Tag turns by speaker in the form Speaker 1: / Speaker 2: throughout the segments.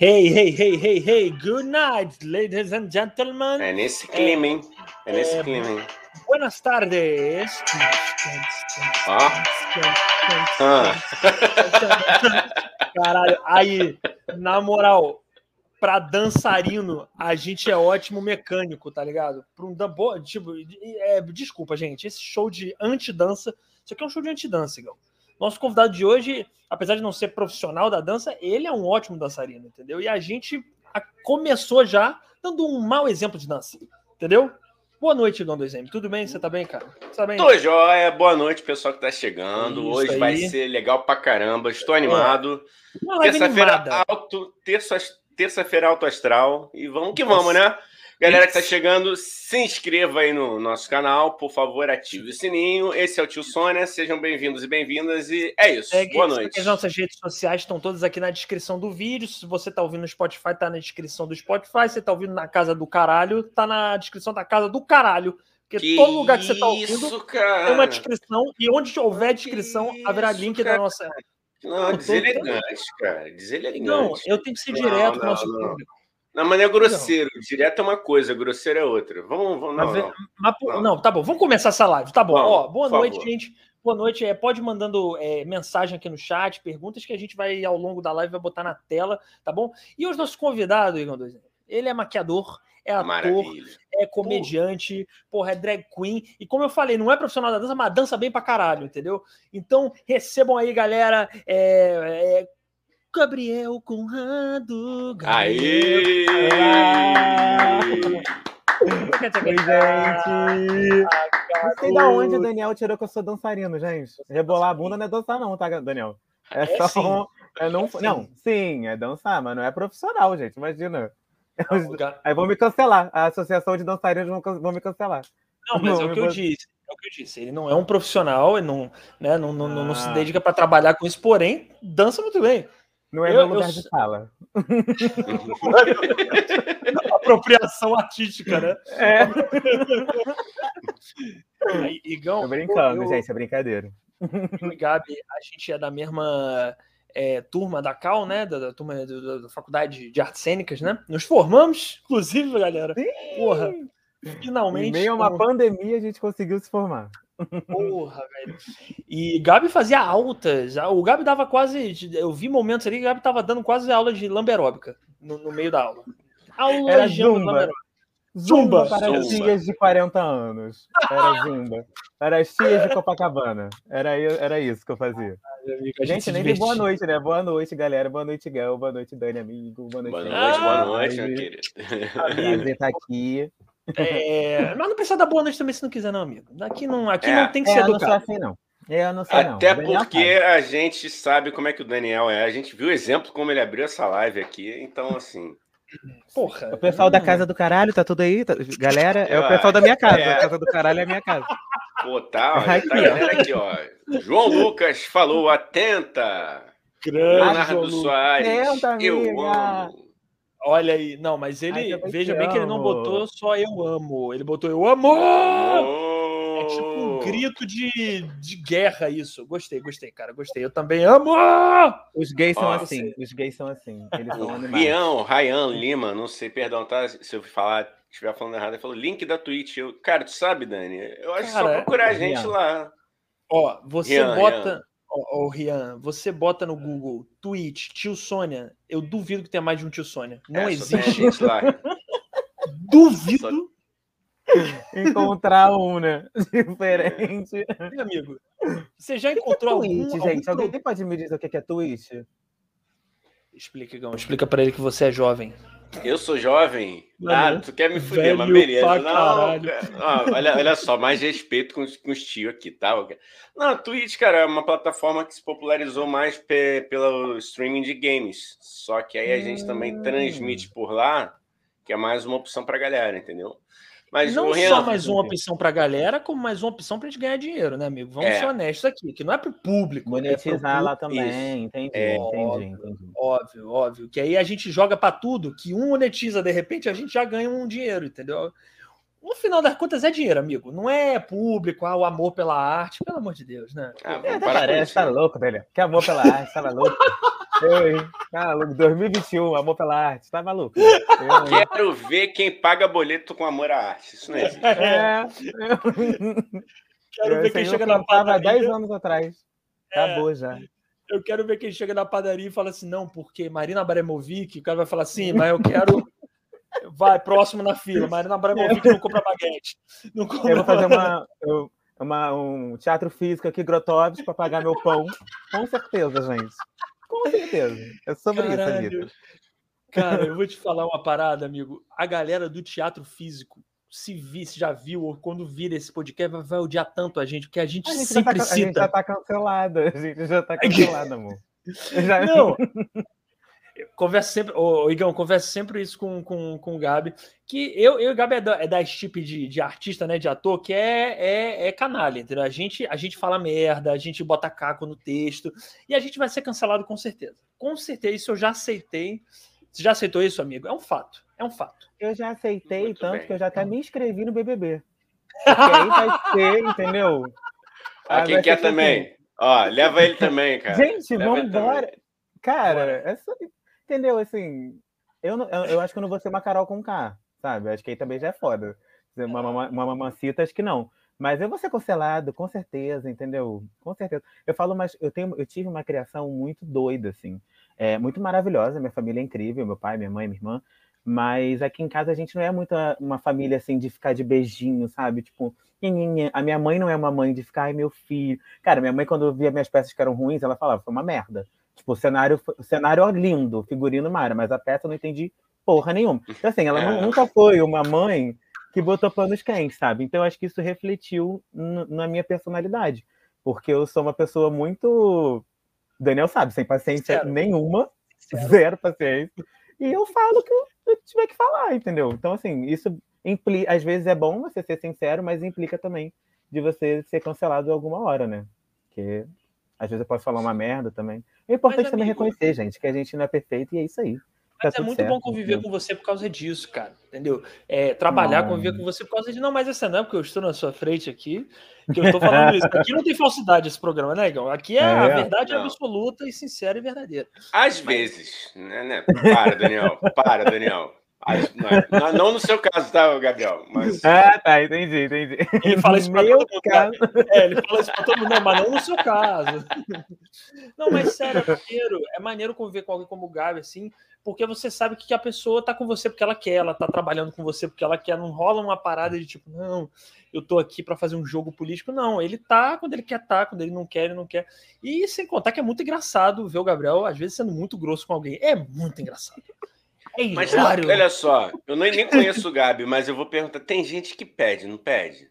Speaker 1: Hey, hey, hey, hey, hey, good night, ladies and gentlemen.
Speaker 2: É nesse clima, hein? É nesse é, clima, hein?
Speaker 1: Buenas tardes.
Speaker 2: Ah. ah.
Speaker 1: Caralho, aí, na moral, para dançarino, a gente é ótimo mecânico, tá ligado? Para um tipo, é, desculpa, gente, esse show de anti-dança, isso aqui é um show de anti-dança, Igão. Nosso convidado de hoje, apesar de não ser profissional da dança, ele é um ótimo dançarino, entendeu? E a gente começou já dando um mau exemplo de dança, entendeu? Boa noite, Igão 2M. Tudo bem? Você tá bem, cara? Você tá bem?
Speaker 2: Tô joia. Boa noite, pessoal que tá chegando. Isso Hoje aí. vai ser legal pra caramba. Estou animado. Terça-feira alto, terça, terça-feira alto astral. E vamos que vamos, né? Galera que está chegando, se inscreva aí no nosso canal, por favor, ative o sininho. Esse é o Tio Sônia, sejam bem-vindos e bem-vindas. E é isso. É, Boa noite.
Speaker 1: As nossas redes sociais estão todas aqui na descrição do vídeo. Se você está ouvindo no Spotify, está na descrição do Spotify. Se você está ouvindo na casa do caralho, está na descrição da casa do caralho. Porque que todo lugar que você está ouvindo
Speaker 2: cara?
Speaker 1: tem uma descrição, e onde houver descrição, que haverá link cara? da nossa.
Speaker 2: Não, deselegante, cara. Deselegante. Não,
Speaker 1: eu tenho que ser direto com o nosso público.
Speaker 2: Não, mas não é grosseiro. Não. Direto é uma coisa, grosseiro é outra. Vamos, vamos não,
Speaker 1: não, mas, não. não, tá bom. Vamos começar essa live. Tá bom. Vamos, Ó, boa noite, favor. gente. Boa noite. É, pode ir mandando é, mensagem aqui no chat, perguntas que a gente vai, ao longo da live, vai botar na tela, tá bom? E os nossos convidados, Igor ele é maquiador, é ator, Maravilha. é comediante, porra, é drag queen. E como eu falei, não é profissional da dança, mas dança bem pra caralho, entendeu? Então, recebam aí, galera. É, é, Gabriel Conrado.
Speaker 2: Aê!
Speaker 3: Oi, gente! Não sei da onde o Daniel tirou que eu sou dançarino, gente. Rebolar a bunda não é dançar, não, tá, Daniel? É, é só. Sim. É não, é não, sim, é dançar, mas não é profissional, gente. Imagina. Aí vão me cancelar. A Associação de Dançarinos vão me cancelar.
Speaker 1: Não, mas é o que eu disse. É o que eu disse. Ele não é um profissional, ele não, né, não, não, ah. não se ah. dedica para trabalhar com isso, porém, dança muito bem.
Speaker 3: Não é eu, meu lugar eu... de fala.
Speaker 1: Apropriação artística, né?
Speaker 3: É.
Speaker 1: Aí, Igão,
Speaker 3: Tô brincando, eu... gente, é brincadeira.
Speaker 1: Eu e Gabi, a gente é da mesma é, turma da Cal, né? Da, da turma da, da, Faculdade de Artes Cênicas, né? Nos formamos, inclusive, galera. Sim. Porra, finalmente. Em
Speaker 3: meio a uma pandemia, a gente conseguiu se formar.
Speaker 1: Porra, velho. E Gabi fazia altas. O Gabi dava quase. Eu vi momentos ali que o Gabi tava dando quase aula de lamberóbica no, no meio da aula.
Speaker 3: Aula Era de zumba. Zumba, zumba para as tias de 40 anos. Era zumba. Para as tias de Copacabana. Era, era isso que eu fazia. gente, gente nem boa noite, né? Boa noite, galera. Boa noite, Gal. Boa noite, Dani, amigo. Boa noite,
Speaker 2: boa noite, boa noite, meu querido.
Speaker 3: Prazer estar aqui.
Speaker 1: É, mas não precisa dar boa noite também se não quiser, não, amigo. Aqui não, aqui é, não tem que ser
Speaker 3: é, educado. Não assim, não. Eu não sei,
Speaker 2: Até não. porque a gente sabe como é que o Daniel é. A gente viu o exemplo como ele abriu essa live aqui. Então, assim.
Speaker 3: Porra. O pessoal da casa do caralho, tá tudo aí? Tá... Galera, é o pessoal da minha casa. É. A casa do caralho é a minha casa.
Speaker 2: Pô, tá, olha, tá galera aqui, ó. João Lucas falou, atenta.
Speaker 1: Grande
Speaker 2: Leonardo Soares.
Speaker 3: Atenta, eu amo.
Speaker 1: Olha aí, não, mas ele, Ai, veja bem amo. que ele não botou só eu amo, ele botou eu amo! É tipo um grito de, de guerra isso. Gostei, gostei, cara, gostei. Eu também amo!
Speaker 3: Os gays são assim, os gays são assim, eles são animais.
Speaker 2: Rian, Ryan Lima, não sei, perdão, tá? Se eu falar, estiver falando errado, ele falou link da Twitch. Eu, cara, tu sabe, Dani? Eu acho cara, só procurar a gente Rian. lá.
Speaker 1: Ó, você Rian, bota... Rian. Ô, oh, Rian, você bota no Google Twitch, tio Sônia. Eu duvido que tenha mais de um tio Sônia. Não é, existe. Lá. duvido.
Speaker 3: Encontrar um, né? Diferente.
Speaker 1: Meu amigo, você já encontrou
Speaker 3: Twitch, algum, gente? Algum... Alguém pode me dizer o que é Twitch?
Speaker 1: Explica, Gão. Explica para ele que você é jovem.
Speaker 2: Eu sou jovem? ah, tu quer me fuder, mas beleza. Não, olha, olha só, mais respeito com, com os tios aqui, tá? Não, Twitch, cara, é uma plataforma que se popularizou mais pe pelo streaming de games. Só que aí a gente também transmite por lá, que é mais uma opção pra galera, entendeu?
Speaker 1: Mas não Renan, só mais uma opção para a galera, como mais uma opção para a gente ganhar dinheiro, né, amigo? Vamos é. ser honestos aqui, que não é para o público.
Speaker 3: É Monetizar é lá também, entendi, é, entendi,
Speaker 1: óbvio, entendi. Óbvio, óbvio. Que aí a gente joga para tudo, que um monetiza de repente, a gente já ganha um dinheiro, entendeu? No final das contas é dinheiro, amigo. Não é público, ah, o amor pela arte, pelo amor de Deus, né?
Speaker 3: Ah, é, parece, tá louco, velho. Que amor pela arte, tá louco. Eu, hein? Ah, 2021, amor pela arte. Tá maluco?
Speaker 2: Eu, Quero ver quem paga boleto com amor à arte. Isso não existe. É.
Speaker 3: Quero ver quem chega na padaria. 10 anos atrás. Acabou é. já.
Speaker 1: Eu quero ver quem chega na padaria e fala assim, não, porque Marina Abramovic, o cara vai falar assim, mas eu quero... Vai, próximo na fila. Marina Abramovic não compra baguete. Não compra...
Speaker 3: Eu vou fazer uma, eu, uma, um teatro físico aqui, Grotowski, para pagar meu pão. Com certeza, gente. Com certeza. É sobre Caralho. isso, Anitta.
Speaker 1: Cara, eu vou te falar uma parada, amigo. A galera do teatro físico se, vi, se já viu, ou quando vira esse podcast, vai, vai odiar tanto a gente, porque a gente, a gente sempre
Speaker 3: tá,
Speaker 1: cita.
Speaker 3: A gente já tá cancelada, a gente já tá cancelada, amor. Já...
Speaker 1: Não, converso sempre, ô, Igão, converso sempre isso com, com, com o Gabi, que eu, eu e o Gabi é da, é da tipo de, de artista, né, de ator, que é, é, é canalha, entendeu? A gente, a gente fala merda, a gente bota caco no texto, e a gente vai ser cancelado com certeza. Com certeza, isso eu já aceitei. Você já aceitou isso, amigo? É um fato, é um fato.
Speaker 3: Eu já aceitei, Muito tanto bem. que eu já até me inscrevi no BBB. Porque aí vai ser, entendeu?
Speaker 2: Ah, quem quer também. Assim. Ó, leva ele também, cara.
Speaker 3: Gente, vamos embora. Cara, é só, entendeu? Assim, eu, não, eu, eu, acho que eu não vou ser uma Carol com K, sabe? Acho que aí também já é foda. Uma, uma, uma mamancita, acho que não. Mas eu vou ser cancelado, com certeza, entendeu? Com certeza. Eu falo, mas eu tenho, eu tive uma criação muito doida, assim, é muito maravilhosa. Minha família é incrível, meu pai, minha mãe, minha irmã. Mas aqui em casa a gente não é muito uma família assim de ficar de beijinho, sabe? Tipo, a minha mãe não é uma mãe de ficar, ai meu filho. Cara, minha mãe, quando via minhas peças que eram ruins, ela falava, foi uma merda. Tipo, o cenário, o cenário lindo, figurino mara, mas a peça eu não entendi porra nenhuma. Então, assim, ela é. nunca foi uma mãe que botou panos quentes, sabe? Então, acho que isso refletiu na minha personalidade. Porque eu sou uma pessoa muito. Daniel sabe, sem paciência nenhuma, zero paciência. E eu falo que eu tiver que falar, entendeu? Então, assim, isso implica, às vezes é bom você ser sincero, mas implica também de você ser cancelado alguma hora, né? Porque às vezes eu posso falar uma merda também. É importante mas, também amigo, reconhecer, gente, que a gente não é perfeito e é isso aí.
Speaker 1: Mas tá é muito certo, bom conviver entendeu? com você por causa disso, cara. Entendeu? É, trabalhar, não. conviver com você por causa de. Não, mas essa não é porque eu estou na sua frente aqui, que eu estou falando isso. Aqui não tem falsidade esse programa, né, Igor? Aqui é, é a verdade não. absoluta e sincera e verdadeira.
Speaker 2: Às mas... vezes, né, né? Para, Daniel. Para, Daniel. Não, não, no seu caso, tá, Gabriel? Mas...
Speaker 3: Ah, tá, entendi, entendi.
Speaker 1: Ele fala isso para todo mundo. Caso... É, ele fala isso para todo mundo, não, mas não no seu caso. Não, mas sério, é maneiro, é maneiro conviver com alguém como o Gabi, assim, porque você sabe que a pessoa tá com você porque ela quer, ela tá trabalhando com você porque ela quer, não rola uma parada de tipo, não, eu tô aqui para fazer um jogo político, não, ele tá quando ele quer tá, quando ele não quer, ele não quer. E sem contar que é muito engraçado ver o Gabriel, às vezes, sendo muito grosso com alguém. É muito engraçado.
Speaker 2: É mas olha só, eu nem, nem conheço o Gabi, mas eu vou perguntar: tem gente que pede, não pede?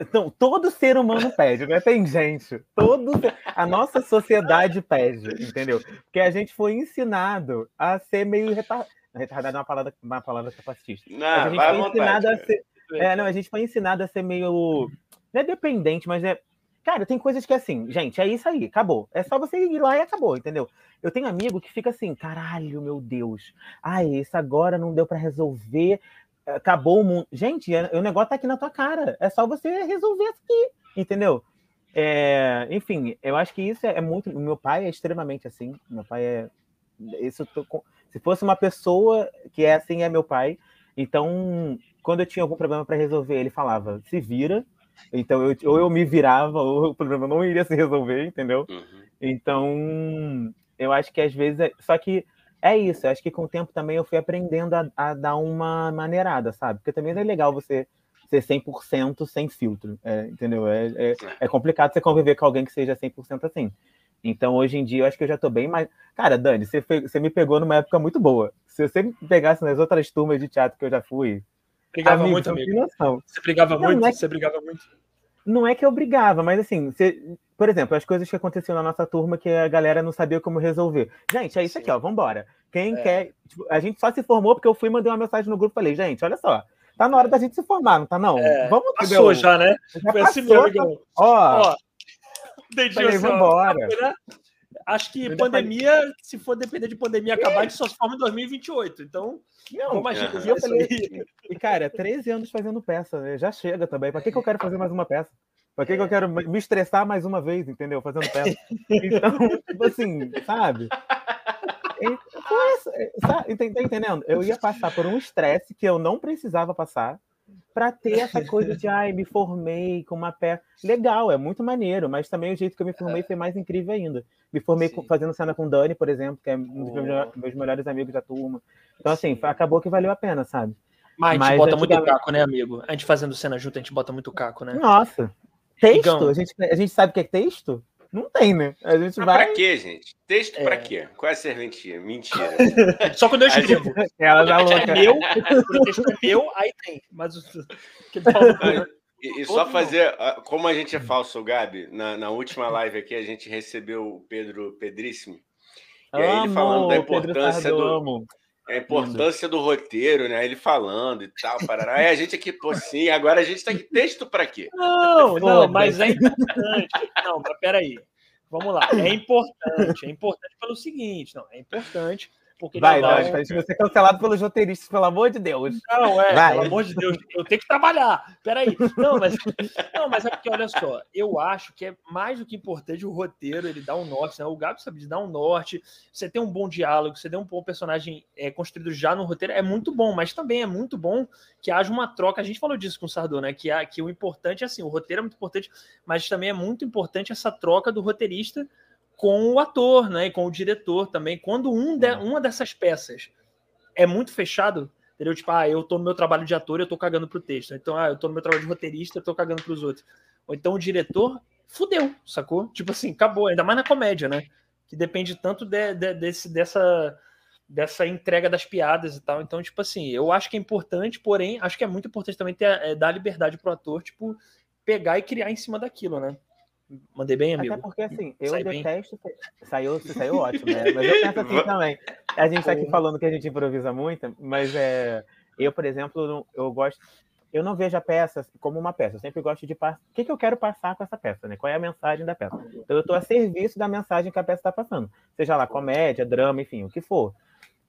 Speaker 3: Então, todo ser humano pede, né? Tem gente. Todo, a nossa sociedade pede, entendeu? Porque a gente foi ensinado a ser meio retardado. Retardado é uma palavra, uma palavra capacitista. Não, a gente foi ensinado a ser. É, não, a gente foi ensinado a ser meio. Não é dependente, mas é Cara, tem coisas que é assim, gente, é isso aí, acabou. É só você ir lá e acabou, entendeu? Eu tenho amigo que fica assim, caralho, meu Deus. Ai, isso agora não deu para resolver, acabou o mundo. Gente, é, o negócio tá aqui na tua cara. É só você resolver aqui, entendeu? É, enfim, eu acho que isso é, é muito. O meu pai é extremamente assim. Meu pai é. Isso, se fosse uma pessoa que é assim, é meu pai. Então, quando eu tinha algum problema para resolver, ele falava: se vira, então, eu, ou eu me virava, ou o problema não iria se resolver, entendeu? Uhum. Então, eu acho que às vezes. É... Só que é isso, eu acho que com o tempo também eu fui aprendendo a, a dar uma maneirada, sabe? Porque também é legal você ser 100% sem filtro, é, entendeu? É, é, é, complicado você conviver com alguém que seja 100% assim. Então, hoje em dia, eu acho que eu já tô bem mais. Cara, Dani, você, você me pegou numa época muito boa. Se você me pegasse nas outras turmas de teatro que eu já fui,
Speaker 1: Brigava amigo, muito, amigo. Você brigava não, muito? Não é que... Você brigava muito?
Speaker 3: Não é que eu brigava, mas assim, você... por exemplo, as coisas que aconteciam na nossa turma que a galera não sabia como resolver. Gente, é isso Sim. aqui, ó, vambora. Quem é. quer. Tipo, a gente só se formou porque eu fui e mandei uma mensagem no grupo e falei, gente, olha só. Tá na hora da gente se formar, não tá não?
Speaker 1: É, Vamos Passou já, né?
Speaker 3: Já Foi assim passou, assim mesmo, Ó, ó
Speaker 1: dedinho assim, vambora. Né? Acho que pandemia, se for depender de pandemia acabar, a gente só se forma em 2028. Então,
Speaker 3: não, imagina. E eu falei, e cara, 13 anos fazendo peça, né? já chega também. Para que, que eu quero fazer mais uma peça? Pra que, é. que eu quero me estressar mais uma vez, entendeu? Fazendo peça. Então, tipo assim, sabe? Então, tá entendendo? Eu ia passar por um estresse que eu não precisava passar para ter essa coisa de, ai, me formei com uma peça. Legal, é muito maneiro, mas também o jeito que eu me formei foi mais incrível ainda. Me formei com, fazendo cena com Dani, por exemplo, que é um dos meus, meus melhores amigos da turma. Então, assim, acabou que valeu a pena, sabe?
Speaker 1: Mas a gente mas, bota muito caco, né, amigo? A gente fazendo cena junto, a gente bota muito caco, né?
Speaker 3: Nossa. Texto? A gente, a gente sabe o que é texto? Não tem, né? A gente
Speaker 2: Mas
Speaker 3: vai.
Speaker 2: Pra quê, gente? Texto é... pra quê? Qual é a serventia? Mentira.
Speaker 1: Só quando eu escrevo. Gente...
Speaker 3: Ela tá louca.
Speaker 1: É meu, o texto é meu, aí tem. Mas o.
Speaker 2: E, e só fazer, como a gente é falso, Gabi, na, na última live aqui a gente recebeu o Pedro Pedríssimo. E aí ele falando da importância do. A importância do roteiro, né? Ele falando e tal, parará. Aí a gente aqui, pô, sim, agora a gente tá aqui, texto para quê?
Speaker 1: Não, não, mas é importante. Não, mas peraí. Vamos lá. É importante, é importante pelo seguinte, não, é importante porque
Speaker 3: vai, vai, vai ser cancelado pelos roteiristas, pelo amor de Deus.
Speaker 1: Não, é, vai. pelo amor de Deus, eu tenho que trabalhar. Peraí. Não, mas, não, mas é porque, olha só, eu acho que é mais do que importante o roteiro, ele dá um norte, né? O Gabi sabe de dar um norte, você tem um bom diálogo, você tem um bom personagem é, construído já no roteiro, é muito bom, mas também é muito bom que haja uma troca. A gente falou disso com o Sardô, né? Que, a, que o importante é assim, o roteiro é muito importante, mas também é muito importante essa troca do roteirista com o ator, né, e com o diretor também. Quando um de, uma dessas peças é muito fechado, entendeu? Tipo, ah, eu tô no meu trabalho de ator, eu tô cagando pro texto. Então, ah, eu tô no meu trabalho de roteirista, eu tô cagando pros outros. Ou então o diretor fudeu, sacou? Tipo assim, acabou, ainda mais na comédia, né? Que depende tanto de, de, desse, dessa, dessa entrega das piadas e tal. Então, tipo assim, eu acho que é importante, porém, acho que é muito importante também ter, é, dar liberdade pro ator, tipo, pegar e criar em cima daquilo, né? Mandei bem, amigo?
Speaker 3: Até porque, assim, eu Sai detesto. Bem. Saiu, saiu ótimo, né? Mas eu penso assim também. A gente tá aqui falando que a gente improvisa muito, mas é. Eu, por exemplo, eu gosto. Eu não vejo a peça como uma peça. Eu sempre gosto de passar. O que, que eu quero passar com essa peça, né? Qual é a mensagem da peça? Então, eu estou a serviço da mensagem que a peça está passando. Seja lá comédia, drama, enfim, o que for.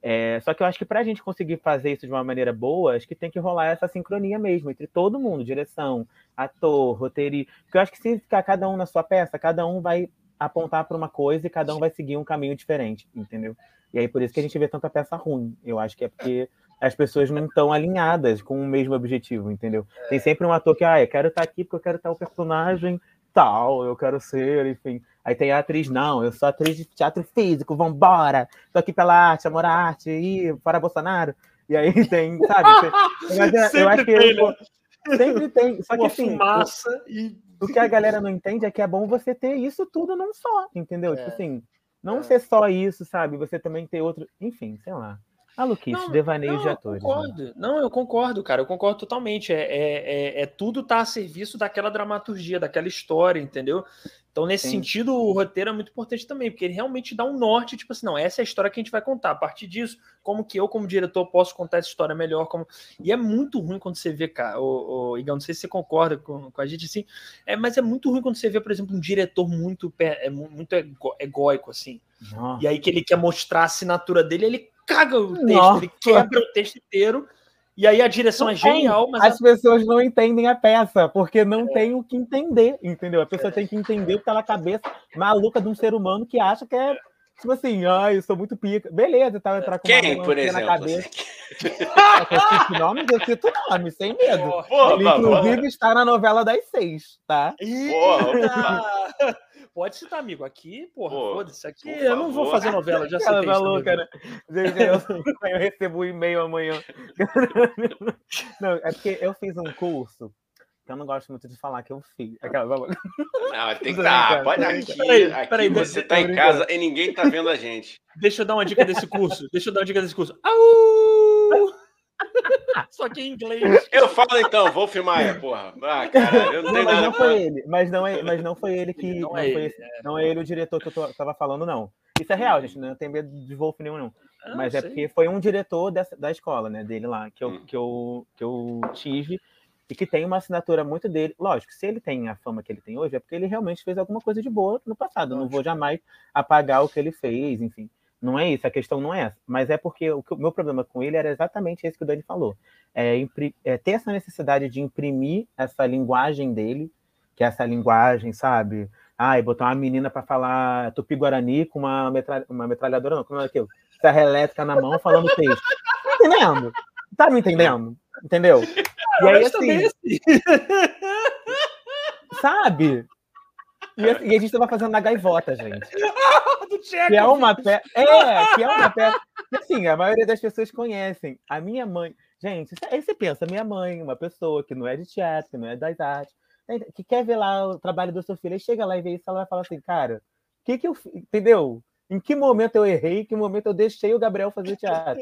Speaker 3: É, só que eu acho que para a gente conseguir fazer isso de uma maneira boa, acho que tem que rolar essa sincronia mesmo entre todo mundo, direção, ator, roteirista. Porque eu acho que se ficar cada um na sua peça, cada um vai apontar para uma coisa e cada um vai seguir um caminho diferente, entendeu? E aí por isso que a gente vê tanta peça ruim. Eu acho que é porque as pessoas não estão alinhadas com o mesmo objetivo, entendeu? Tem sempre um ator que, ah, eu quero estar aqui porque eu quero estar o personagem tal, eu quero ser, enfim. Aí tem a atriz, não, eu sou atriz de teatro físico, vambora, tô aqui pela arte, amor à arte, e para Bolsonaro. E aí tem, sabe? Mas é, eu acho que tem, eu, sempre tem. Só que assim,
Speaker 1: fumaça
Speaker 3: o, e... o que a galera não entende é que é bom você ter isso tudo num só, entendeu? Tipo é. Tipo assim, não é. ser só isso, sabe? Você também ter outro. Enfim, sei lá. Maluquice, não, devaneios não, de atores.
Speaker 1: Eu né? concordo. Né? Não, eu concordo, cara. Eu concordo totalmente. É, é, é, é tudo tá a serviço daquela dramaturgia, daquela história, entendeu? Então, nesse Sim. sentido, o roteiro é muito importante também, porque ele realmente dá um norte, tipo assim, não, essa é a história que a gente vai contar. A partir disso, como que eu, como diretor, posso contar essa história melhor? Como... E é muito ruim quando você vê, cara, o, o Igão, não sei se você concorda com, com a gente, assim, é, mas é muito ruim quando você vê, por exemplo, um diretor muito, é, muito egóico, assim. Nossa. E aí que ele quer mostrar a assinatura dele, ele caga o texto, Nossa. ele quebra o texto inteiro. E aí a direção não é genial, mas.
Speaker 3: As pessoas não entendem a peça, porque não é. tem o que entender, entendeu? A pessoa é. tem que entender o que tá na cabeça maluca de um ser humano que acha que é. Tipo assim, ai, eu sou muito pica. Beleza, tá entrar com
Speaker 2: Quem, uma por exemplo? na cabeça.
Speaker 3: eu cito nomes, eu cito nomes, sem medo. Porra, Ele, inclusive, porra. está na novela das seis, tá?
Speaker 1: Porra, Pode citar, amigo. Aqui, porra, Pô, foda-se. Aqui eu não vou fazer novela, já sei.
Speaker 3: maluca, né? Gente, eu, eu recebo um e-mail amanhã. Não, é porque eu fiz um curso que eu não gosto muito de falar que eu fiz. Aquela,
Speaker 2: não, tem que tá, pode aqui. Peraí, aqui peraí, você tá em casa e ninguém tá vendo a gente.
Speaker 1: Deixa eu dar uma dica desse curso. Deixa eu dar uma dica desse curso. Au! Só que em inglês.
Speaker 2: Eu falo então, vou filmar, é, porra. Ah, cara, eu não, não
Speaker 3: mas não foi ele, mas não é, mas não foi ele que não, não é, ele, é. não é ele o diretor que eu tô, tava falando não. Isso é real, gente, não tem medo de Wolf nenhum não. Ah, mas é porque foi um diretor dessa, da escola, né, dele lá, que eu, hum. que eu que eu tive e que tem uma assinatura muito dele. Lógico, se ele tem a fama que ele tem hoje, é porque ele realmente fez alguma coisa de boa no passado. Eu não vou jamais apagar o que ele fez, enfim. Não é isso, a questão não é essa. Mas é porque o, que, o meu problema com ele era exatamente esse que o Dani falou. É, é, ter essa necessidade de imprimir essa linguagem dele, que é essa linguagem, sabe? Ah, e botar uma menina para falar tupi-guarani com uma, metralha, uma metralhadora, não, como é aquilo? Serra elétrica na mão falando texto. Tá entendendo? Tá me entendendo? Entendeu? E aí, assim, assim. Sabe? E, e, a gente tava fazendo na gaivota, gente. Do que é uma peça. É, que é uma peça. Assim, a maioria das pessoas conhecem. A minha mãe. Gente, aí você pensa, minha mãe, uma pessoa que não é de teatro, que não é das artes, que quer ver lá o trabalho do seu filho, aí chega lá e vê isso, ela vai falar assim, cara, o que que eu. Entendeu? Em que momento eu errei, em que momento eu deixei o Gabriel fazer teatro?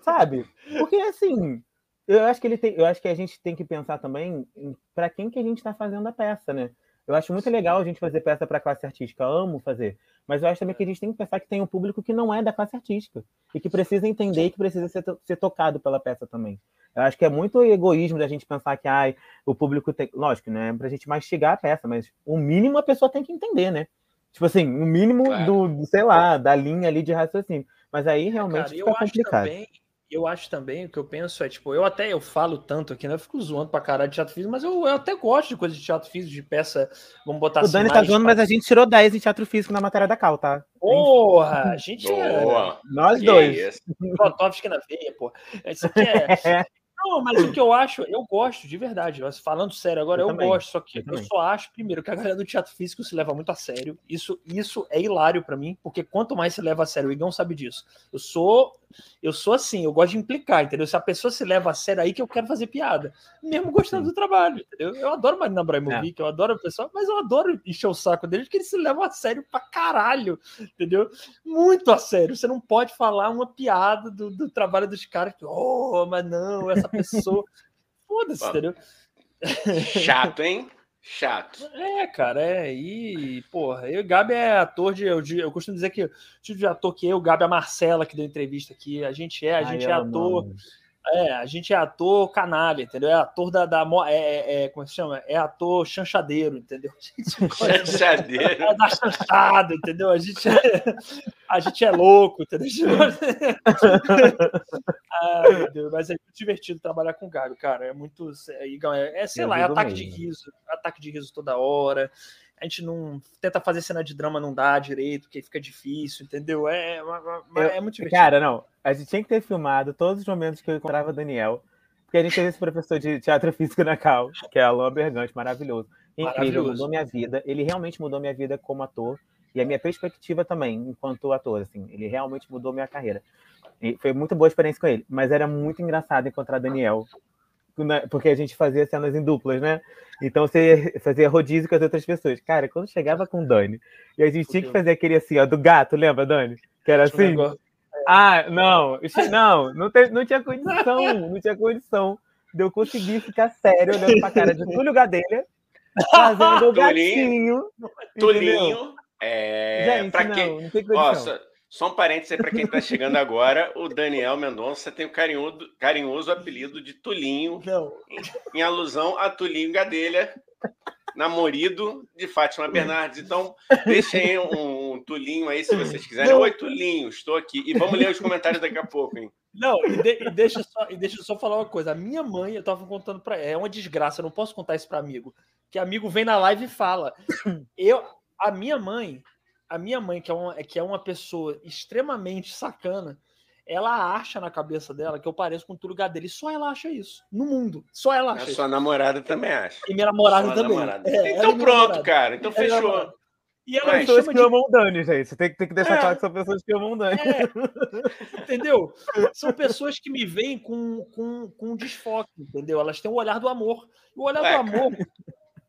Speaker 3: Sabe? Porque assim, eu acho que ele tem, eu acho que a gente tem que pensar também para quem que a gente está fazendo a peça, né? Eu acho muito legal a gente fazer peça para classe artística, amo fazer, mas eu acho também que a gente tem que pensar que tem um público que não é da classe artística e que precisa entender e que precisa ser, ser tocado pela peça também. Eu acho que é muito egoísmo da gente pensar que ai, o público tem. Lógico, né? Pra gente mastigar a peça, mas o mínimo a pessoa tem que entender, né? Tipo assim, o mínimo claro. do, sei lá, da linha ali de raciocínio. Mas aí realmente Cara, fica complicado.
Speaker 1: Também, eu acho também, o que eu penso é, tipo, eu até eu falo tanto aqui, né? Eu fico zoando pra caralho de teatro físico, mas eu, eu até gosto de coisa de teatro físico, de peça, vamos botar
Speaker 3: o assim. O Dani tá zoando, mas a gente tirou 10 em teatro físico na matéria da Cal, tá?
Speaker 1: Porra, a gente
Speaker 3: Boa. é. Nós que dois.
Speaker 1: Protóvic na veia, pô. Isso aqui é. Não, mas o que eu acho, eu gosto, de verdade. Falando sério agora, eu, eu gosto. Só que eu, eu, só acho, primeiro, que a galera do teatro físico se leva muito a sério. Isso, isso é hilário para mim, porque quanto mais se leva a sério, o Igão sabe disso. Eu sou eu sou assim, eu gosto de implicar, entendeu? Se a pessoa se leva a sério aí que eu quero fazer piada, mesmo gostando Sim. do trabalho, entendeu? Eu adoro Marina Abraimovic, é. eu adoro o pessoal, mas eu adoro encher o saco deles, porque eles se levam a sério pra caralho, entendeu? Muito a sério. Você não pode falar uma piada do, do trabalho dos caras que, oh, mas não, essa pessoa. Foda-se, entendeu?
Speaker 2: Chato, hein? Chato.
Speaker 1: É, cara, é. E, porra, eu, o Gabi é ator de. Eu, eu costumo dizer que o tipo de ator que eu, o Gabi, a Marcela, que deu entrevista aqui, a gente é, a gente Ai, é ator. Mano. É, a gente é ator canalha, entendeu? É ator da. da é, é, é como é se chama? É ator chanchadeiro, entendeu?
Speaker 2: chanchadeiro. É
Speaker 1: da chanchada, entendeu? A gente é, a gente é louco, entendeu? ah, meu Deus, mas é muito divertido trabalhar com o Gabi, cara. É muito. É, é sei Eu lá, é ataque mesmo. de riso, ataque de riso toda hora a gente não tenta fazer cena de drama, não dá direito, porque fica difícil, entendeu? É, é, é, muito divertido.
Speaker 3: Cara, não, a gente tinha que ter filmado todos os momentos que eu encontrava Daniel, porque a gente teve esse professor de teatro físico na Cal, que é Alan Bergante, maravilhoso. Incrível, maravilhoso. mudou minha vida. Ele realmente mudou minha vida como ator e a minha perspectiva também, enquanto ator, assim. Ele realmente mudou minha carreira. E foi muito boa experiência com ele, mas era muito engraçado encontrar Daniel, porque a gente fazia cenas em duplas, né? Então você fazia rodízio com as outras pessoas. Cara, quando chegava com o Dani, e a gente tinha que fazer aquele assim, ó, do gato, lembra, Dani? Que era assim. Ah, não, não, não, te, não tinha condição, não tinha condição de eu conseguir ficar sério olhando pra cara de Túlio Gadelha, fazendo o gatinho.
Speaker 2: Tulinho. É, Gente, pra não, quem... não tem condição. Nossa, só um parênteses aí para quem está chegando agora: o Daniel Mendonça tem o carinhoso, carinhoso apelido de Tulinho, em, em, alusão a Tulinho Gadelha, namorado de Fátima Bernardes. Então, deixem um, um Tulinho aí se vocês quiserem. Oi, Tulinho, estou aqui. E vamos ler os comentários daqui a pouco, hein?
Speaker 1: Não, e, de, e, deixa só, e deixa eu só falar uma coisa. A minha mãe, eu estava contando para ela, é uma desgraça, eu não posso contar isso para amigo. Que amigo vem na live e fala. Eu, a minha mãe, a minha mãe, que é, uma, que é uma pessoa extremamente sacana, ela acha na cabeça dela que eu pareço com o Túlio Gadelha. E só ela acha isso. No mundo. Só ela acha. A
Speaker 2: sua namorada também acha.
Speaker 1: E minha namorada sua também. Namorada.
Speaker 2: É, então pronto, namorada. cara. Então fechou.
Speaker 3: E ela Mas, pessoas que de... amam o Dani, gente. Você tem, tem que deixar é. claro que são pessoas que amam o Dani.
Speaker 1: É. Entendeu? São pessoas que me veem com, com, com um desfoque, entendeu? Elas têm o olhar do amor. O olhar Ué, do amor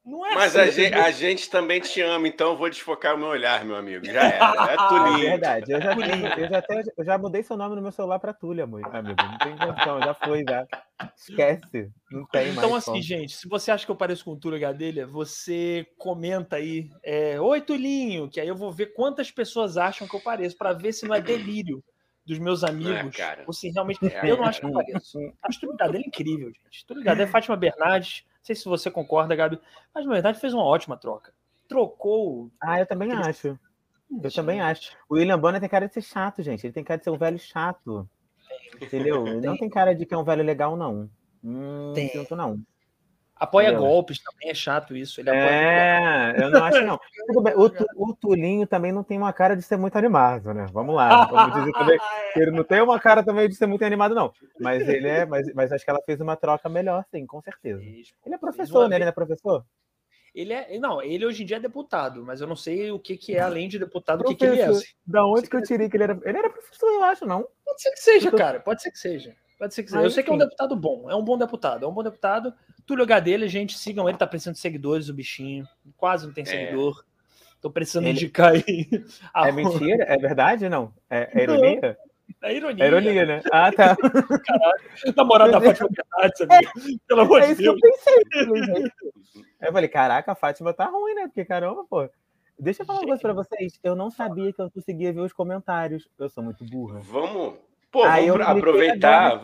Speaker 2: não é Mas assim, a, gente, a, gente, também te ama, então eu vou desfocar o meu olhar, meu amigo. Já era. É Tulinho.
Speaker 3: É verdade. Eu já, eu já, até, eu já mudei seu nome no meu celular para Túlia, amigo. Não tem condição, já foi, já. Esquece. Não tem
Speaker 1: então,
Speaker 3: mais.
Speaker 1: assim, como. gente, se você acha que eu pareço com o Túlio Gadelha, você comenta aí. É, Oi, Tulinho, que aí eu vou ver quantas pessoas acham que eu pareço, para ver se não é delírio dos meus é, amigos. É, ou se realmente. É, eu não acho que eu pareço. Acho o Túlio Gadelha incrível, gente. Túlio Gadelha, Fátima Bernardes sei se você concorda, Gabi, mas na verdade fez uma ótima troca. Trocou.
Speaker 3: Ah, eu também aquele... acho. Eu também acho. O William Bonner tem cara de ser chato, gente. Ele tem cara de ser um velho chato. Entendeu? Ele não tem cara de que é um velho legal, não. Hum, tem. Não.
Speaker 1: Apoia Entendeu? golpes também, é chato isso. Ele
Speaker 3: é, eu não acho não. O, o, Tulinho também não tem uma cara de ser muito animado, né? Vamos lá. Vamos dizer também. Ele não tem uma cara também de ser muito animado, não. Mas ele é, mas, mas acho que ela fez uma troca melhor, sim, com certeza. Ele é professor, né? Ele é professor?
Speaker 1: Ele é. Não, ele hoje em dia é deputado, mas eu não sei o que, que é, além de deputado, o que, que ele é.
Speaker 3: Da onde que eu tirei que ele era. Ele era professor, eu acho, não?
Speaker 1: Pode ser que seja, cara. Pode ser que seja. Pode ser que seja. eu sei que é um deputado bom. É um bom deputado. É um bom deputado. Túlio dele, gente, sigam ele, tá precisando de seguidores, o bichinho. Quase não tem é. seguidor. Tô precisando ele... indicar aí.
Speaker 3: É mentira? É verdade? Não. É, é ironia?
Speaker 1: É ironia.
Speaker 3: É ironia, né? Ah, tá.
Speaker 1: Caralho. Namorada da Fátima Bernardes, amigo. Pelo amor é de Deus.
Speaker 3: Que eu pensei. Eu falei, caraca, a Fátima tá ruim, né? Porque caramba, pô. Deixa eu falar uma coisa pra vocês. Eu não sabia que eu conseguia ver os comentários. Eu sou muito burra.
Speaker 2: Vamos. Pô, Aí vamos aproveitar.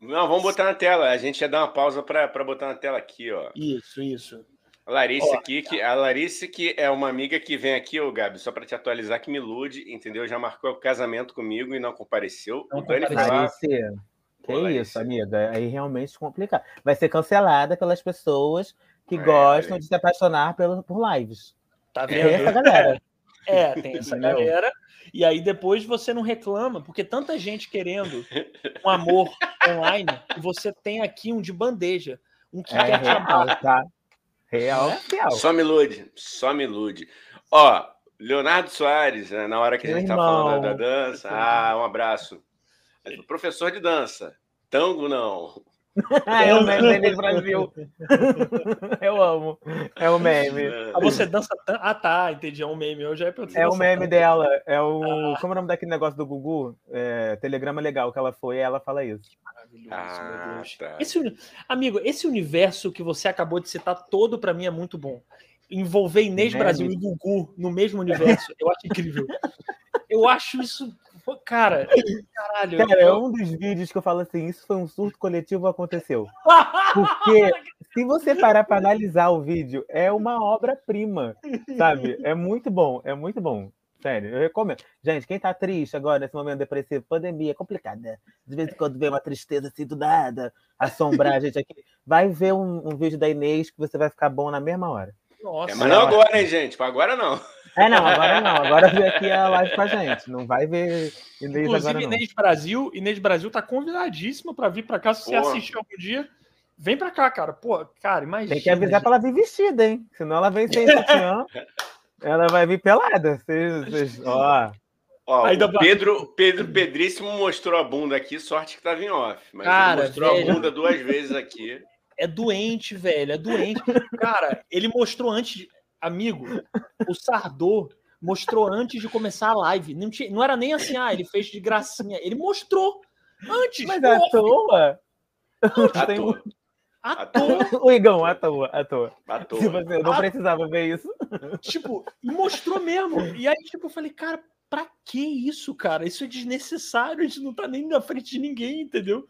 Speaker 2: Não, vamos botar na tela. A gente ia dar uma pausa para botar na tela aqui, ó.
Speaker 1: Isso, isso.
Speaker 2: A Larissa aqui, que, a Larissa, que é uma amiga que vem aqui, ô Gabi, só para te atualizar, que me ilude, entendeu? Já marcou o casamento comigo e não compareceu.
Speaker 3: Não o compareceu. Larissa, que Pô, isso, amiga? Aí realmente complica. Vai ser cancelada pelas pessoas que é, gostam é. de se apaixonar pelo, por lives.
Speaker 1: Tá vendo? Tem essa galera. É, tem essa galera. E aí depois você não reclama, porque tanta gente querendo um amor online, e você tem aqui um de bandeja. Um que é, quer te amar. Tá?
Speaker 3: Real,
Speaker 2: é? real. Só me ilude, só me ilude. Ó, Leonardo Soares, né, na hora que Meu a gente tá falando da dança. Ah, um abraço. Professor de dança. Tango não.
Speaker 3: É o meme do Brasil. Eu amo. É o meme.
Speaker 1: Ah, você dança. Ah, tá. Entendi. É um meme. Eu já
Speaker 3: é o meme dela. É o. Ah. Como é o nome daquele negócio do Gugu? É, telegrama legal que ela foi. Ela fala isso. Maravilhoso,
Speaker 1: ah, meu Deus. Tá. Esse, amigo, esse universo que você acabou de citar todo para mim é muito bom. Envolver Inês meme. Brasil e Gugu no mesmo universo. Eu acho incrível. Eu acho isso Cara, caralho.
Speaker 3: Cara, é um dos vídeos que eu falo assim: isso foi um surto coletivo aconteceu. Porque se você parar para analisar o vídeo, é uma obra-prima, sabe? É muito bom, é muito bom. Sério, eu recomendo. Gente, quem tá triste agora, nesse momento depressivo, pandemia, é complicada. Né? De vez em quando vem uma tristeza assim do nada, assombrar a gente aqui. Vai ver um, um vídeo da Inês que você vai ficar bom na mesma hora.
Speaker 2: Nossa. É, mas não agora, hein, gente? Agora não.
Speaker 3: É, não, agora não. Agora vem aqui a live com a gente. Não vai ver
Speaker 1: Inês Inclusive, agora, Inês Brasil, Inês Brasil tá convidadíssima para vir para cá. Se você assistir algum dia, vem para cá, cara. Pô, cara, imagina.
Speaker 3: Tem que avisar para ela vir vestida, hein? Senão ela vem sem sutiã. ela vai vir pelada. Vocês, vocês, ó.
Speaker 2: Ó, Ainda o Pedro, Pedro Pedríssimo mostrou a bunda aqui, sorte que tava em off. Mas cara, ele mostrou velho. a bunda duas vezes aqui.
Speaker 1: É doente, velho, é doente. Cara, ele mostrou antes, amigo, o Sardô mostrou antes de começar a live. Não, tinha, não era nem assim, ah, ele fez de gracinha. Ele mostrou antes.
Speaker 3: Mas à toa?
Speaker 2: À toa.
Speaker 1: À toa.
Speaker 3: O Igão, à toa, à toa. À toa. Tipo assim, eu não precisava ver isso.
Speaker 1: Tipo, mostrou mesmo. E aí, tipo, eu falei, cara, pra que isso, cara? Isso é desnecessário, a gente não tá nem na frente de ninguém, entendeu?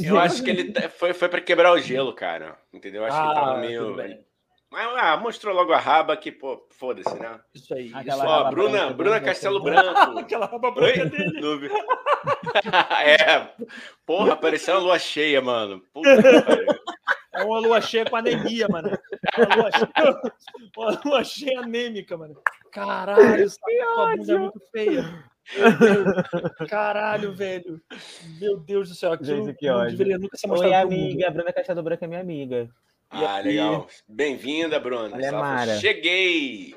Speaker 2: Eu acho que ele foi, foi para quebrar o gelo, cara. Entendeu? Eu acho ah, que ele tava ah, meio. Mas ah, mostrou logo a raba que, pô, foda-se, né?
Speaker 1: Isso aí.
Speaker 2: Isso, ó, Bruna, Bruna Castelo Branco.
Speaker 1: Aquela raba branca dele.
Speaker 2: é, porra, parecia uma lua cheia, mano. Puta
Speaker 1: é uma lua cheia com anemia, mano. Uma lua cheia, uma lua cheia anêmica, mano. Caralho, tua bunda é muito feia. Caralho, velho. Meu Deus do céu. Aquilo
Speaker 3: Gente, que mostrado Oi, amiga. A Bruna Castelo Branco é minha amiga.
Speaker 2: Ah, legal. Bem-vinda, Bruna.
Speaker 3: Mara.
Speaker 2: Cheguei!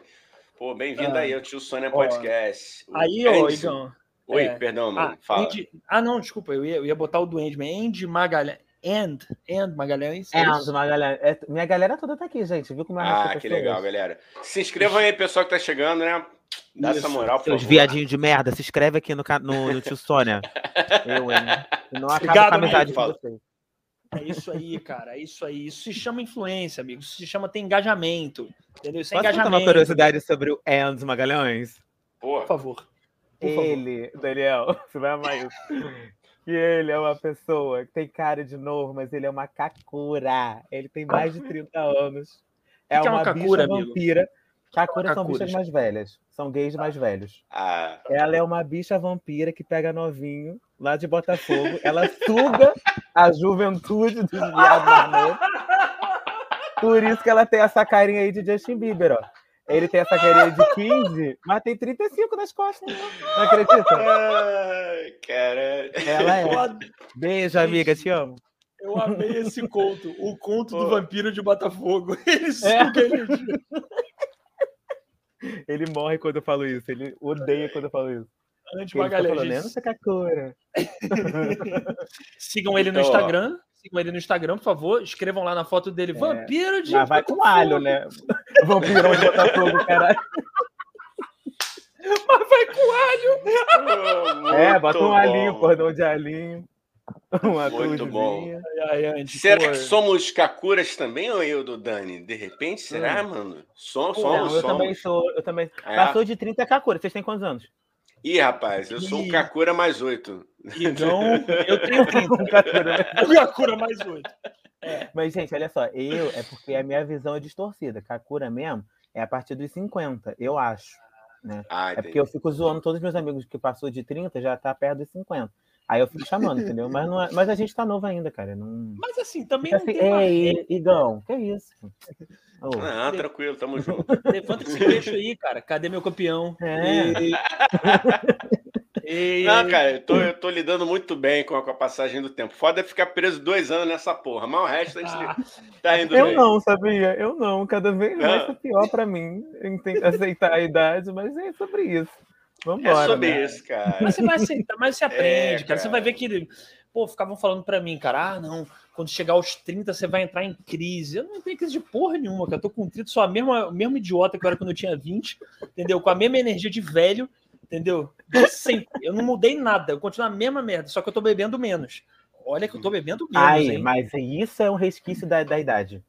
Speaker 2: Pô, bem-vinda ah, aí ao Tio Sônia Podcast.
Speaker 1: Aí, ô, Igão.
Speaker 2: Oi, é, perdão, mano. Ah,
Speaker 1: fala. Andy, ah, não, desculpa, eu ia, eu ia botar o do Endman. Andy Magalhães. And, and Magalhães.
Speaker 3: É, And Magalhães. É, minha galera toda tá aqui, gente. Viu como
Speaker 2: é Ah, que legal, galera. Se inscrevam aí, pessoal que tá chegando, né? Dá Isso. essa moral, por
Speaker 3: Seus viadinhos de merda, se inscreve aqui no, no, no Tio Sônia. eu, hein? Não acaba a amizade com vocês.
Speaker 1: É isso aí, cara. É isso aí. Isso se chama influência, amigo. Isso se chama ter engajamento. Entendeu? Isso é
Speaker 3: Posso
Speaker 1: engajamento.
Speaker 3: uma curiosidade sobre o Enzo Magalhães?
Speaker 1: Por favor.
Speaker 3: Por ele, favor. Daniel, você vai amar isso. que ele é uma pessoa que tem cara de novo, mas ele é uma kakura. Ele tem mais de 30 anos. É, que uma, é uma kakura, bicha vampira. Kakura são bichas mais velhas. São gays mais velhos.
Speaker 2: Ah.
Speaker 3: Ela é uma bicha vampira que pega novinho lá de Botafogo. Ela suga a juventude dos viados Por isso que ela tem essa carinha aí de Justin Bieber, ó. Ele tem essa carinha de 15, mas tem 35 nas costas. Não acredita?
Speaker 2: Ai, cara.
Speaker 3: Ela é. Beijo, amiga, te amo.
Speaker 1: Eu amei esse conto. O conto Pô. do vampiro de Botafogo. Ele suga é. energia.
Speaker 3: Ele morre quando eu falo isso. Ele odeia quando eu falo isso.
Speaker 1: Antes
Speaker 3: Sakakura.
Speaker 1: Sigam ele no então, Instagram. Sigam ele no Instagram, por favor. Escrevam lá na foto dele. É, vampiro de.
Speaker 3: Mas vai com alho, né? Vampirão de Botafogo, caralho.
Speaker 1: Mas vai com
Speaker 3: alho. é, bota um alhinho, cordão de alhinho.
Speaker 2: Uma Muito bom. Ai, ai, será que somos Kakuras também, ou eu do Dani? De repente, será, hum. mano? Somos, somos,
Speaker 3: Não, eu também sou. Eu também... É. Passou de 30 Kakura. Vocês têm quantos anos?
Speaker 2: Ih, rapaz, eu sou um Kakura mais oito.
Speaker 1: Então, eu tenho 30. um Kakura, um Kakura mais oito.
Speaker 3: É. Mas, gente, olha só, eu é porque a minha visão é distorcida. Kakura mesmo é a partir dos 50, eu acho. Né? Ah, é porque eu fico zoando todos os meus amigos que passou de 30 já tá perto dos 50. Aí eu fico chamando, entendeu? Mas, não é, mas a gente tá novo ainda, cara. Não...
Speaker 1: Mas assim, também não
Speaker 3: assim, tem Ei, Igão, que isso?
Speaker 2: Oh, não, tranquilo, tamo junto.
Speaker 1: Levanta esse queixo aí, cara. Cadê meu campeão? É. E...
Speaker 2: E... Não, cara, eu tô, eu tô lidando muito bem com a, com a, passagem do tempo. Foda é ficar preso dois anos nessa porra, mas o resto a gente ah. tá indo
Speaker 3: Eu
Speaker 2: bem.
Speaker 3: não, sabia? Eu não. Cada vez mais tá pior pra mim. Eu tento aceitar a idade, mas é sobre isso. Vambora,
Speaker 2: é sobre né? isso, cara.
Speaker 1: Mas você vai aceitar, mas você aprende, é, cara. cara. Você vai ver que. Pô, ficavam falando pra mim, cara, ah, não, quando chegar aos 30 você vai entrar em crise. Eu não entrei em crise de porra nenhuma, cara. Eu tô com 30, sou a mesma, o mesmo idiota que eu era quando eu tinha 20, entendeu? Com a mesma energia de velho, entendeu? sempre. Eu não mudei nada, eu continuo a mesma merda, só que eu tô bebendo menos. Olha que eu tô bebendo menos.
Speaker 3: Ai, hein? mas isso é um resquício da, da idade.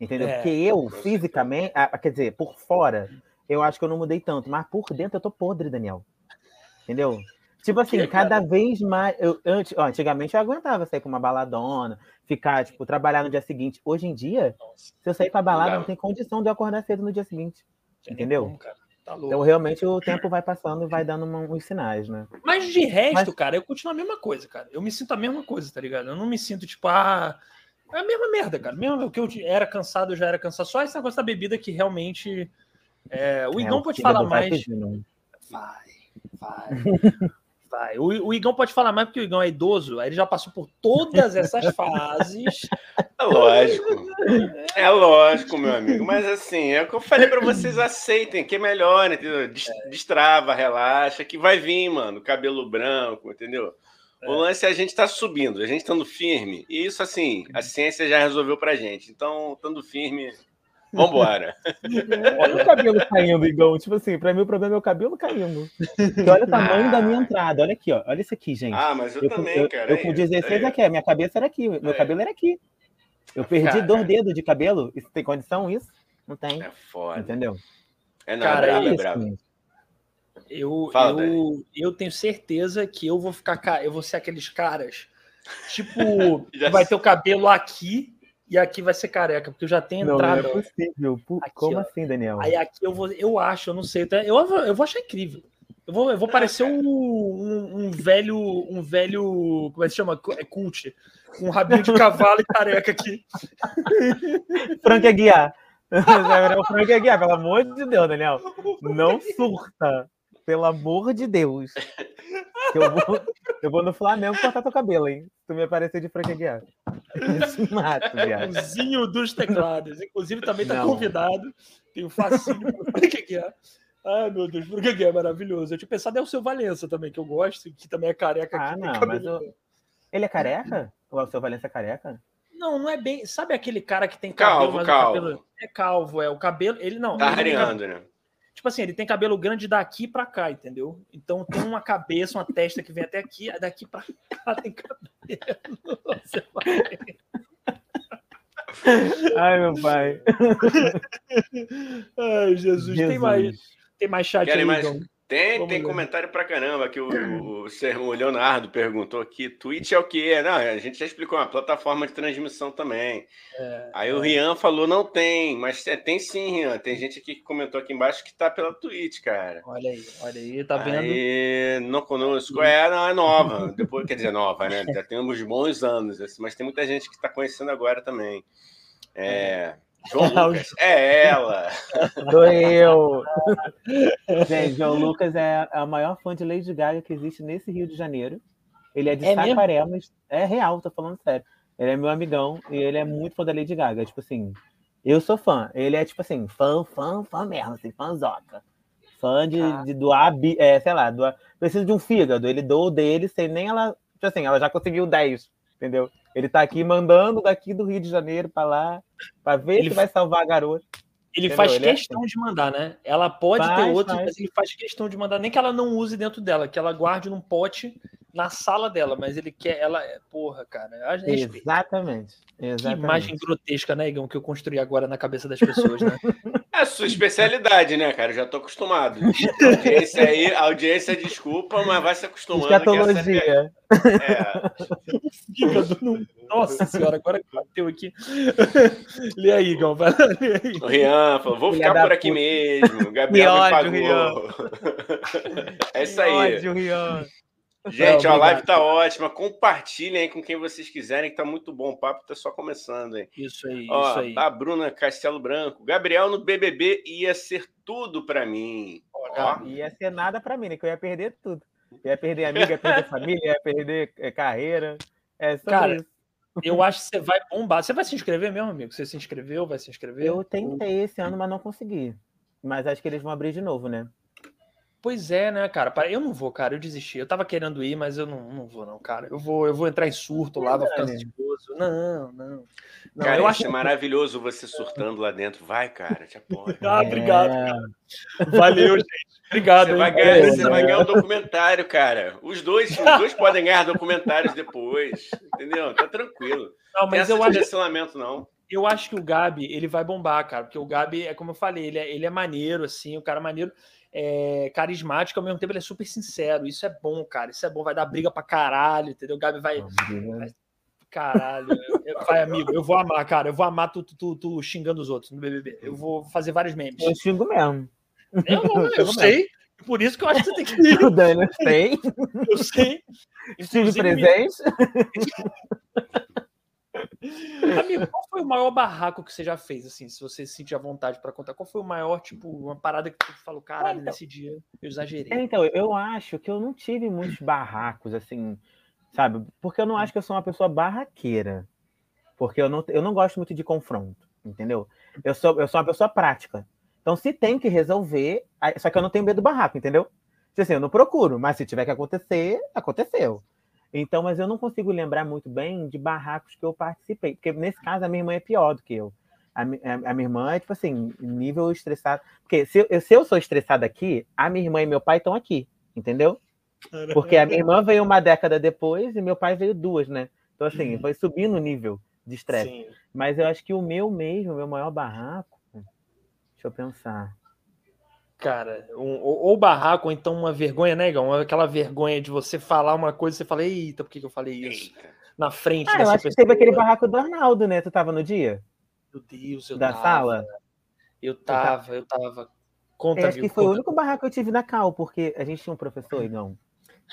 Speaker 3: Entendeu? É. Porque eu, fisicamente, ah, quer dizer, por fora, eu acho que eu não mudei tanto, mas por dentro eu tô podre, Daniel. Entendeu? Tipo assim, que, cada cara? vez mais. Eu, antes, ó, antigamente eu aguentava sair com uma baladona, ficar, tipo, trabalhar no dia seguinte. Hoje em dia, se eu sair pra balada, não, não tem condição de eu acordar cedo no dia seguinte. Entendeu? Bom, tá então, realmente, o tempo vai passando e vai dando uns sinais, né?
Speaker 1: Mas de resto, Mas... cara, eu continuo a mesma coisa, cara. Eu me sinto a mesma coisa, tá ligado? Eu não me sinto, tipo, ah. É a mesma merda, cara. Mesmo que eu era cansado, eu já era cansado. Só esse negócio da bebida que realmente é, o é, Igão é, pode falar mais. Vai, vai. vai. O, o, Igão pode falar mais porque o Igão é idoso, aí ele já passou por todas essas fases.
Speaker 2: É lógico. É lógico, meu amigo. Mas assim, é o que eu falei para vocês aceitem, que é melhor, entendeu? Destrava, relaxa, que vai vir, mano. Cabelo branco, entendeu? É. O lance é a gente estar tá subindo, a gente estando firme. E isso, assim, a ciência já resolveu pra gente. Então, estando firme, Vambora.
Speaker 3: Olha o cabelo caindo, Igão. Tipo assim, pra mim o problema é o cabelo caindo. E olha o tamanho ah. da minha entrada. Olha aqui, ó. Olha isso aqui, gente.
Speaker 2: Ah, mas eu, eu também,
Speaker 3: eu,
Speaker 2: cara.
Speaker 3: Eu, com 16 aqui, a minha cabeça era aqui. Meu é. cabelo era aqui. Eu perdi cara. dois dedos de cabelo. Isso tem condição, isso? Não tem.
Speaker 2: É foda.
Speaker 3: Entendeu?
Speaker 2: É não, cara, é brabo, é, é brabo.
Speaker 1: Eu, Fala, eu, eu tenho certeza que eu vou ficar. Eu vou ser aqueles caras. Tipo, vai ter o cabelo aqui e aqui vai ser careca, porque eu já tenho não, entrada.
Speaker 3: Não é possível. Aqui, Como ó. assim, Daniel?
Speaker 1: Aí aqui eu vou, eu acho, eu não sei, eu, eu vou achar incrível. Eu vou, eu vou parecer um, um, um, velho, um velho, como é que se chama? É cult, um rabinho de cavalo e careca aqui.
Speaker 3: Frank Aguiar. o Frank Aguiar, pelo amor de Deus, Daniel. Não surta. Pelo amor de Deus. Eu vou, eu vou no Flamengo cortar teu cabelo, hein? Se tu me aparecer de Frank Aguiar.
Speaker 1: Mato, viado. Cozinho dos teclados. Inclusive, também tá Não. convidado. Tem o fascínio pro Frank Aguiar. Ai, meu Deus, Frank Aguiar é maravilhoso. Eu tinha pensado é o seu Valença também, que eu gosto, que também é careca.
Speaker 3: Ah, não, mas eu... ele é careca? Ou é o seu Valença é careca?
Speaker 1: Não, não é bem. Sabe aquele cara que tem cabelo, calvo, mas calvo. o cabelo é calvo, é o cabelo. Ele não.
Speaker 2: Tá rareando, né?
Speaker 1: Tipo assim, ele tem cabelo grande daqui para cá, entendeu? Então tem uma cabeça, uma testa que vem até aqui, daqui para cá tem cabelo.
Speaker 3: Ai, meu pai.
Speaker 1: Ai, Jesus. Jesus. Tem mais, tem mais chat Querem aí, mais... Então.
Speaker 2: Tem, tem comentário pra caramba que o, o, o, Leonardo perguntou aqui. Twitch é o que? Não, a gente já explicou, uma plataforma de transmissão também. É, aí é. o Rian falou, não tem, mas é, tem sim, Rian. Tem gente aqui que comentou aqui embaixo que tá pela Twitch, cara.
Speaker 1: Olha aí, olha aí, tá vendo?
Speaker 2: Aí, não conosco, é, não, é nova. Depois, quer dizer, nova, né? Já temos bons anos, assim, mas tem muita gente que tá conhecendo agora também. É, João Lucas, é ela.
Speaker 3: Sou eu. Gente, João Lucas é a maior fã de Lady Gaga que existe nesse Rio de Janeiro. Ele é de é Saquaré, mas é real, tô falando sério. Ele é meu amigão e ele é muito fã da Lady Gaga. Tipo assim, eu sou fã. Ele é tipo assim, fã, fã, fã mesmo, assim, fãzoca. Fã de, ah. de doar, é, sei lá, doar. Precisa de um fígado. Ele doou dele sem nem ela. Tipo assim, ela já conseguiu 10, entendeu? Ele tá aqui mandando daqui do Rio de Janeiro para lá, para ver ele se vai salvar a garota.
Speaker 1: Ele Entendeu? faz ele é questão é... de mandar, né? Ela pode faz, ter outro, faz. mas ele faz questão de mandar, nem que ela não use dentro dela, que ela guarde num pote na sala dela, mas ele quer, ela, é, porra, cara.
Speaker 3: Exatamente. Exatamente.
Speaker 1: Que imagem grotesca, né, Igão, que eu construí agora na cabeça das pessoas, né?
Speaker 2: É a sua especialidade, né, cara? Eu já tô acostumado. A audiência aí, a audiência desculpa, mas vai se acostumando.
Speaker 3: Escatologia.
Speaker 1: É. Nossa senhora, agora bateu aqui. Lê aí, Igão, vai
Speaker 2: lá, lê aí. O Rian falou, vou ficar por aqui puta. mesmo. Gabriel me, ódio, me pagou. Rian. É isso aí. ódio, Rian. Gente, a live tá ótima. Compartilhem aí com quem vocês quiserem, que tá muito bom. O papo tá só começando, hein?
Speaker 1: Isso aí, Ó, isso aí.
Speaker 2: A Bruna Castelo Branco. Gabriel no BBB ia ser tudo para mim.
Speaker 3: Ó. Ia ser nada para mim, né? Que eu ia perder tudo. Ia perder amiga, ia perder família, ia perder é, carreira. É só Cara, isso.
Speaker 1: Eu acho que você vai bombar. Você vai se inscrever mesmo, amigo? Você se inscreveu? Vai se inscrever?
Speaker 3: Eu tentei esse ano, mas não consegui. Mas acho que eles vão abrir de novo, né?
Speaker 1: Pois é, né, cara? Eu não vou, cara. Eu desisti. Eu tava querendo ir, mas eu não, não vou, não, cara. Eu vou, eu vou entrar em surto lá, vou ficar ansioso. Não, não.
Speaker 2: não cara, eu acho maravilhoso você surtando lá dentro. Vai, cara, te apoio.
Speaker 1: ah, obrigado. É... Valeu, gente. Obrigado.
Speaker 2: Você, vai ganhar, você vai ganhar um documentário, cara. Os dois, os dois podem ganhar documentários depois. Entendeu? Tá tranquilo.
Speaker 1: Não, mas eu acho. não. Eu acho que o Gabi, ele vai bombar, cara. Porque o Gabi, é como eu falei, ele é, ele é maneiro, assim, o cara é maneiro é, carismático, ao mesmo tempo ele é super sincero. Isso é bom, cara. Isso é bom, vai dar briga pra caralho, entendeu? O Gabi vai. vai caralho, vai, amigo, eu vou amar, cara. Eu vou amar tu, tu, tu, tu, xingando os outros no BBB. Eu vou fazer vários memes.
Speaker 3: Eu xingo mesmo.
Speaker 1: Eu, eu, eu sei. Por isso que eu acho que você tem que ir.
Speaker 3: O Daniel tem.
Speaker 1: Eu sei.
Speaker 3: Estive presente.
Speaker 1: Amigo, qual foi o maior barraco que você já fez, assim, se você se sentir à vontade para contar? Qual foi o maior, tipo, uma parada que tu falou, caralho, então, nesse dia eu exagerei?
Speaker 3: É, então, eu acho que eu não tive muitos barracos, assim, sabe? Porque eu não acho que eu sou uma pessoa barraqueira. Porque eu não, eu não gosto muito de confronto, entendeu? Eu sou, eu sou uma pessoa prática. Então, se tem que resolver, só que eu não tenho medo do barraco, entendeu? Tipo assim, eu não procuro, mas se tiver que acontecer, aconteceu. Então, mas eu não consigo lembrar muito bem de barracos que eu participei, porque nesse caso a minha irmã é pior do que eu. A, a, a minha irmã é tipo assim, nível estressado. Porque se eu, se eu sou estressado aqui, a minha irmã e meu pai estão aqui, entendeu? Porque a minha irmã veio uma década depois e meu pai veio duas, né? Então, assim, uhum. foi subindo o nível de estresse. Mas eu acho que o meu mesmo, o meu maior barraco. Deixa eu pensar.
Speaker 1: Cara, um, ou, ou, barraco, ou então uma vergonha, né, Igão? Aquela vergonha de você falar uma coisa e você fala, eita, por que, que eu falei isso? Eita. Na frente
Speaker 3: ah, eu acho pessoa. que teve aquele barraco do Arnaldo, né? Tu tava no dia?
Speaker 1: Meu Deus, eu
Speaker 3: da
Speaker 1: tava.
Speaker 3: sala?
Speaker 1: Eu tava, eu tava.
Speaker 3: Conta, acho que foi conta. o único barraco que eu tive na Cal, porque a gente tinha um professor, Igão,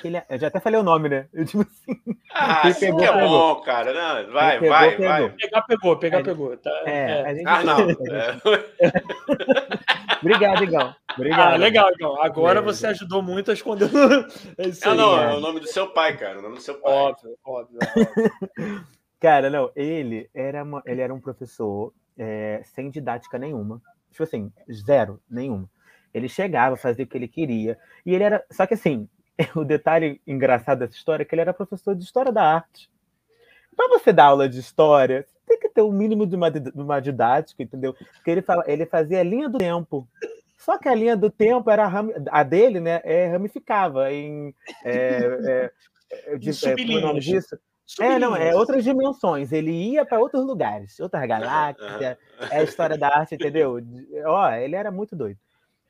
Speaker 3: ele, eu já até falei o nome, né? Eu tipo assim.
Speaker 2: Ah, pegou, é pegou. bom, cara. Não, vai, pegou, vai, pegou. vai.
Speaker 1: Pegar, pegou, pegar, pegou. Tá,
Speaker 3: é, é. Gente... Ah, não. Obrigado, Igão. Obrigado.
Speaker 1: Ah, legal, Igão. Agora é, você ajudou muito a esconder.
Speaker 2: É isso não, não, é o nome do seu pai, cara. O nome do seu pai.
Speaker 1: Óbvio, óbvio. óbvio.
Speaker 3: cara, não, ele era, uma, ele era um professor é, sem didática nenhuma. Tipo assim, zero, nenhuma. Ele chegava, fazia o que ele queria. E ele era. Só que assim, o detalhe engraçado dessa história é que ele era professor de história da arte. Para você dar aula de história, que ter o um mínimo de uma, de uma didática, entendeu? Porque ele, fala, ele fazia a linha do tempo. Só que a linha do tempo era a dele, né? É, ramificava em. É, é, de, é, como é o nome disso? É, não, é outras dimensões. Ele ia para outros lugares, outras galáxias. É a história da arte, entendeu? Ó, ele era muito doido.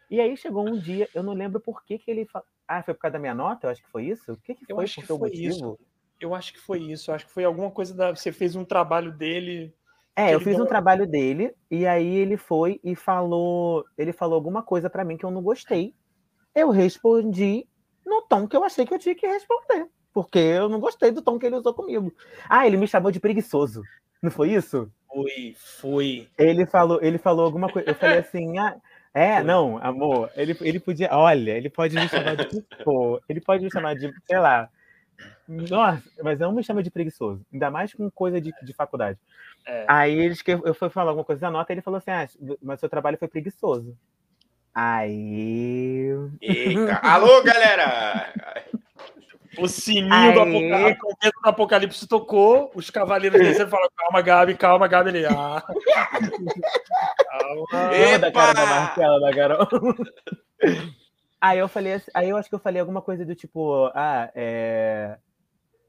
Speaker 3: E aí chegou um dia, eu não lembro por que, que ele. Ah, foi por causa da minha nota? Eu acho que foi isso? O que, que foi
Speaker 1: eu acho que foi motivo? Isso. Eu acho que foi isso. Eu acho que foi alguma coisa da. Você fez um trabalho dele.
Speaker 3: É, eu fiz deu... um trabalho dele, e aí ele foi e falou. Ele falou alguma coisa para mim que eu não gostei. Eu respondi no tom que eu achei que eu tinha que responder. Porque eu não gostei do tom que ele usou comigo. Ah, ele me chamou de preguiçoso. Não foi isso?
Speaker 1: Foi, foi.
Speaker 3: Ele falou, ele falou alguma coisa. Eu falei assim, ah, é, não, amor, ele, ele podia, olha, ele pode me chamar de pô, ele pode me chamar de, sei lá. Nossa, mas não me chama de preguiçoso, ainda mais com coisa de, de faculdade. É. Aí eles que eu fui falar alguma coisa da nota, ele falou assim: ah, mas seu trabalho foi preguiçoso. Aí.
Speaker 2: Eita. Alô, galera!
Speaker 1: O sininho do apocalipse, do apocalipse, tocou, os cavaleiros desceram e falaram: calma, Gabi, calma, Gabi. Ele, ah.
Speaker 3: calma. da cara da Marcela, da Carol. Aí eu falei, assim, aí eu acho que eu falei alguma coisa do tipo, ah, é...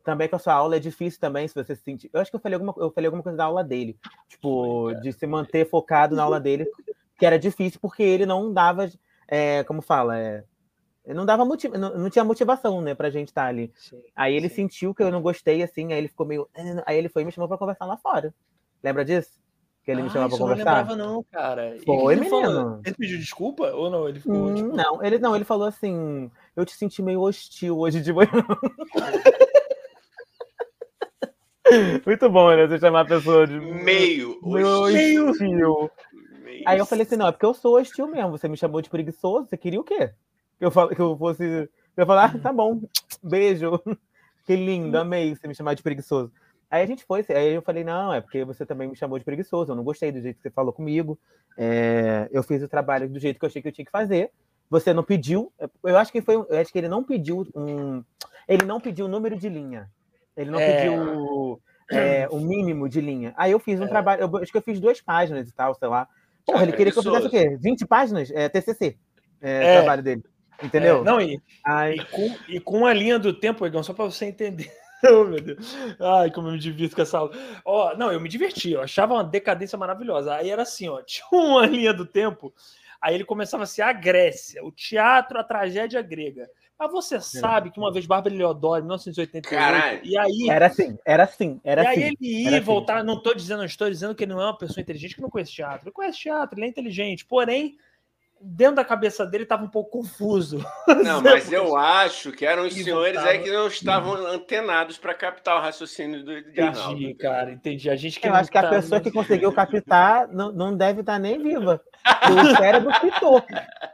Speaker 3: também que a sua aula é difícil também, se você se sentir. Eu acho que eu falei alguma, eu falei alguma coisa da aula dele, tipo, de se manter focado na aula dele, que era difícil porque ele não dava, é, como fala, é, não dava motiv... não, não, tinha motivação, né, pra gente estar tá ali. Sim, aí ele sim. sentiu que eu não gostei, assim, aí ele ficou meio. Aí ele foi e me chamou pra conversar lá fora. Lembra disso? Que ele ah, me chamou pra conversar?
Speaker 1: Eu não lembrava, não, cara.
Speaker 3: Foi, ele menino. Falou...
Speaker 1: Ele pediu desculpa ou não? Ele ficou.
Speaker 3: Hum, tipo... Não, ele não, ele falou assim: eu te senti meio hostil hoje de manhã. Muito bom, né? Você chamar a pessoa de.
Speaker 2: Meio.
Speaker 3: Meio hostil. Meio. Aí eu falei assim: não, é porque eu sou hostil mesmo. Você me chamou de preguiçoso, você queria o quê? que eu, falo, que eu fosse. Eu falar, ah, tá bom, beijo. Que lindo, amei você me chamar de preguiçoso. Aí a gente foi, aí eu falei, não, é porque você também me chamou de preguiçoso, eu não gostei do jeito que você falou comigo. É, eu fiz o trabalho do jeito que eu achei que eu tinha que fazer. Você não pediu, eu acho que foi, eu acho que ele não pediu um, ele não pediu o número de linha. Ele não é... pediu é, o mínimo de linha. Aí eu fiz um é. trabalho, eu, acho que eu fiz duas páginas e tal, sei lá. Porra, ele queria que eu fizesse o quê? 20 páginas? É, TCC, é, é, trabalho dele. Entendeu?
Speaker 1: É, não, e, Ai. e, com, e com a linha do tempo, Egão, só para você entender. oh, meu Deus. Ai, como eu me divirto com essa aula. Ó, não, eu me diverti, eu achava uma decadência maravilhosa. Aí era assim, ó, tinha uma linha do tempo, aí ele começava assim, a Grécia, o teatro, a tragédia grega. Mas você é. sabe que uma vez Bárbara Leodoro, em 1988, Caralho. e aí...
Speaker 3: Era assim, era assim, era
Speaker 1: e
Speaker 3: assim.
Speaker 1: E aí ele ia assim. voltar, não estou dizendo, não estou dizendo que ele não é uma pessoa inteligente que não conhece teatro. Ele conhece teatro, ele é inteligente, porém dentro da cabeça dele estava um pouco confuso.
Speaker 2: Não, mas eu acho que eram os senhores voltava. aí que não estavam antenados para captar o raciocínio do de
Speaker 1: Arnaldo. Entendi, cara, entendi. A gente
Speaker 3: que eu acho que a tá pessoa que conseguiu captar não, não deve estar tá nem viva. O cérebro pitou.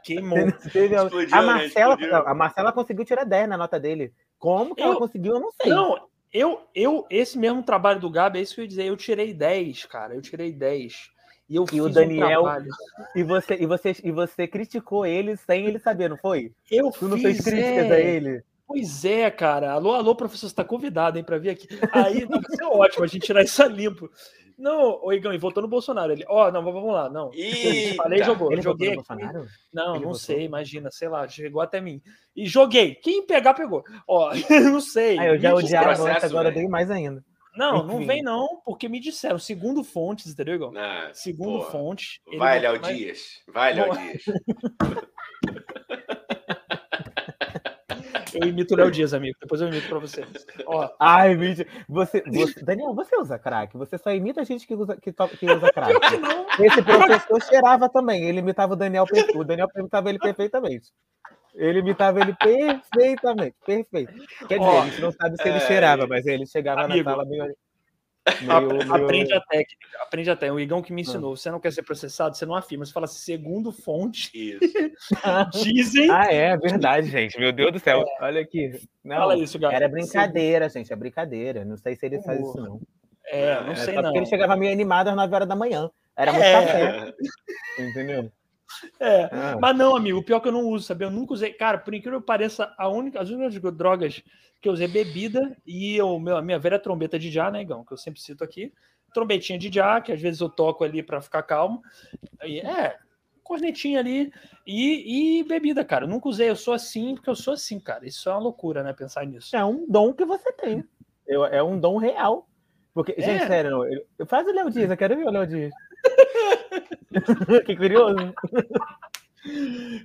Speaker 1: Queimou.
Speaker 3: Explodiu, a, né? Marcela, né? a Marcela conseguiu tirar 10 na nota dele. Como que eu, ela conseguiu, eu não sei.
Speaker 1: Não, eu, eu, esse mesmo trabalho do Gabi, é isso que eu ia dizer. Eu tirei 10, cara. Eu tirei 10.
Speaker 3: E eu e o Daniel um e você e você e você criticou ele sem ele saber, não foi?
Speaker 1: Eu
Speaker 3: tu
Speaker 1: não
Speaker 3: fez críticas é. a ele?
Speaker 1: Pois é, cara. Alô, alô, professor, você está convidado, hein, para vir aqui. Aí vai ser ótimo a gente tirar isso a limpo. Não, o Igão, e voltou no Bolsonaro. Ele, ó, oh, não, vamos lá, não.
Speaker 2: Eita.
Speaker 1: Falei, jogou. Ele joguei aqui. Não, ele não votou? sei, imagina, sei lá, chegou até mim. E joguei. Quem pegar, pegou. Ó, não sei.
Speaker 3: Ah, eu já odiava agora dei mais ainda.
Speaker 1: Não, Enfim. não vem não, porque me disseram, segundo fontes, entendeu? Ah, segundo porra. fontes.
Speaker 2: Vai, Léo Dias. Vai, Léo Dias.
Speaker 1: Eu imito o Léo Dias, amigo. Depois eu imito pra você.
Speaker 3: Ó. Ai, você, você, Daniel, você usa crack. Você só imita a gente que usa, que, que usa crack. Esse professor cheirava também. Ele imitava o Daniel perfeito. O Daniel imitava ele perfeitamente. Ele imitava ele perfeitamente, perfeito. Quer dizer, oh, a gente não sabe se ele é... cheirava, mas ele chegava amigo, na sala meio.
Speaker 1: Meio, meio... Aprende a técnica, aprende a técnica. O Igão que me ensinou. Você não quer ser processado, você não afirma. Você fala assim, segundo fonte. Dizem.
Speaker 3: Ah, é, é verdade, gente. Meu Deus do céu. É. Olha aqui. Não, fala isso, galera. Era brincadeira, gente. É brincadeira. Não sei se ele faz isso, não.
Speaker 1: É, não é, sei, não.
Speaker 3: Porque ele chegava meio animado às 9 horas da manhã. Era muito é. café. Entendeu?
Speaker 1: É, ah. mas não, amigo, o pior que eu não uso, sabe? Eu nunca usei. Cara, por incrível que pareça, a única, as únicas drogas que eu usei é bebida e o meu, a minha velha trombeta de já, né, Igão? Que eu sempre cito aqui. Trombetinha de já, que às vezes eu toco ali para ficar calmo. E, é, cornetinha ali e, e, bebida, cara. Eu nunca usei, eu sou assim porque eu sou assim, cara. Isso é uma loucura, né? Pensar nisso.
Speaker 3: É um dom que você tem. Eu, é um dom real. Porque, é. gente, sério, não, eu, eu, faz o Léo Dias, eu quero ver o Léo Dias. que curioso.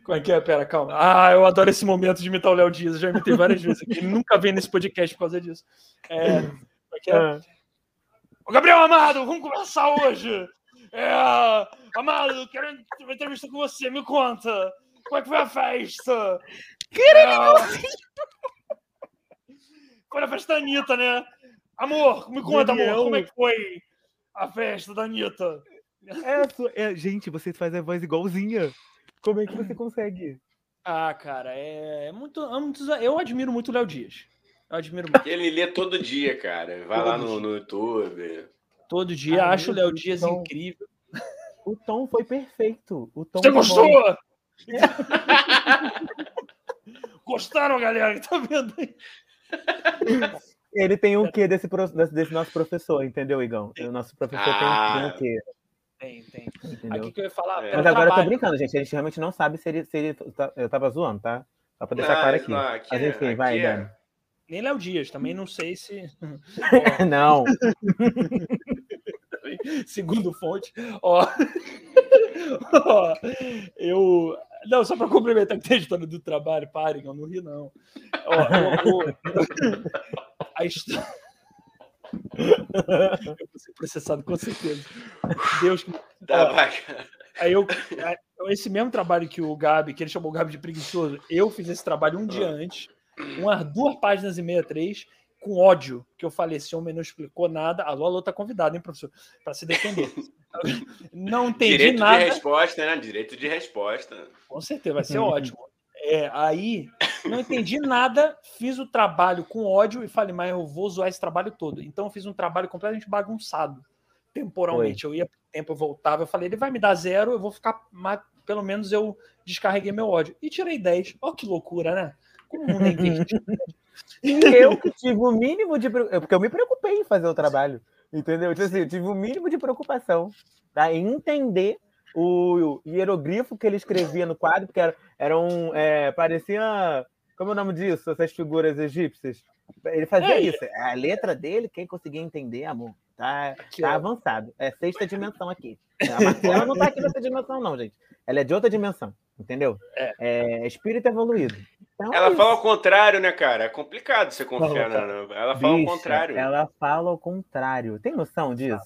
Speaker 1: Como é que é? Pera, calma. Ah, eu adoro esse momento de imitar o Léo Dias. Eu já imitei várias vezes aqui. Ele nunca vem nesse podcast por causa disso. É, como é que é? Ah. Ô, Gabriel Amado, vamos conversar hoje. É, Amado, quero uma entrevista com você. Me conta. Como é que foi a festa?
Speaker 3: Querido!
Speaker 1: É... Foi na festa da Anitta, né? Amor, me conta, amor, como é que foi? A festa da Anitta.
Speaker 3: É, é, gente, você faz a voz igualzinha. Como é que você consegue?
Speaker 1: Ah, cara, é, é muito, é muito. Eu admiro muito o Léo Dias. Eu admiro muito.
Speaker 2: Ele lê todo dia, cara. Vai todo lá no, no, YouTube.
Speaker 1: Todo dia. Acho o Léo Dias tom, incrível.
Speaker 3: O tom foi perfeito. O tom
Speaker 1: Você gostou? É. Gostaram, galera? Tá vendo aí?
Speaker 3: Ele tem um quê desse, desse nosso professor, entendeu, Igão? O nosso professor ah. tem um quê.
Speaker 1: Tem, tem. Entendeu? Aqui que eu ia falar.
Speaker 3: É. Mas agora trabalho. eu tô brincando, gente. A gente realmente não sabe se ele. Se ele tá, eu tava zoando, tá? Só pra deixar não, claro aqui. Não, aqui Mas enfim, é, vai, é...
Speaker 1: Nem Léo Dias, também não sei se.
Speaker 3: não.
Speaker 1: Segundo fonte, ó. ó. Eu. Não, só para complementar que tem a história do trabalho, parem, eu não ri, não. Ó, eu, eu... A história. Eu vou ser processado com certeza. Deus que. Tá, aí eu, esse mesmo trabalho que o Gabi, que ele chamou o Gabi de preguiçoso, eu fiz esse trabalho um dia antes, umas duas páginas e meia, três, com ódio, que eu falei, esse homem não explicou nada. Alô, alô, tá convidado, hein, professor? Para se defender. Não entendi
Speaker 2: Direito
Speaker 1: nada.
Speaker 2: Direito de resposta, né? Direito de resposta.
Speaker 1: Com certeza, vai ser ótimo. É, aí, não entendi nada, fiz o trabalho com ódio e falei, mas eu vou zoar esse trabalho todo. Então, eu fiz um trabalho completamente bagunçado, temporalmente. Foi. Eu ia pro tempo, eu voltava, eu falei, ele vai me dar zero, eu vou ficar, mas pelo menos eu descarreguei meu ódio. E tirei 10. Olha que loucura, né? Como o mundo é
Speaker 3: E eu que tive o mínimo de. Porque eu me preocupei em fazer o trabalho. Entendeu? Tipo assim, eu tive o mínimo de preocupação tá? em entender o hierogrifo que ele escrevia no quadro, porque era, era um. É, parecia. Como é o nome disso? Essas figuras egípcias. Ele fazia é, isso. A letra dele, quem conseguia entender, amor, tá, tá avançado. É sexta dimensão aqui. A Marcela não tá aqui nessa dimensão, não, gente. Ela é de outra dimensão, entendeu? É, é espírito evoluído.
Speaker 2: Então, ela é fala ao contrário, né, cara? É complicado você confiar na. Ela fala Bicha, ao contrário.
Speaker 3: Ela fala ao contrário. Tem noção disso?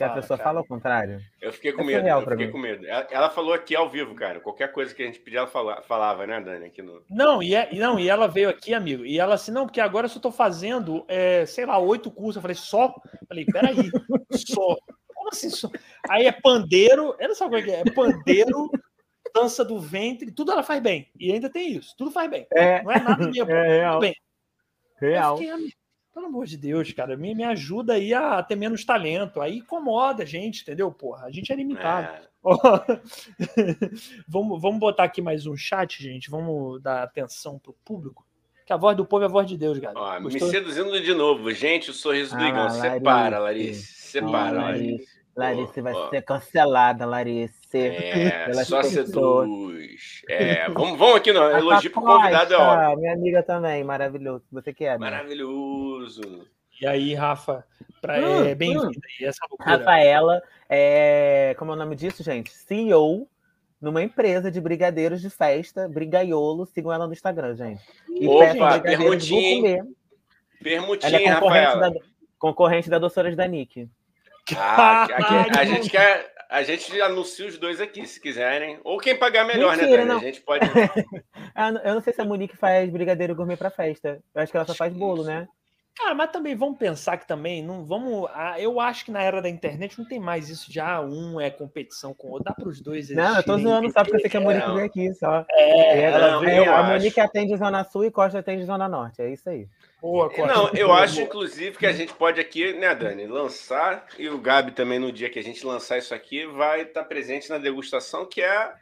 Speaker 3: Que a pessoa cara. fala ao contrário.
Speaker 2: Eu fiquei com medo. eu fiquei mim. com medo. Ela, ela, falou aqui ao vivo, cara. Qualquer coisa que a gente pedia, ela falava, falava né, Dani? Aqui no...
Speaker 1: Não, e, é, não, e ela veio aqui, amigo. E ela assim, não, porque agora eu só tô fazendo, é, sei lá, oito cursos. Eu falei, só? Eu falei, peraí, só. Como assim só? Aí é pandeiro. Eu não sabe o que é. É pandeiro, dança do ventre, tudo ela faz bem. E ainda tem isso, tudo faz bem. É, não é nada minha, é real. bem.
Speaker 3: Real. Fiquei,
Speaker 1: pelo amor de Deus, cara, me, me ajuda aí a ter menos talento. Aí incomoda a gente, entendeu? Porra, a gente é limitado. É. vamos, vamos botar aqui mais um chat, gente. Vamos dar atenção pro público. Que a voz do povo é a voz de Deus, galera.
Speaker 2: Me seduzindo de novo. Gente, o sorriso do ah, Igão. Separa, Larissa. Separa, Larissa.
Speaker 3: Larissa vai ser cancelada, Larissa.
Speaker 2: É, só seduz. É, vamos, vamos aqui no elogio pro convidado. Ó.
Speaker 3: Minha amiga também, maravilhoso. Você que é?
Speaker 2: Maravilhoso.
Speaker 1: E aí, Rafa, pra, hum, é, bem-vinda hum. essa
Speaker 3: Rafaela, é, como é o nome disso, gente? CEO numa empresa de brigadeiros de festa, Brigaiolo. Sigam ela no Instagram, gente.
Speaker 2: E Opa. Permutinho,
Speaker 3: ela é concorrente Rafaela. Da, concorrente da Doçoras da Nick.
Speaker 2: Ah, aqui, a gente quer. A gente anuncia os dois aqui, se quiserem. Ou quem pagar melhor, né, Mentira, né, Dani? Não. A gente pode.
Speaker 3: Ah, eu não sei se a Monique faz brigadeiro gourmet para festa. Eu acho que ela só faz bolo, né?
Speaker 1: Cara, mas também vamos pensar que também não vamos. Eu acho que na era da internet não tem mais isso de ah, um é competição com o outro. Dá para os dois.
Speaker 3: Não, eu tô zoando só porque eu sei que a Monique vem aqui só. É, ela, não, é, a Monique atende Zona Sul e Costa atende Zona Norte. É isso aí.
Speaker 2: Boa, Não, eu acho, inclusive, que a gente pode aqui, né, Dani, lançar, e o Gabi também, no dia que a gente lançar isso aqui, vai estar presente na degustação, que é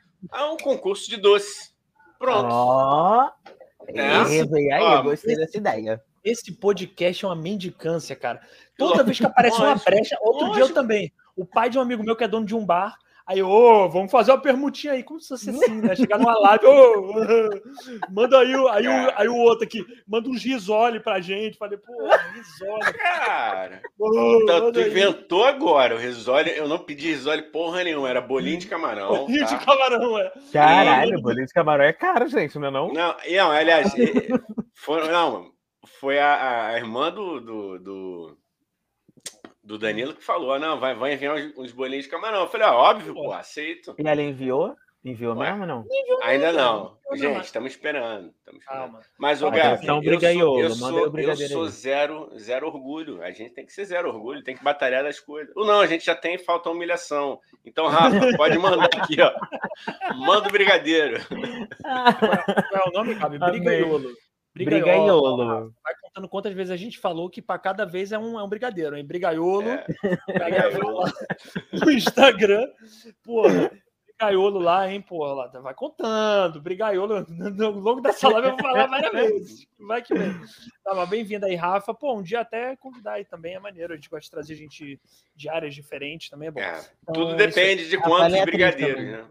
Speaker 2: um concurso de doce. Pronto.
Speaker 3: Ó, oh, é. e aí, ó, gostei dessa ideia.
Speaker 1: Esse podcast é uma mendicância, cara. Toda vez que aparece uma brecha, outro lógico. dia eu também. O pai de um amigo meu que é dono de um bar, Aí, ô, oh, vamos fazer uma permutinha aí, como se fosse assim, né? Chegar numa live, ô, oh, manda aí, aí, o, aí o outro aqui, manda uns risole pra gente. Falei, pô, risole.
Speaker 2: Cara, oh, então, tu inventou agora o risole. Eu não pedi risole porra nenhuma, era bolinho de camarão.
Speaker 1: Bolinho tá? de camarão, é.
Speaker 3: Caralho, e... bolinho de camarão é caro, gente, não é não?
Speaker 2: Não, não aliás, foi, não, foi a, a irmã do, do, do do Danilo que falou: não, vai, vai enviar uns, uns bolinhos de camarão. Eu falei, ah, óbvio, pô, aceito.
Speaker 3: E ela enviou? Enviou Ué, mesmo ou não?
Speaker 2: Ainda não. Gente, estamos esperando. Estamos esperando. Mas, o Gabi, eu, sou, eu, sou, eu sou zero, zero orgulho. A gente tem que ser zero orgulho, tem que batalhar das coisas. Ou não, a gente já tem falta humilhação. Então, Rafa, pode mandar aqui, ó. Manda o brigadeiro.
Speaker 1: Qual é o nome, Gabi? Brigaiolo. Brigaiolo. Vai contando quantas vezes a gente falou que para cada vez é um, é um brigadeiro, hein? Brigaiolo. É. Brigaiolo. No Instagram. Porra. Brigaiolo lá, hein, pô, lá, vai contando. Brigaiolo, no longo dessa live eu vou falar várias vezes. Vai que vem. Tá, bem-vindo aí, Rafa. Pô, um dia até convidar aí também é maneiro. A gente gosta de trazer gente de áreas diferentes também, é bom. É,
Speaker 2: então, tudo depende isso... de quantos é brigadeiros, né?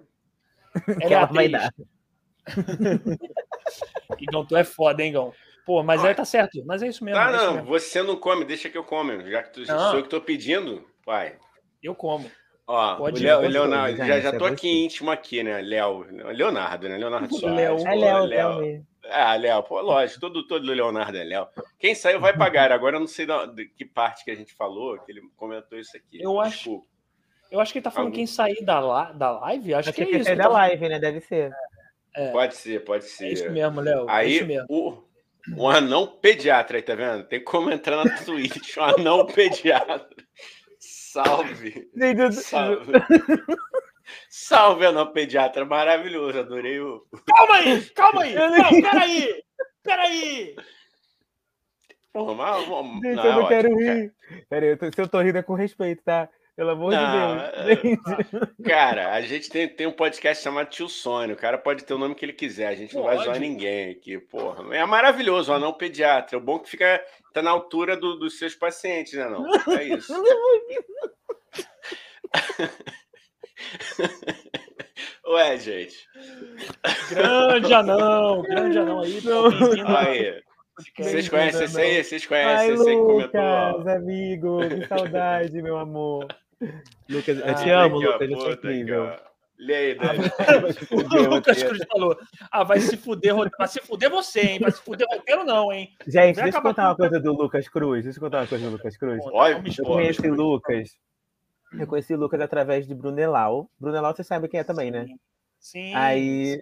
Speaker 1: Ela é vai dar. Igão, tu é foda, hein, Igão? Pô, mas aí tá certo. Mas é isso mesmo.
Speaker 2: Tá,
Speaker 1: é
Speaker 2: não,
Speaker 1: mesmo.
Speaker 2: você não come, deixa que eu come. Já que tu, sou eu que tô pedindo, vai.
Speaker 1: Eu como.
Speaker 2: Ó, pode o, Leo, o Leonardo, já, já tô aqui íntimo aqui, né? Léo, Leonardo, né? Leonardo Soares. Léo,
Speaker 3: é Léo, Léo.
Speaker 2: Ah, Léo, pô, lógico, todo, todo Leonardo é Léo. Quem saiu vai pagar. Agora eu não sei de que parte que a gente falou, que ele comentou isso aqui.
Speaker 1: Eu acho. Eu acho que ele tá falando Algum... quem sair da, da live. Acho, acho que,
Speaker 3: que
Speaker 1: é isso. É
Speaker 3: da live, né? Deve ser.
Speaker 2: É. Pode ser, pode ser. É
Speaker 1: isso mesmo, Léo.
Speaker 2: É aí,
Speaker 1: mesmo.
Speaker 2: O, o anão pediatra aí, tá vendo? Tem como entrar na Twitch, o anão pediatra. Salve! Salve! Salve, anão pediatra, maravilhoso, adorei o.
Speaker 1: Calma aí, calma aí! Não, peraí! Peraí!
Speaker 3: Porra, mas, Gente, não, eu não quero rir. Peraí, se eu tô rindo é com respeito, tá? Pelo amor não, de Deus.
Speaker 2: É, cara, a gente tem, tem um podcast chamado Tio Sônia. O cara pode ter o nome que ele quiser. A gente não pode. vai zoar ninguém aqui, porra. É maravilhoso o anão pediatra. O bom é que fica tá na altura do, dos seus pacientes, né? Não? É isso. Ué, gente.
Speaker 1: Grande anão, grande anão aí.
Speaker 2: aí. Vocês conhecem esse aí? Vocês conhecem esse aí
Speaker 3: que comentou? amigo, que saudade, meu amor. Lucas, eu te amo, Lucas, você é incrível.
Speaker 2: Lê aí, Dani.
Speaker 1: o Lucas Cruz falou: Ah, vai se fuder, vai se fuder você, hein? Vai se fuder roteiro, não, hein?
Speaker 3: Gente, vai deixa eu contar uma coisa do Lucas Cruz. Deixa eu contar uma coisa do Lucas Cruz.
Speaker 2: Olha,
Speaker 3: eu conheci o Lucas. Eu conheci o Lucas através de Brunelau. Brunelau, você sabe quem é também, né?
Speaker 1: Sim.
Speaker 3: Aí.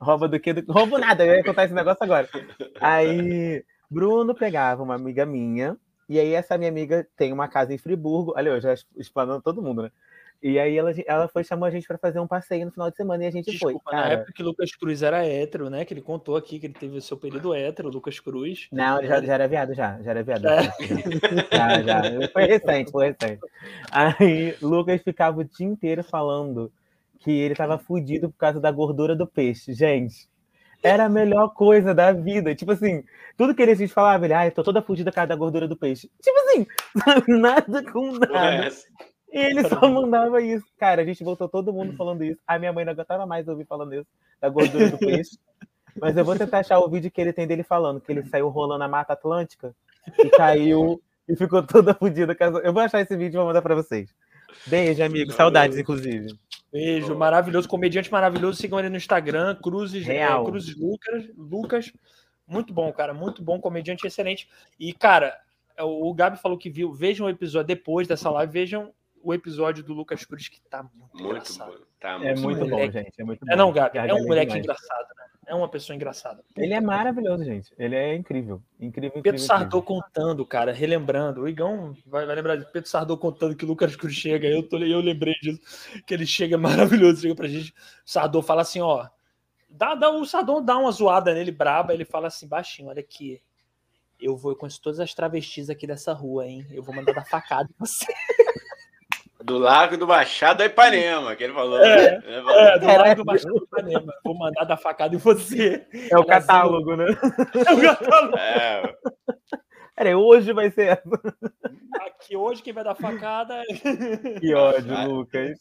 Speaker 3: Rouba do que? Do... Roubo nada, eu ia contar esse negócio agora. Aí, Bruno pegava uma amiga minha e aí essa minha amiga tem uma casa em Friburgo. Olha, eu já explanando todo mundo, né? E aí ela, ela foi chamou a gente para fazer um passeio no final de semana e a gente Desculpa, foi.
Speaker 1: Cara. Na época que Lucas Cruz era hétero, né? Que ele contou aqui que ele teve o seu período hétero, Lucas Cruz.
Speaker 3: Não, ele já, já era viado, já. Já era viado. É. Já, já. Foi recente, foi recente. Aí Lucas ficava o dia inteiro falando que ele tava fudido por causa da gordura do peixe. Gente, era a melhor coisa da vida. Tipo assim, tudo que ele falava, ele, ah, eu tô toda fudida por causa da gordura do peixe. Tipo assim, nada com nada. E ele só mandava isso. Cara, a gente voltou todo mundo falando isso. A minha mãe não aguentava mais ouvir falando isso, da gordura do peixe. Mas eu vou tentar achar o vídeo que ele tem dele falando, que ele saiu rolando a Mata Atlântica e caiu e ficou toda fodida. Eu vou achar esse vídeo e vou mandar para vocês. Beijo, amigo. Saudades, inclusive.
Speaker 1: Beijo, maravilhoso, comediante maravilhoso. Sigam ele no Instagram, Cruzes, é, Cruzes Lucas, Lucas. Muito bom, cara, muito bom, comediante excelente. E, cara, o Gabi falou que viu. Vejam o episódio depois dessa live, vejam o episódio do Lucas Cruz, que tá muito, muito engraçado. Bom,
Speaker 3: tá é muito é muito bom, gente. É, muito bom.
Speaker 1: é não, Gabi, é um moleque demais. engraçado, né? É uma pessoa engraçada.
Speaker 3: Ele é maravilhoso, gente. Ele é incrível. Incrível, incrível
Speaker 1: Pedro Sardô contando, cara, relembrando. O Igão vai, vai lembrar de Pedro Sardô contando que o Lucas Cruz chega. Eu, tô, eu lembrei disso. Que ele chega maravilhoso, chega pra gente. O Sardô fala assim: ó. Dá, dá, o Sardô dá uma zoada nele braba. Ele fala assim, baixinho: olha aqui. Eu vou com todas as travestis aqui dessa rua, hein? Eu vou mandar dar facada em você.
Speaker 2: Do Lago do Machado a Ipanema, que ele falou.
Speaker 1: É, falou. é do Lago do Machado a Ipanema. Vou mandar dar facada em você.
Speaker 3: É o catálogo, né? É o catálogo. É. Peraí, hoje vai ser
Speaker 1: Aqui hoje quem vai dar facada é.
Speaker 3: Que ódio, ah, Lucas.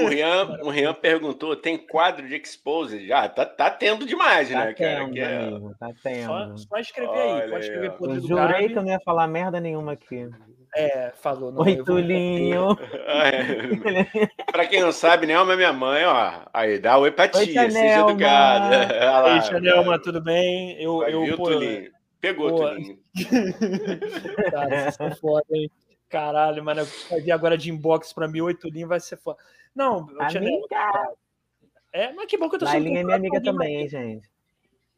Speaker 2: O Rian, o Rian perguntou: tem quadro de Exposed? Já, ah, tá, tá tendo demais,
Speaker 3: tá
Speaker 2: né,
Speaker 3: tendo, cara? Que é... tá tendo.
Speaker 1: Só, só escrever Olha aí, pode escrever
Speaker 3: por Eu jurei que eu não ia falar merda nenhuma aqui.
Speaker 1: É, falou.
Speaker 3: Não, Oi, Tulinho.
Speaker 2: É. Para quem não sabe, Nelma é minha mãe, ó. Aí, dá oi pra tia, seja educada.
Speaker 1: Oi, Tia Nelma, tudo bem? Eu, eu,
Speaker 2: viu, pô, Tulinho? Pegou, pô, Tulinho.
Speaker 1: Cara, vocês são foda, hein? Caralho, mano, vai vir agora de inbox pra mim, oi, Tulinho vai ser foda. Não, Tia Nelma, É, mas que bom que eu tô
Speaker 3: Lailinha é minha amiga também, hein, gente.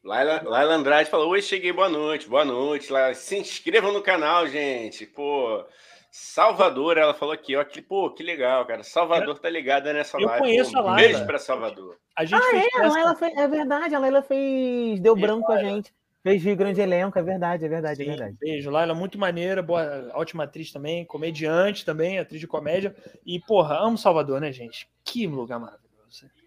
Speaker 2: Laila, Laila Andrade falou: Oi, cheguei, boa noite, boa noite. Lá, se inscrevam no canal, gente. Pô, Salvador, ela falou aqui, ó, que, pô, que legal, cara. Salvador tá ligada nessa
Speaker 1: eu
Speaker 2: live.
Speaker 1: Eu conheço
Speaker 2: pô,
Speaker 1: a Laila.
Speaker 2: Beijo pra Salvador.
Speaker 3: A gente ah, é, a Laila fez, é verdade, a Laila fez, deu branco com a gente. Fez Rio Grande Elenco, é verdade, é verdade, é Sim, é verdade.
Speaker 1: Beijo, Laila, muito maneira, boa, ótima atriz também, comediante também, atriz de comédia. E, porra, amo Salvador, né, gente? Que lugar maravilhoso.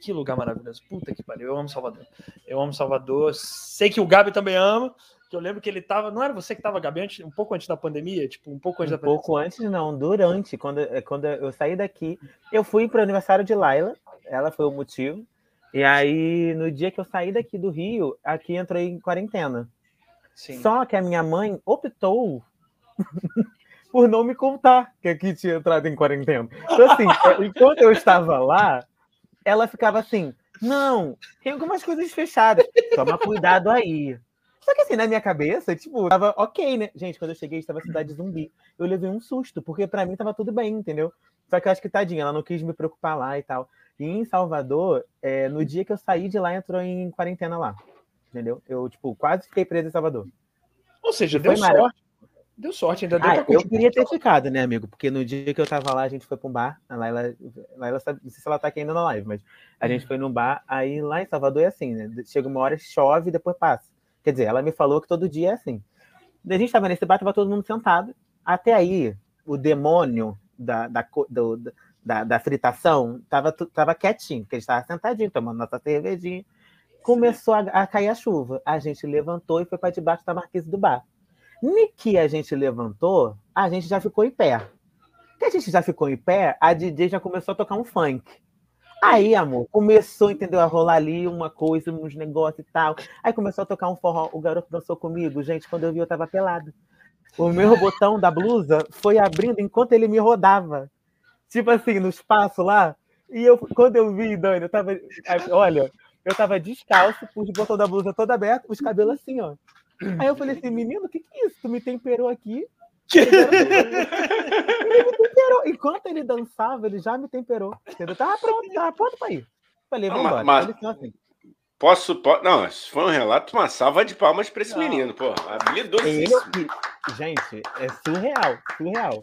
Speaker 1: Que lugar maravilhoso. Puta que pariu, eu amo Salvador. Eu amo Salvador. Sei que o Gabi também ama, que eu lembro que ele tava. Não era você que tava, Gabi, antes, um pouco antes da pandemia? Tipo, um pouco antes
Speaker 3: um
Speaker 1: da pandemia.
Speaker 3: Um pouco antes, não, durante. Quando, é, quando eu saí daqui, eu fui para o aniversário de Laila, ela foi o motivo. E aí, no dia que eu saí daqui do Rio, aqui entrou em quarentena. Sim. Só que a minha mãe optou por não me contar que aqui tinha entrado em quarentena. Então, assim, é, enquanto eu estava lá, ela ficava assim: não, tem algumas coisas fechadas, toma cuidado aí. Só que assim, na minha cabeça, tipo, tava ok, né? Gente, quando eu cheguei, estava cidade zumbi. Eu levei um susto, porque para mim tava tudo bem, entendeu? Só que eu acho que tadinha, ela não quis me preocupar lá e tal. E em Salvador, é, no dia que eu saí de lá, entrou em quarentena lá. Entendeu? Eu, tipo, quase fiquei preso em Salvador.
Speaker 1: Ou seja, deu sorte. Deu sorte, ainda deu
Speaker 3: ah, Eu queria ter ficado, né, amigo? Porque no dia que eu tava lá, a gente foi pra um bar. A Laila, Laila sabe, não sei se ela tá aqui ainda na live, mas a gente foi num bar. Aí lá em Salvador é assim, né? Chega uma hora, chove e depois passa. Quer dizer, ela me falou que todo dia é assim. A gente tava nesse bar, tava todo mundo sentado. Até aí, o demônio da, da, do, da, da fritação tava, tava quietinho, porque a gente tava sentadinho, tomando nossa cervejinha. Começou a, a cair a chuva. A gente levantou e foi para debaixo da marquise do bar. No que a gente levantou, a gente já ficou em pé. Que a gente já ficou em pé, a DJ já começou a tocar um funk. Aí, amor, começou, entendeu? A rolar ali uma coisa, uns negócios e tal. Aí começou a tocar um forró. O garoto dançou comigo. Gente, quando eu vi, eu tava pelado. O meu botão da blusa foi abrindo enquanto ele me rodava. Tipo assim, no espaço lá. E eu, quando eu vi, Dani, eu tava. Olha, eu tava descalço, com o botão da blusa todo aberto, os cabelos assim, ó. Aí eu falei assim, menino, o que, que é isso? Tu me temperou aqui? ele me temperou. Enquanto ele dançava, ele já me temperou. Entendeu? Tava pronto, tava pronto pra ir. Falei, vamos embora.
Speaker 2: Mas, assim. Posso, posso. Não, se for um relato, uma salva de palmas pra esse não. menino, pô. Habilidosíssimo.
Speaker 3: Gente, é surreal, surreal.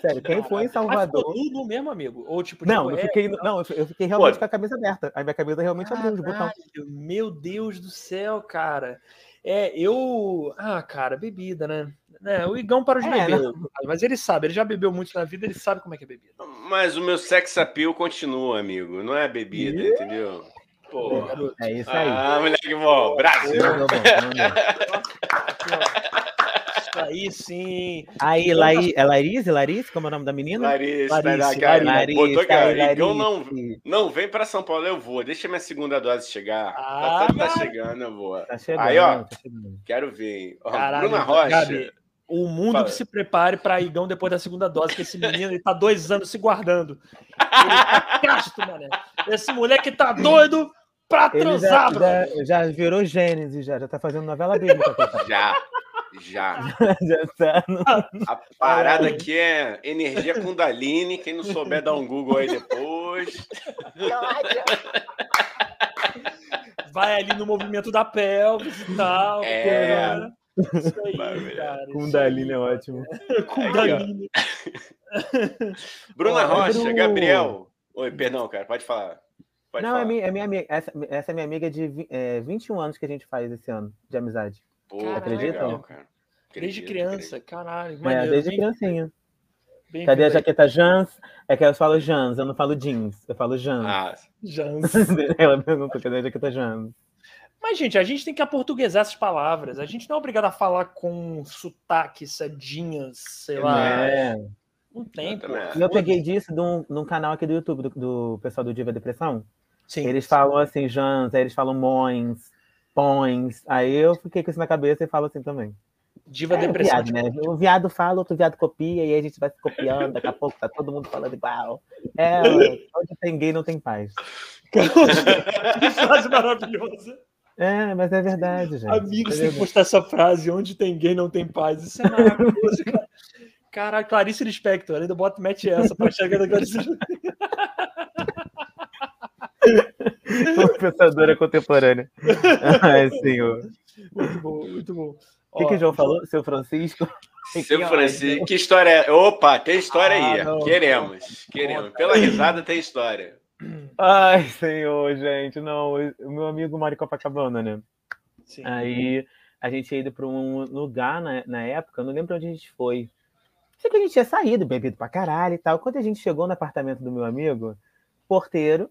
Speaker 3: Sério, quem foi em Salvador.
Speaker 1: Mas no mesmo, amigo? Ou tipo,
Speaker 3: não, eu fiquei, não, eu fiquei realmente Pô. com a cabeça aberta. A minha cabeça realmente abriu de botão.
Speaker 1: Meu Deus do céu, cara. É, eu. Ah, cara, bebida, né? É, o Igão para de é, beber. Né? Mas ele sabe, ele já bebeu muito na vida, ele sabe como é que é bebida.
Speaker 2: Mas o meu sex appeal continua, amigo. Não é bebida, e... entendeu?
Speaker 3: Pô. É isso aí.
Speaker 2: Ah, moleque bom. Brasil.
Speaker 1: aí sim.
Speaker 3: Aí, Lai, é Larice? Larice? Como é o nome da menina?
Speaker 2: Larice, Larice, Larice, Larice, Larice botou cara, aí, não, não vem para São Paulo, eu vou. Deixa minha segunda dose chegar. Tá, tá, ah, tá, tá chegando, eu vou. Tá chegando, aí, ó, tá chegando. quero ver. Ó, Caralho, Bruna Rocha. Gabi,
Speaker 1: o mundo Fala. que se prepare para Igão depois da segunda dose, que esse menino ele tá dois anos se guardando. Ele tá casto, mané. Esse moleque tá doido pra transar,
Speaker 3: já, já, já, virou Gênesis, já, já tá fazendo novela bíblica.
Speaker 2: Já. Já. Já tá no... A parada aqui é energia Kundalini. Quem não souber, dá um Google aí depois.
Speaker 1: Vai ali no movimento da pelvis e tal.
Speaker 2: É.
Speaker 3: Isso aí, cara. Kundalini é ótimo.
Speaker 1: Kundalini.
Speaker 2: Bruna Rocha, Gabriel. Oi, perdão, cara, pode falar. Pode
Speaker 3: não,
Speaker 2: falar.
Speaker 3: É, minha, é minha amiga. Essa, essa é minha amiga de é, 21 anos que a gente faz esse ano de amizade.
Speaker 1: Pô, acredita? Legal, cara. Desde criança, caralho.
Speaker 3: Maneiro, é, desde bem... criancinha. Bem Cadê a jaqueta Jans? É que eu falo Jans, eu não falo jeans, eu falo Jans. Ah,
Speaker 1: Jans.
Speaker 3: Ela perguntou cadê a jaqueta Jans.
Speaker 1: Mas, gente, a gente tem que aportuguesar essas palavras. A gente não é obrigado a falar com sotaque, sadinhas, sei lá. É. Não tem, pô.
Speaker 3: Eu peguei disso num, num canal aqui do YouTube, do, do pessoal do Diva Depressão. Sim. Eles falam assim, Jans, aí eles falam Mões, Pões. Aí eu fiquei com isso na cabeça e falo assim também.
Speaker 1: Diva é, depressão.
Speaker 3: Viado, né? O viado fala, outro viado copia, e aí a gente vai se copiando, daqui a pouco tá todo mundo falando igual. É, onde tem gay não tem paz.
Speaker 1: que frase maravilhosa.
Speaker 3: É, mas é verdade, gente.
Speaker 1: Amigo, é você postar essa frase, onde tem gay não tem paz. Isso é maravilhoso, cara. Caralho, Clarice Lispector, ainda bota, mete essa pra chegar da Clarice
Speaker 3: Uma pensadora contemporânea. Ai, senhor.
Speaker 1: Muito bom, muito bom.
Speaker 3: O que, que o João falou? Seu Francisco?
Speaker 2: Seu Francisco, que história é? Opa, tem história ah, aí. Não, queremos, queremos. Pela risada tem história.
Speaker 3: Ai, senhor, gente, não. O meu amigo em Copacabana, né? Sim. Aí a gente ia ido para um lugar na, na época, não lembro onde a gente foi. Sei que a gente tinha saído, bebido pra caralho e tal. Quando a gente chegou no apartamento do meu amigo, porteiro,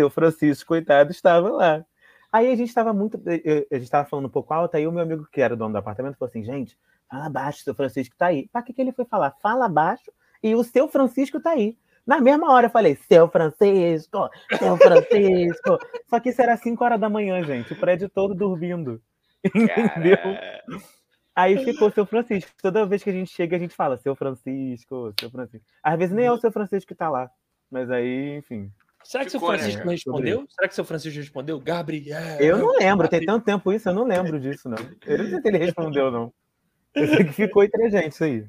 Speaker 3: seu Francisco, coitado, estava lá. Aí a gente estava muito. A gente estava falando um pouco alto, aí o meu amigo, que era o dono do apartamento, falou assim: gente, fala baixo, seu Francisco tá aí. Para que, que ele foi falar? Fala baixo e o seu Francisco tá aí. Na mesma hora eu falei, seu Francisco, seu Francisco. Só que isso era 5 horas da manhã, gente. O prédio todo dormindo. Entendeu? Aí ficou seu Francisco. Toda vez que a gente chega, a gente fala, seu Francisco, seu Francisco. Às vezes nem é o seu Francisco que tá lá. Mas aí, enfim.
Speaker 1: Será que o seu Francisco né? respondeu? Será que seu Francisco respondeu? Gabriel.
Speaker 3: Eu não lembro, tem tanto tempo isso, eu não lembro disso, não. Eu não sei se ele respondeu, não. Eu sei que ficou entre a gente isso aí.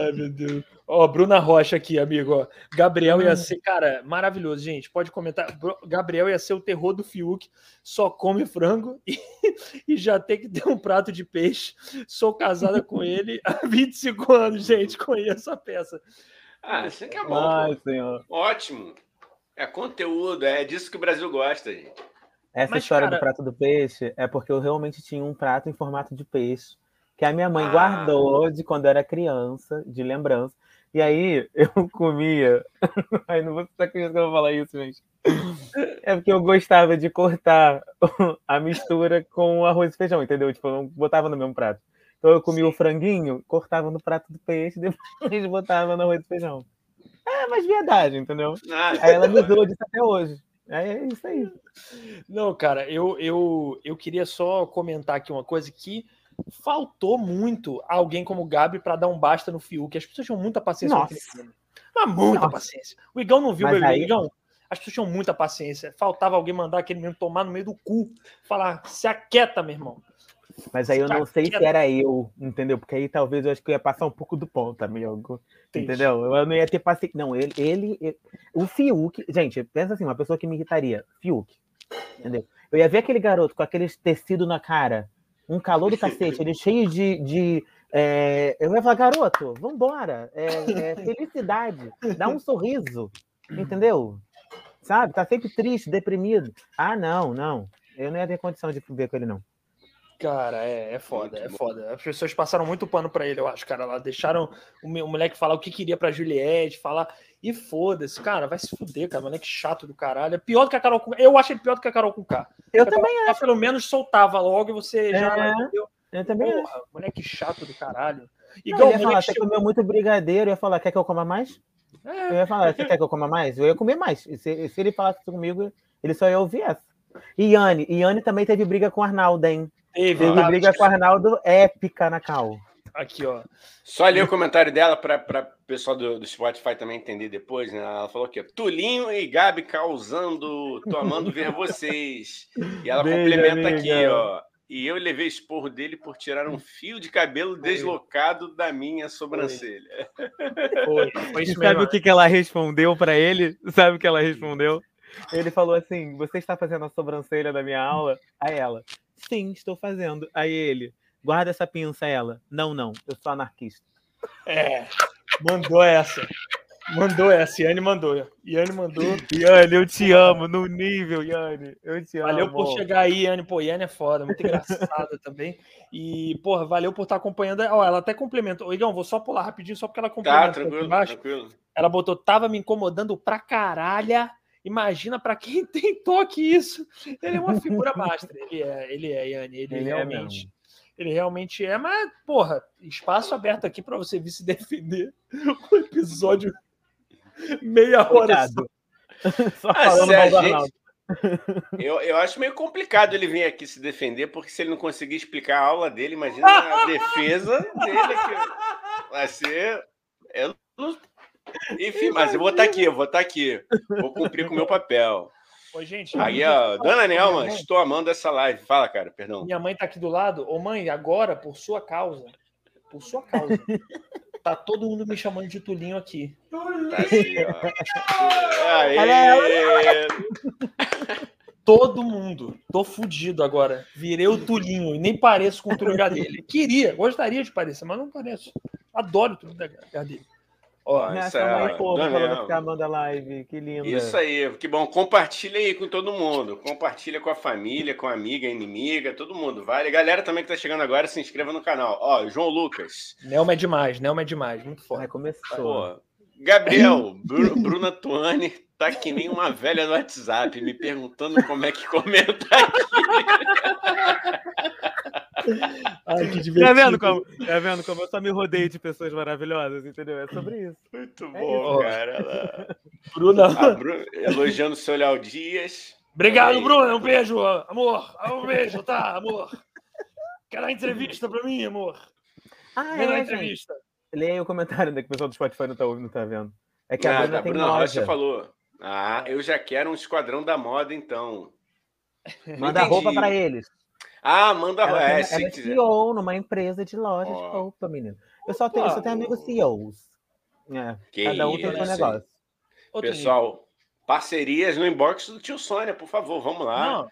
Speaker 1: Ai, meu Deus. Ó, Bruna Rocha aqui, amigo. Ó. Gabriel ia hum. ser, cara, maravilhoso, gente. Pode comentar. Gabriel ia ser o terror do Fiuk. Só come frango e, e já tem que ter um prato de peixe. Sou casada com ele há 25 anos, gente. Conheço a peça.
Speaker 2: Ah, isso aqui é bom. Ai, senhor. Ótimo. É conteúdo, é disso que o Brasil gosta, gente.
Speaker 3: Essa Mas, história cara... do prato do peixe é porque eu realmente tinha um prato em formato de peixe que a minha mãe ah. guardou de quando eu era criança, de lembrança. E aí eu comia. Ai, não vou estar que eu vou falar isso, gente. É porque eu gostava de cortar a mistura com arroz e feijão, entendeu? Tipo, eu não botava no mesmo prato. Então eu comia Sim. o franguinho, cortava no prato do peixe, depois botava no arroz e feijão. É, mas verdade, entendeu? Ah. Aí ela me usou disso até hoje. É isso aí.
Speaker 1: Não, cara, eu, eu, eu queria só comentar aqui uma coisa que faltou muito alguém como o Gabi para dar um basta no Fiuk. As pessoas tinham muita paciência Nossa. Mas muita Nossa. paciência. O Igão não viu o aí... Igão? As pessoas tinham muita paciência. Faltava alguém mandar aquele mesmo tomar no meio do cu. Falar, se aquieta, meu irmão.
Speaker 3: Mas aí eu não sei se era eu, entendeu? Porque aí talvez eu acho que eu ia passar um pouco do ponto, amigo. Entendeu? Eu não ia ter paciência. Não, ele, ele, ele, O Fiuk. Gente, pensa assim, uma pessoa que me irritaria. Fiuk. Entendeu? Eu ia ver aquele garoto com aquele tecido na cara um calor do cacete, ele cheio de. de é... Eu ia falar, garoto, vambora. É, é felicidade, dá um sorriso, entendeu? Sabe? Tá sempre triste, deprimido. Ah, não, não. Eu não ia ter condição de ver com ele, não.
Speaker 1: Cara, é, é foda, é foda. As pessoas passaram muito pano para ele, eu acho, cara. Lá deixaram o, o moleque falar o que queria pra Juliette, falar. E foda-se, cara, vai se fuder, cara. Moleque chato do caralho. É pior do que a Carol com Eu acho ele pior do que a Carol com K.
Speaker 3: Eu também Carol, acho.
Speaker 1: Pelo menos soltava logo e você já.
Speaker 3: É, eu também Porra, acho.
Speaker 1: Moleque chato do caralho.
Speaker 3: Igual, não, ia falar, você comeu muito brigadeiro, eu ia falar, quer que eu coma mais? É. Eu ia falar, você quer que eu coma mais? Eu ia comer mais. Se, se ele falasse comigo, ele só ia ouvir essa. E Yane, Yane também teve briga com o Arnaldo, hein? Teve, teve briga com o Arnaldo épica na cal.
Speaker 1: Aqui, ó.
Speaker 2: Só ler o comentário dela para o pessoal do, do, Spotify também entender depois. Né? Ela falou que Tulinho e Gabi causando, tô amando ver vocês. E ela Beijo, complementa amiga. aqui, ó. E eu levei esporro dele por tirar um fio de cabelo deslocado da minha sobrancelha.
Speaker 3: Foi, foi Sabe o que, que ela respondeu para ele? Sabe o que ela respondeu? Ele falou assim: Você está fazendo a sobrancelha da minha aula? Aí ela: Sim, estou fazendo. Aí ele: Guarda essa pinça, ela. Não, não, eu sou anarquista.
Speaker 1: É, mandou essa. Mandou essa, Yane mandou. Yane mandou.
Speaker 3: Yane, eu te amo no nível, Yane. Eu te
Speaker 1: valeu amo. Valeu por chegar aí, Yane. Pô, Yane é foda, muito engraçada também. E, porra, valeu por estar acompanhando. Ó, ela até complementou. Igão, vou só pular rapidinho, só porque ela complementou. Tá,
Speaker 2: tranquilo, tranquilo.
Speaker 1: Ela botou, tava me incomodando pra caralho Imagina para quem tem toque isso. Ele é uma figura master. Ele é, ele é, Yane. Ele, ele é realmente. É ele realmente é, mas, porra, espaço aberto aqui para você vir se defender. O episódio meia hora. Só,
Speaker 2: só ah, falando mal do gente... Eu, eu acho meio complicado ele vir aqui se defender, porque se ele não conseguir explicar a aula dele, imagina a defesa dele aqui. Vai ser. Eu não enfim, mas eu vou estar tá aqui, eu vou estar tá aqui. Vou cumprir com o meu papel.
Speaker 1: Oi, gente.
Speaker 2: Aí, ó, Dona Nelma, estou amando essa live. Fala, cara, perdão.
Speaker 1: Minha mãe está aqui do lado. Ô, mãe, agora, por sua causa, por sua causa, tá todo mundo me chamando de Tulinho aqui. Tá
Speaker 2: assim, ó. Aê!
Speaker 1: todo mundo. Tô fudido agora. Virei o Tulinho e nem pareço com o Tulinho dele. Queria, gostaria de parecer, mas não pareço. Adoro o Tulinho dele.
Speaker 3: Ó, isso é, falando que Amanda Live, que lindo.
Speaker 2: Isso aí, que bom. Compartilha aí com todo mundo. Compartilha com a família, com a amiga, inimiga, todo mundo. Vale. Galera também que tá chegando agora, se inscreva no canal. Ó, João Lucas.
Speaker 1: Nelma é demais, Nelma é demais, muito forte. Ai,
Speaker 3: começou. Pô,
Speaker 2: Gabriel, Bruna Tuane tá que nem uma velha no WhatsApp, me perguntando como é que comenta aqui.
Speaker 3: Ai, que divertido. Tá vendo, como, tá vendo como eu só me rodei de pessoas maravilhosas, entendeu? É sobre isso.
Speaker 2: Muito é bom, isso. cara. Bruna. Bruna. Elogiando o seu Léo Dias.
Speaker 1: Obrigado, Bruna. Um beijo, amor. Um beijo, tá, amor. Quer dar entrevista pra mim, amor?
Speaker 3: Ah, Quer é, entrevista. Leia aí o comentário né, que o pessoal do Spotify não tá, não tá vendo. É que a Bruna tem Bruna loja. Rocha
Speaker 2: falou. Ah, eu já quero um esquadrão da moda, então.
Speaker 3: Manda roupa para eles.
Speaker 2: Ah, manda ela,
Speaker 3: é, ela é CEO numa empresa de loja oh. de roupa, menino. Eu só tenho, oh. só tenho amigos CEOs. É, cada um tem seu negócio.
Speaker 2: Pessoal, parcerias no inbox do tio Sônia, por favor, vamos lá. Não.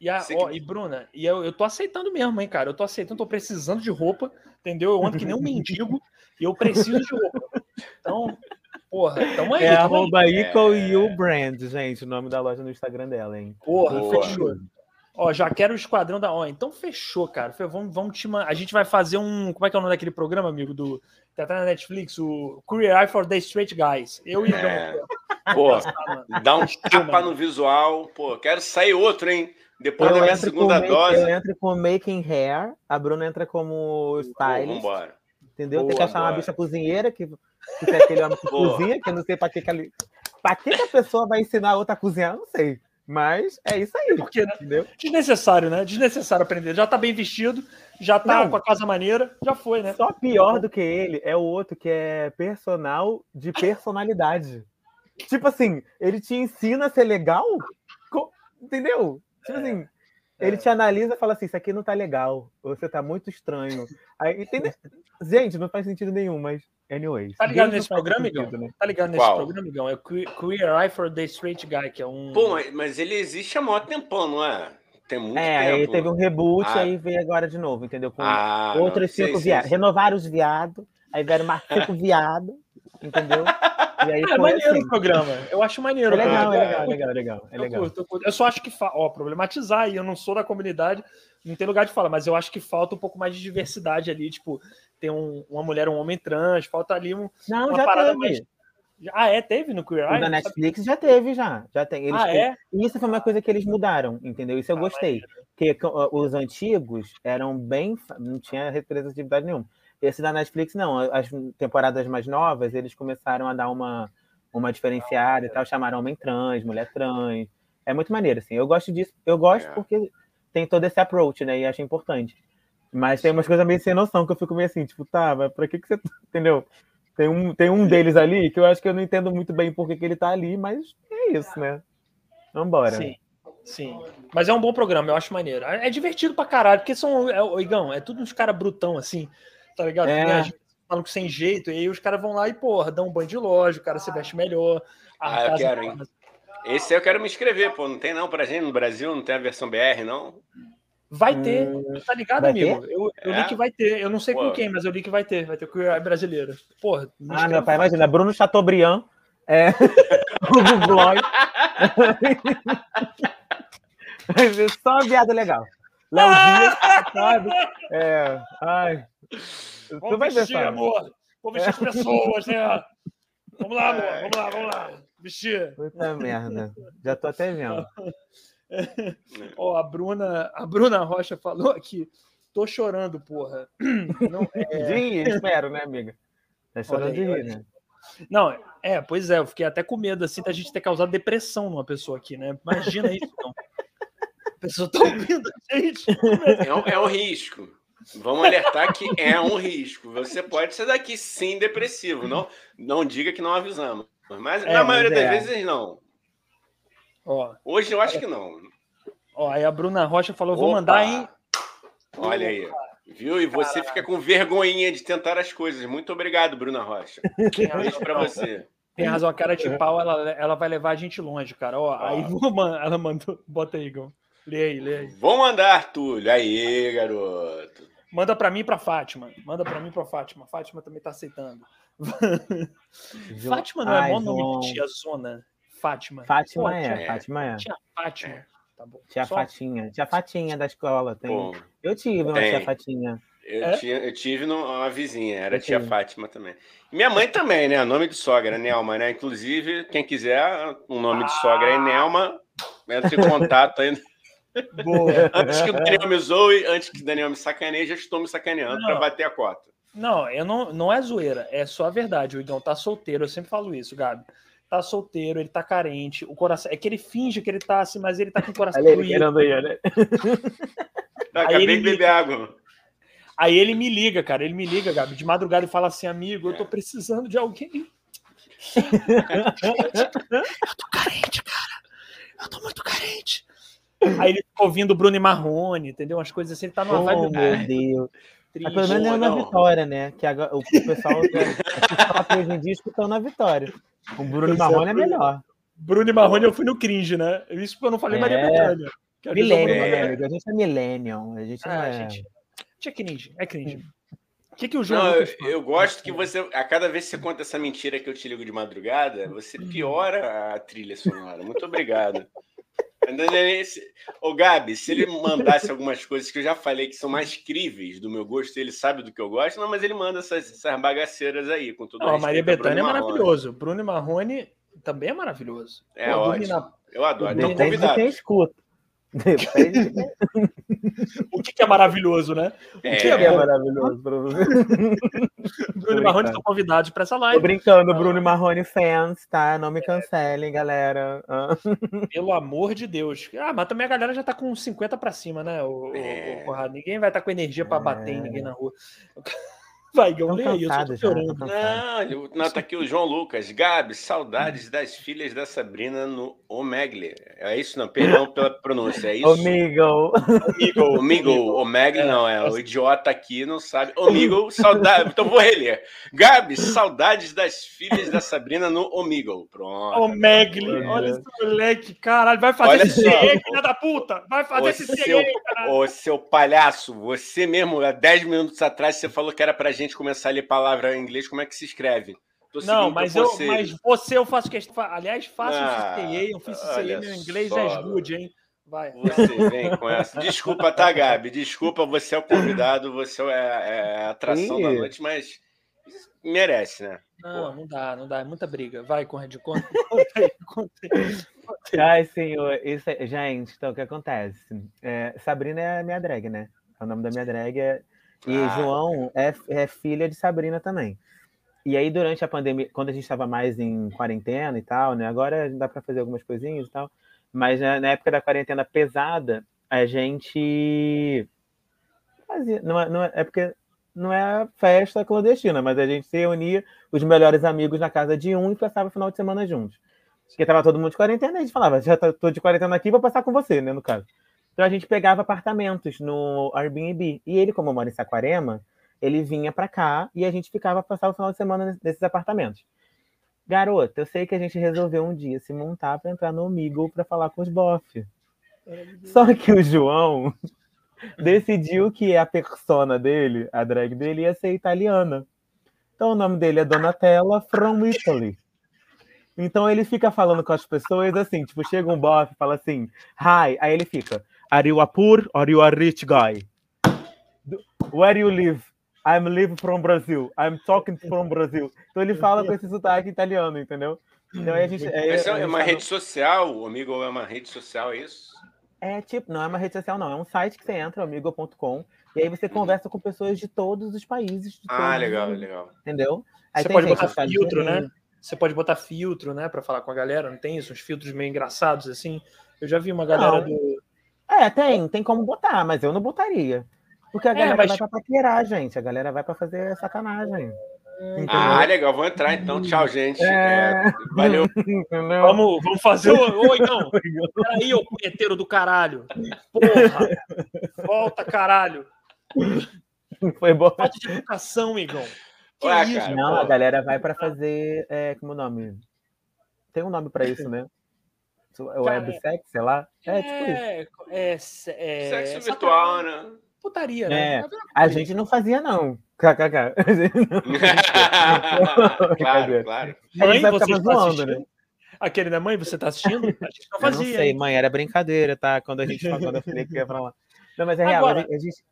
Speaker 1: E, a, ó, e Bruna, e eu, eu tô aceitando mesmo, hein, cara. Eu tô aceitando, tô precisando de roupa, entendeu? Eu ando que nem um mendigo e eu preciso de roupa. Então, porra, tamo aí.
Speaker 3: É arroba Equal You Brand, gente, o nome da loja no Instagram dela, hein?
Speaker 1: Porra, Boa. fechou. Ó, já quero o esquadrão da. Ó, então fechou, cara. Vamos, vamos te A gente vai fazer um. Como é que é o nome daquele programa, amigo? Do. Tá na Netflix, o Career Eye for the Straight Guys. Eu e o é.
Speaker 2: Pô, dá um tapa no visual. Pô, quero sair outro, hein? Depois eu da minha segunda dose.
Speaker 3: Eu entro com Making Hair, a Bruna entra como stylist. Pô, vambora. Entendeu? Boa, Tem que achar uma bicha cozinheira que, que tem aquele homem que Boa. cozinha, que eu não sei pra que, que, ela... pra que, que a pessoa vai ensinar a outra a cozinhar, eu não sei. Mas é isso aí.
Speaker 1: Porque, né? Entendeu? Desnecessário, né? Desnecessário aprender. Já tá bem vestido, já tá não, com a casa maneira, já foi, né?
Speaker 3: Só pior do que ele é o outro que é personal de personalidade. tipo assim, ele te ensina a ser legal, entendeu? Tipo assim, é. Ele te analisa e fala assim: Isso aqui não tá legal, você tá muito estranho. Aí, entendeu? Gente, não faz sentido nenhum, mas anyways.
Speaker 1: Tá ligado nesse programa, Igão? Né? Tá ligado nesse Qual? programa, Igão? É o Queer Eye for the Straight Guy, que é um.
Speaker 2: Pô, mas ele existe há muito tempão, não é? Tem muito
Speaker 3: é,
Speaker 2: tempo.
Speaker 3: aí teve um reboot, ah. aí veio agora de novo, entendeu? Com ah, outros cinco viados. Renovaram os viados, aí vieram mais cinco viados, entendeu?
Speaker 1: E aí é maneiro assim. o programa. Eu acho maneiro.
Speaker 3: É legal, é legal, é legal, é legal. É legal.
Speaker 1: Eu, curto, eu, curto. eu, só acho que, ó, problematizar, e eu não sou da comunidade, não tem lugar de falar, mas eu acho que falta um pouco mais de diversidade ali, tipo, ter um, uma mulher, um homem trans, falta ali um,
Speaker 3: não, uma já parada teve. mais.
Speaker 1: Ah, é? Teve no Queer Eye?
Speaker 3: Na Netflix já teve, já. já tem. Eles, ah, é? Isso foi uma coisa que eles mudaram, entendeu? Isso eu ah, gostei. Porque os antigos eram bem. Não tinha representatividade nenhuma. Esse da Netflix, não. As temporadas mais novas, eles começaram a dar uma, uma diferenciada e tal. Chamaram homem trans, mulher trans. É muito maneiro, assim. Eu gosto disso. Eu gosto é. porque tem todo esse approach, né? E acho importante. Mas tem umas coisas meio sem noção que eu fico meio assim, tipo, tá, mas pra que, que você. Entendeu? Tem um, tem um deles ali que eu acho que eu não entendo muito bem por que, que ele tá ali, mas é isso, né? Vambora.
Speaker 1: Sim. Sim. Mas é um bom programa, eu acho maneiro. É divertido pra caralho, porque são. É, Igão, é tudo uns caras brutão assim, tá ligado? É. Falam sem jeito, e aí os caras vão lá e, porra, dão um banho de loja, o cara se veste melhor.
Speaker 2: Ah, eu quero, hein? Esse eu quero me inscrever, pô. Não tem não pra gente no Brasil, não tem a versão BR, não?
Speaker 1: Vai ter, hum, tá ligado, amigo? Eu, eu é? li que vai ter. Eu não sei Pô. com quem, mas eu li que vai ter. Vai ter com a brasileira. Porra.
Speaker 3: Ah, meu pai, imagina. Bruno Chateaubriand. É. Google Blog. Só um viado legal. Léo Dias, sabe? É. Ai.
Speaker 1: Vamos tu vai vestir, ver, amor. Vamos vestir as pessoas, né? Vamos lá, amor. Vamos lá, vamos lá. Vestir.
Speaker 3: Puta merda. Já tô até vendo.
Speaker 1: Ó, a Bruna, a Bruna Rocha falou aqui. Tô chorando, porra.
Speaker 3: Não, é... Sim, espero, né, amiga? Tá chorando de rir, né?
Speaker 1: Não, é, pois é, eu fiquei até com medo assim da gente ter causado depressão numa pessoa aqui, né? Imagina isso, não. A pessoa tá ouvindo a gente.
Speaker 2: É um, é um risco. Vamos alertar que é um risco. Você pode ser daqui sim depressivo. Não, não diga que não avisamos. Mas é, na maioria das é. vezes não. Ó, Hoje eu acho que não.
Speaker 1: Ó, aí a Bruna Rocha falou: vou mandar em.
Speaker 2: Olha aí. Viu? E você fica com vergonhinha de tentar as coisas. Muito obrigado, Bruna Rocha. Beijo para você.
Speaker 1: Tem razão, a cara de pau, ela, ela vai levar a gente longe, cara. Ó, ah. aí ela mandou. Bota aí, Igor. Lê aí, lê aí.
Speaker 2: Vou mandar, Túlio. Aí, garoto.
Speaker 1: Manda para mim e para Fátima. Manda para mim e para Fátima. Fátima também tá aceitando. Fátima não é bom nome de tia Zona? Fátima.
Speaker 3: Fátima Pô, é, tia, Fátima é.
Speaker 1: Tia Fátima. É. Tá bom.
Speaker 3: Tia Só... Fatinha. Tia Fatinha da escola. Tem... Eu tive uma tem. tia Fatinha.
Speaker 2: Eu, é? tinha, eu tive uma vizinha, era eu tia tive. Fátima também. Minha mãe também, né? Nome de sogra, Nelma, né? Inclusive, quem quiser, um nome de sogra é Nelma. Entre em contato aí. Boa. antes que o Daniel me zoe, antes que o Daniel me sacaneie, já estou me sacaneando para bater a cota.
Speaker 1: Não, eu não, não é zoeira, é só a verdade. O Igão tá solteiro, eu sempre falo isso, Gabi. Tá solteiro, ele tá carente, o coração. É que ele finge que ele tá assim, mas ele tá com o coração.
Speaker 3: Ele querendo ir, né?
Speaker 2: Não, acabei de beber água.
Speaker 1: Aí ele me liga, cara. Ele me liga, Gabi, de madrugada e fala assim: amigo, eu tô precisando de alguém. eu tô carente, cara. Eu tô muito carente. Aí ele ficou ouvindo Bruno e Marrone, entendeu? Umas coisas assim, ele tá numa oh,
Speaker 3: vibe. Meu Deus. Triste. Mas pelo menos é na vitória, né? Que agora, o pessoal tá hoje em dia escutando na vitória. O Bruno e Marrone é melhor.
Speaker 1: Bruno e Marrone eu fui no cringe, né? Isso porque eu não falei é... Maria Bethânia.
Speaker 3: Millennium, né, amigo? A gente é millennium. A gente ah, não é... Gente...
Speaker 1: É cringe, é cringe. O que, que o João.
Speaker 2: Não, eu, eu, gosto que você, a cada vez que você conta essa mentira que eu te ligo de madrugada, você piora a trilha sonora. Muito obrigado. Ô, Gabi, se ele mandasse algumas coisas que eu já falei que são mais críveis do meu gosto, ele sabe do que eu gosto, não, mas ele manda essas, essas bagaceiras aí, com todo
Speaker 1: não, Maria Bethânia é maravilhoso. Bruno e Marrone também é maravilhoso.
Speaker 2: É Pô, ótimo. Na... Eu adoro. Então, convidado.
Speaker 3: Quem escuta.
Speaker 1: O que, que, é maravilhoso, né? O que é,
Speaker 3: é, é maravilhoso para você?
Speaker 1: Bruno e Marrone estão convidados para essa live.
Speaker 3: Tô brincando, ah. Bruno e Marrone fans, tá? Não me cancelem, galera. Ah.
Speaker 1: Pelo amor de Deus. Ah, mas também a galera já tá com 50 para cima, né? O, é. o, o, ninguém vai estar tá com energia para bater em ninguém na rua. Vai, Gão, lê aí, eu tô chorando.
Speaker 2: Não, não, tá aqui o João Lucas. Gabi, saudades das filhas da Sabrina no Omegle. É isso, não? Perdão pela pronúncia, é isso?
Speaker 3: Omigo.
Speaker 2: Omigo, Omigo. Omegle não, é. O idiota aqui não sabe. Omigo, saudades. Então vou reler. Gabi, saudades das filhas da Sabrina no Omigo. Pronto.
Speaker 1: Omegle. Olha esse moleque, caralho. Vai fazer Olha esse CE, filha da puta. Vai fazer esse CE,
Speaker 2: caralho. Ô, seu palhaço, você mesmo, há 10 minutos atrás, você falou que era pra gente gente começar a ler palavra em inglês, como é que se escreve?
Speaker 1: não, mas eu, mas você eu faço questão. Aliás, faço ah, um CCA, eu fiz CCA, meu inglês só, é good, hein? Vai.
Speaker 2: Você vem com essa. Desculpa, tá, Gabi? Desculpa, você é o convidado, você é, é a atração Ih. da noite, mas merece, né?
Speaker 1: Não, Pô. não dá, não dá. É muita briga. Vai, corre conta.
Speaker 3: Ai, senhor. Isso é... Gente, então o que acontece? É, Sabrina é a minha drag, né? O nome da minha drag é e ah, João é, é filha de Sabrina também. E aí, durante a pandemia, quando a gente estava mais em quarentena e tal, né? Agora dá para fazer algumas coisinhas e tal. Mas né, na época da quarentena pesada, a gente fazia. Não é, não é, é porque não é festa clandestina, mas a gente se reunia, os melhores amigos na casa de um e passava o final de semana juntos. Porque tava todo mundo de quarentena, a gente falava, já tô de quarentena aqui, vou passar com você, né, no caso. Então a gente pegava apartamentos no Airbnb. E ele, como mora em Saquarema, ele vinha para cá e a gente ficava passar o final de semana nesses apartamentos. Garota, eu sei que a gente resolveu um dia se montar para entrar no Omegle para falar com os bof. Só que o João decidiu que a persona dele, a drag dele, ia ser italiana. Então o nome dele é Donatella from Italy. Então ele fica falando com as pessoas assim, tipo, chega um bofe e fala assim, hi, aí ele fica, Are you a poor or you a rich guy? Where you live? I'm live from Brazil. I'm talking from Brazil. Então ele fala com esse sotaque italiano, entendeu? Então
Speaker 2: a gente. É, é, é uma rede social, o Amigo é uma rede social, é isso?
Speaker 3: É tipo, não é uma rede social, não. É um site que você entra, amigo.com, e aí você conversa com pessoas de todos os países.
Speaker 2: ah, legal, legal.
Speaker 3: Entendeu?
Speaker 1: Aí você pode botar filtro, né? Você pode botar filtro, né, para falar com a galera. Não tem isso? Uns filtros meio engraçados assim. Eu já vi uma galera não. do
Speaker 3: é, tem, tem como botar, mas eu não botaria. Porque a é, galera mas... vai pra paquerar, gente. A galera vai pra fazer sacanagem.
Speaker 2: Entendeu? Ah, legal, vou entrar então. Tchau, gente. É... É, valeu.
Speaker 1: Vamos, vamos fazer. Oi, não. Peraí, ô punheteiro do caralho. Porra. Volta, caralho.
Speaker 3: Foi bom.
Speaker 1: Falta de educação, Igão.
Speaker 3: Que Ué, isso? Cara, não, pô. a galera vai para fazer. É, como o nome? Tem um nome para isso, né? Websex, sei lá. É, tipo isso.
Speaker 2: É, é, é Sexo virtual, né?
Speaker 1: Putaria, né?
Speaker 3: É, a gente não fazia, não. KKK.
Speaker 2: claro, claro.
Speaker 1: Mãe, você tá zoando, né? Aquele da mãe, você tá assistindo? A
Speaker 3: gente não fazia. Eu não sei, hein? mãe, era brincadeira, tá? Quando a gente quando eu falei que ia pra lá. Não, mas é real, Agora, a gente.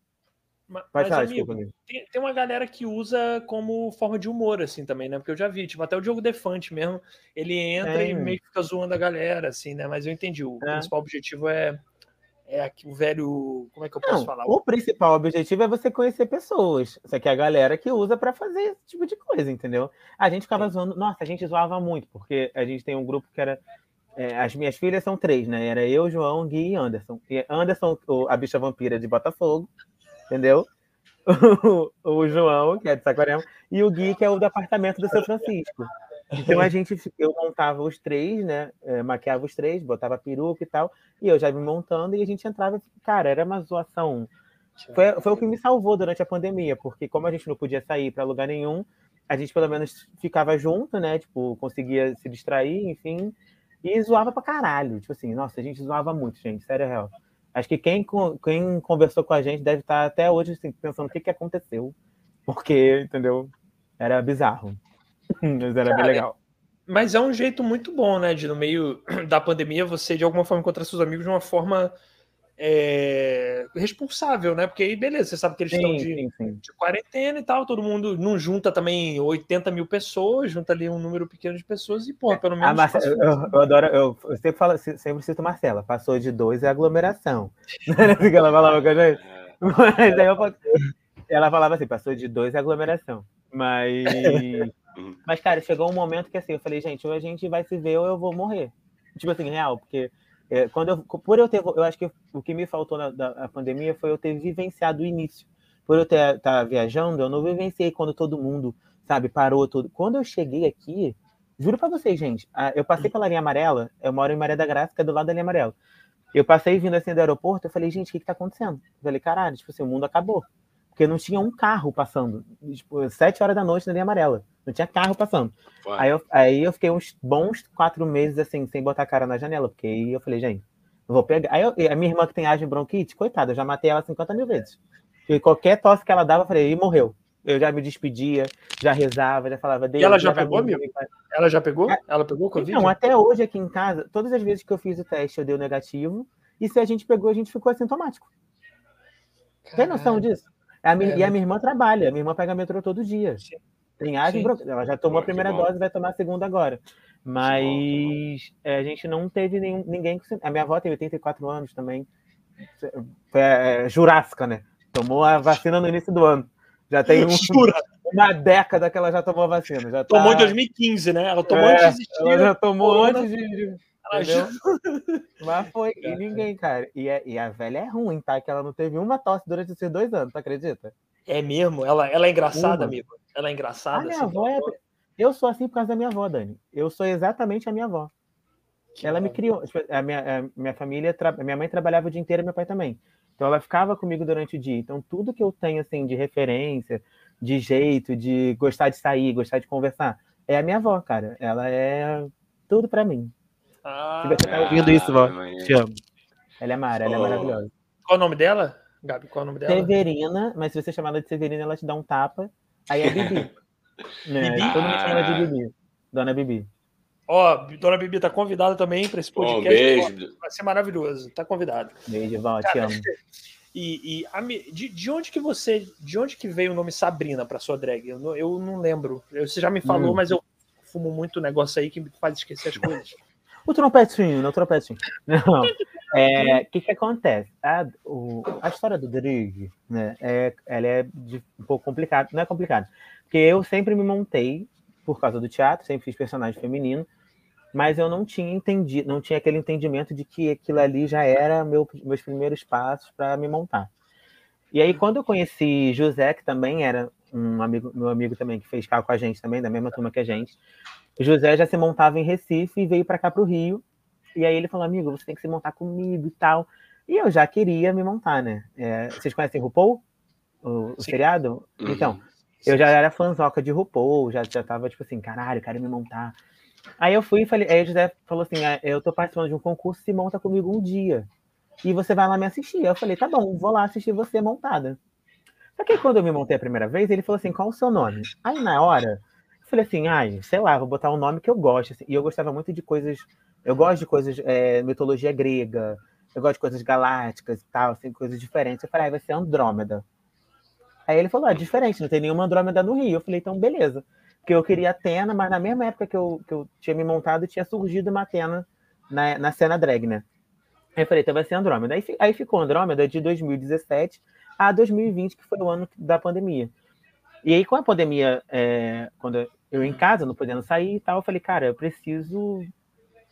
Speaker 1: Mas, falar, amigo, tem, tem, uma galera que usa como forma de humor, assim, também, né? Porque eu já vi, tipo, até o Diogo Defante mesmo, ele entra é. e meio que fica zoando a galera, assim, né? Mas eu entendi, o é. principal objetivo é, é aqui o velho. Como é que eu posso Não, falar?
Speaker 3: O principal objetivo é você conhecer pessoas. Isso aqui é a galera que usa para fazer esse tipo de coisa, entendeu? A gente ficava Sim. zoando. Nossa, a gente zoava muito, porque a gente tem um grupo que era. É, as minhas filhas são três, né? Era eu, João, Gui e Anderson. E Anderson, a bicha vampira de Botafogo, entendeu? O, o João, que é de Saquarema, e o Gui, que é o do apartamento do São Francisco. Então a gente, eu montava os três, né? É, maquiava os três, botava peruca e tal, e eu já me montando e a gente entrava. Cara, era uma zoação. Foi, foi o que me salvou durante a pandemia, porque como a gente não podia sair para lugar nenhum, a gente pelo menos ficava junto, né? Tipo, conseguia se distrair, enfim, e zoava pra caralho. Tipo assim, nossa, a gente zoava muito, gente, sério, real. Acho que quem, quem conversou com a gente deve estar até hoje assim, pensando o que, que aconteceu, porque, entendeu? Era bizarro. Mas era Cara, bem legal.
Speaker 1: Mas é um jeito muito bom, né? De no meio da pandemia você de alguma forma encontrar seus amigos de uma forma é, responsável, né? Porque aí, beleza, você sabe que eles sim, estão de, sim, sim. de, quarentena e tal, todo mundo não junta também 80 mil pessoas, junta ali um número pequeno de pessoas e, pô, pelo menos.
Speaker 3: Marce... eu, eu, adoro, eu, eu, sempre, falo, sempre cito Marcela, passou de dois é aglomeração. Assim ela falava com a gente? É. Mas aí eu, ela falava assim, passou de dois é aglomeração. Mas. Mas, cara, chegou um momento que assim, eu falei, gente, ou a gente vai se ver ou eu vou morrer. Tipo assim, real, porque é, quando eu, por eu ter, eu acho que o que me faltou na pandemia foi eu ter vivenciado o início. Por eu estar tá viajando, eu não vivenciei quando todo mundo, sabe, parou tudo. Quando eu cheguei aqui, juro para vocês, gente, eu passei pela linha amarela, eu moro em Maré da Graça, que é do lado da linha amarela. Eu passei vindo assim do aeroporto, eu falei, gente, o que, que tá acontecendo? Eu falei, caralho, tipo assim, o mundo acabou. Porque não tinha um carro passando. Tipo, sete horas da noite na linha amarela. Não tinha carro passando. Aí eu, aí eu fiquei uns bons quatro meses assim, sem botar a cara na janela, porque aí eu falei, gente, vou pegar. Aí eu, a minha irmã que tem asma bronquite, coitada, eu já matei ela 50 mil vezes. E qualquer tosse que ela dava, eu falei, e morreu. Eu já me despedia, já rezava, já falava.
Speaker 1: E ela já pegou, amigo? Ela já pegou? É. Ela pegou Covid?
Speaker 3: Não, até hoje aqui em casa, todas as vezes que eu fiz o teste, eu dei o negativo. E se a gente pegou, a gente ficou assintomático. Caralho. Tem noção disso? A minha, é, e a minha irmã trabalha, a minha irmã pega metrô todo dia. Sim. Tem asma, ela já tomou a primeira dose, vai tomar a segunda agora. Mas é, a gente não teve nenhum, ninguém. A minha avó tem 84 anos também. Foi é, jurássica, né? Tomou a vacina no início do ano. Já tem um, uma década que ela já tomou a vacina. Já
Speaker 1: tá... Tomou em 2015, né? Ela tomou é, antes de
Speaker 3: existir. Ela já tomou antes de. de... Mas foi, e ninguém, cara. E a, e a velha é ruim, tá? Que ela não teve uma tosse durante esses dois anos, tu acredita?
Speaker 1: É mesmo? Ela, ela é engraçada, uma. amigo? Ela é engraçada? A
Speaker 3: minha assim, avó é... Eu sou assim por causa da minha avó, Dani. Eu sou exatamente a minha avó. Que ela me criou. Tipo, a minha, a minha família, tra... minha mãe trabalhava o dia inteiro e meu pai também. Então ela ficava comigo durante o dia. Então tudo que eu tenho assim de referência, de jeito, de gostar de sair, gostar de conversar, é a minha avó, cara. Ela é tudo para mim. Ah, Se você tá ouvindo isso, vó, te amo. Ela é Mara, ela é maravilhosa.
Speaker 1: Qual o nome dela? Gabi, qual é o nome dela?
Speaker 3: Severina, mas se você chamar ela de Severina, ela te dá um tapa. Aí é Bibi. né? Bibi? Todo mundo chama de Bibi. Dona Bibi.
Speaker 1: Ó, Dona Bibi tá convidada também para esse podcast. Um beijo. Vai ser maravilhoso. Tá convidado.
Speaker 3: Beijo, Val, te amo.
Speaker 1: E, e a, de, de, onde que você, de onde que veio o nome Sabrina para sua drag? Eu não, eu não lembro. Você já me falou, hum. mas eu fumo muito negócio aí que me faz esquecer as coisas.
Speaker 3: O trompetinho, o trompetinho. Não. É, o que que acontece? A, o, a história do drag, né, é, ela é de, um pouco complicada. Não é complicado, porque eu sempre me montei por causa do teatro, sempre fiz personagem feminino, mas eu não tinha entendido, não tinha aquele entendimento de que aquilo ali já era meu, meus primeiros passos para me montar. E aí, quando eu conheci José, que também era um amigo, meu amigo também, que fez carro com a gente também, da mesma turma que a gente, José já se montava em Recife e veio para cá para o Rio. E aí ele falou, amigo, você tem que se montar comigo e tal. E eu já queria me montar, né? É, vocês conhecem RuPaul? O, o seriado? Uhum. Então, eu já era fãzoca de RuPaul, já, já tava tipo assim, caralho, quero me montar. Aí eu fui e falei, aí o José falou assim: ah, eu tô participando de um concurso, se monta comigo um dia. E você vai lá me assistir. Eu falei, tá bom, vou lá assistir você montada. Só que aí, quando eu me montei a primeira vez, ele falou assim: qual o seu nome? Aí na hora, falei assim, ai, sei lá, vou botar um nome que eu gosto. Assim. E eu gostava muito de coisas. Eu gosto de coisas, é, mitologia grega, eu gosto de coisas galácticas e tal, assim, coisas diferentes. Eu falei, ah, vai ser Andrômeda. Aí ele falou, ah, diferente, não tem nenhuma Andrômeda no Rio. Eu falei, então beleza. Porque eu queria Atena, mas na mesma época que eu, que eu tinha me montado, tinha surgido uma Atena na, na cena drag, né? Aí eu falei, então vai ser Andrômeda. Aí, aí ficou Andrômeda de 2017 a 2020, que foi o ano da pandemia. E aí, com a pandemia, é, quando eu em casa, não podendo sair e tal, eu falei, cara, eu preciso,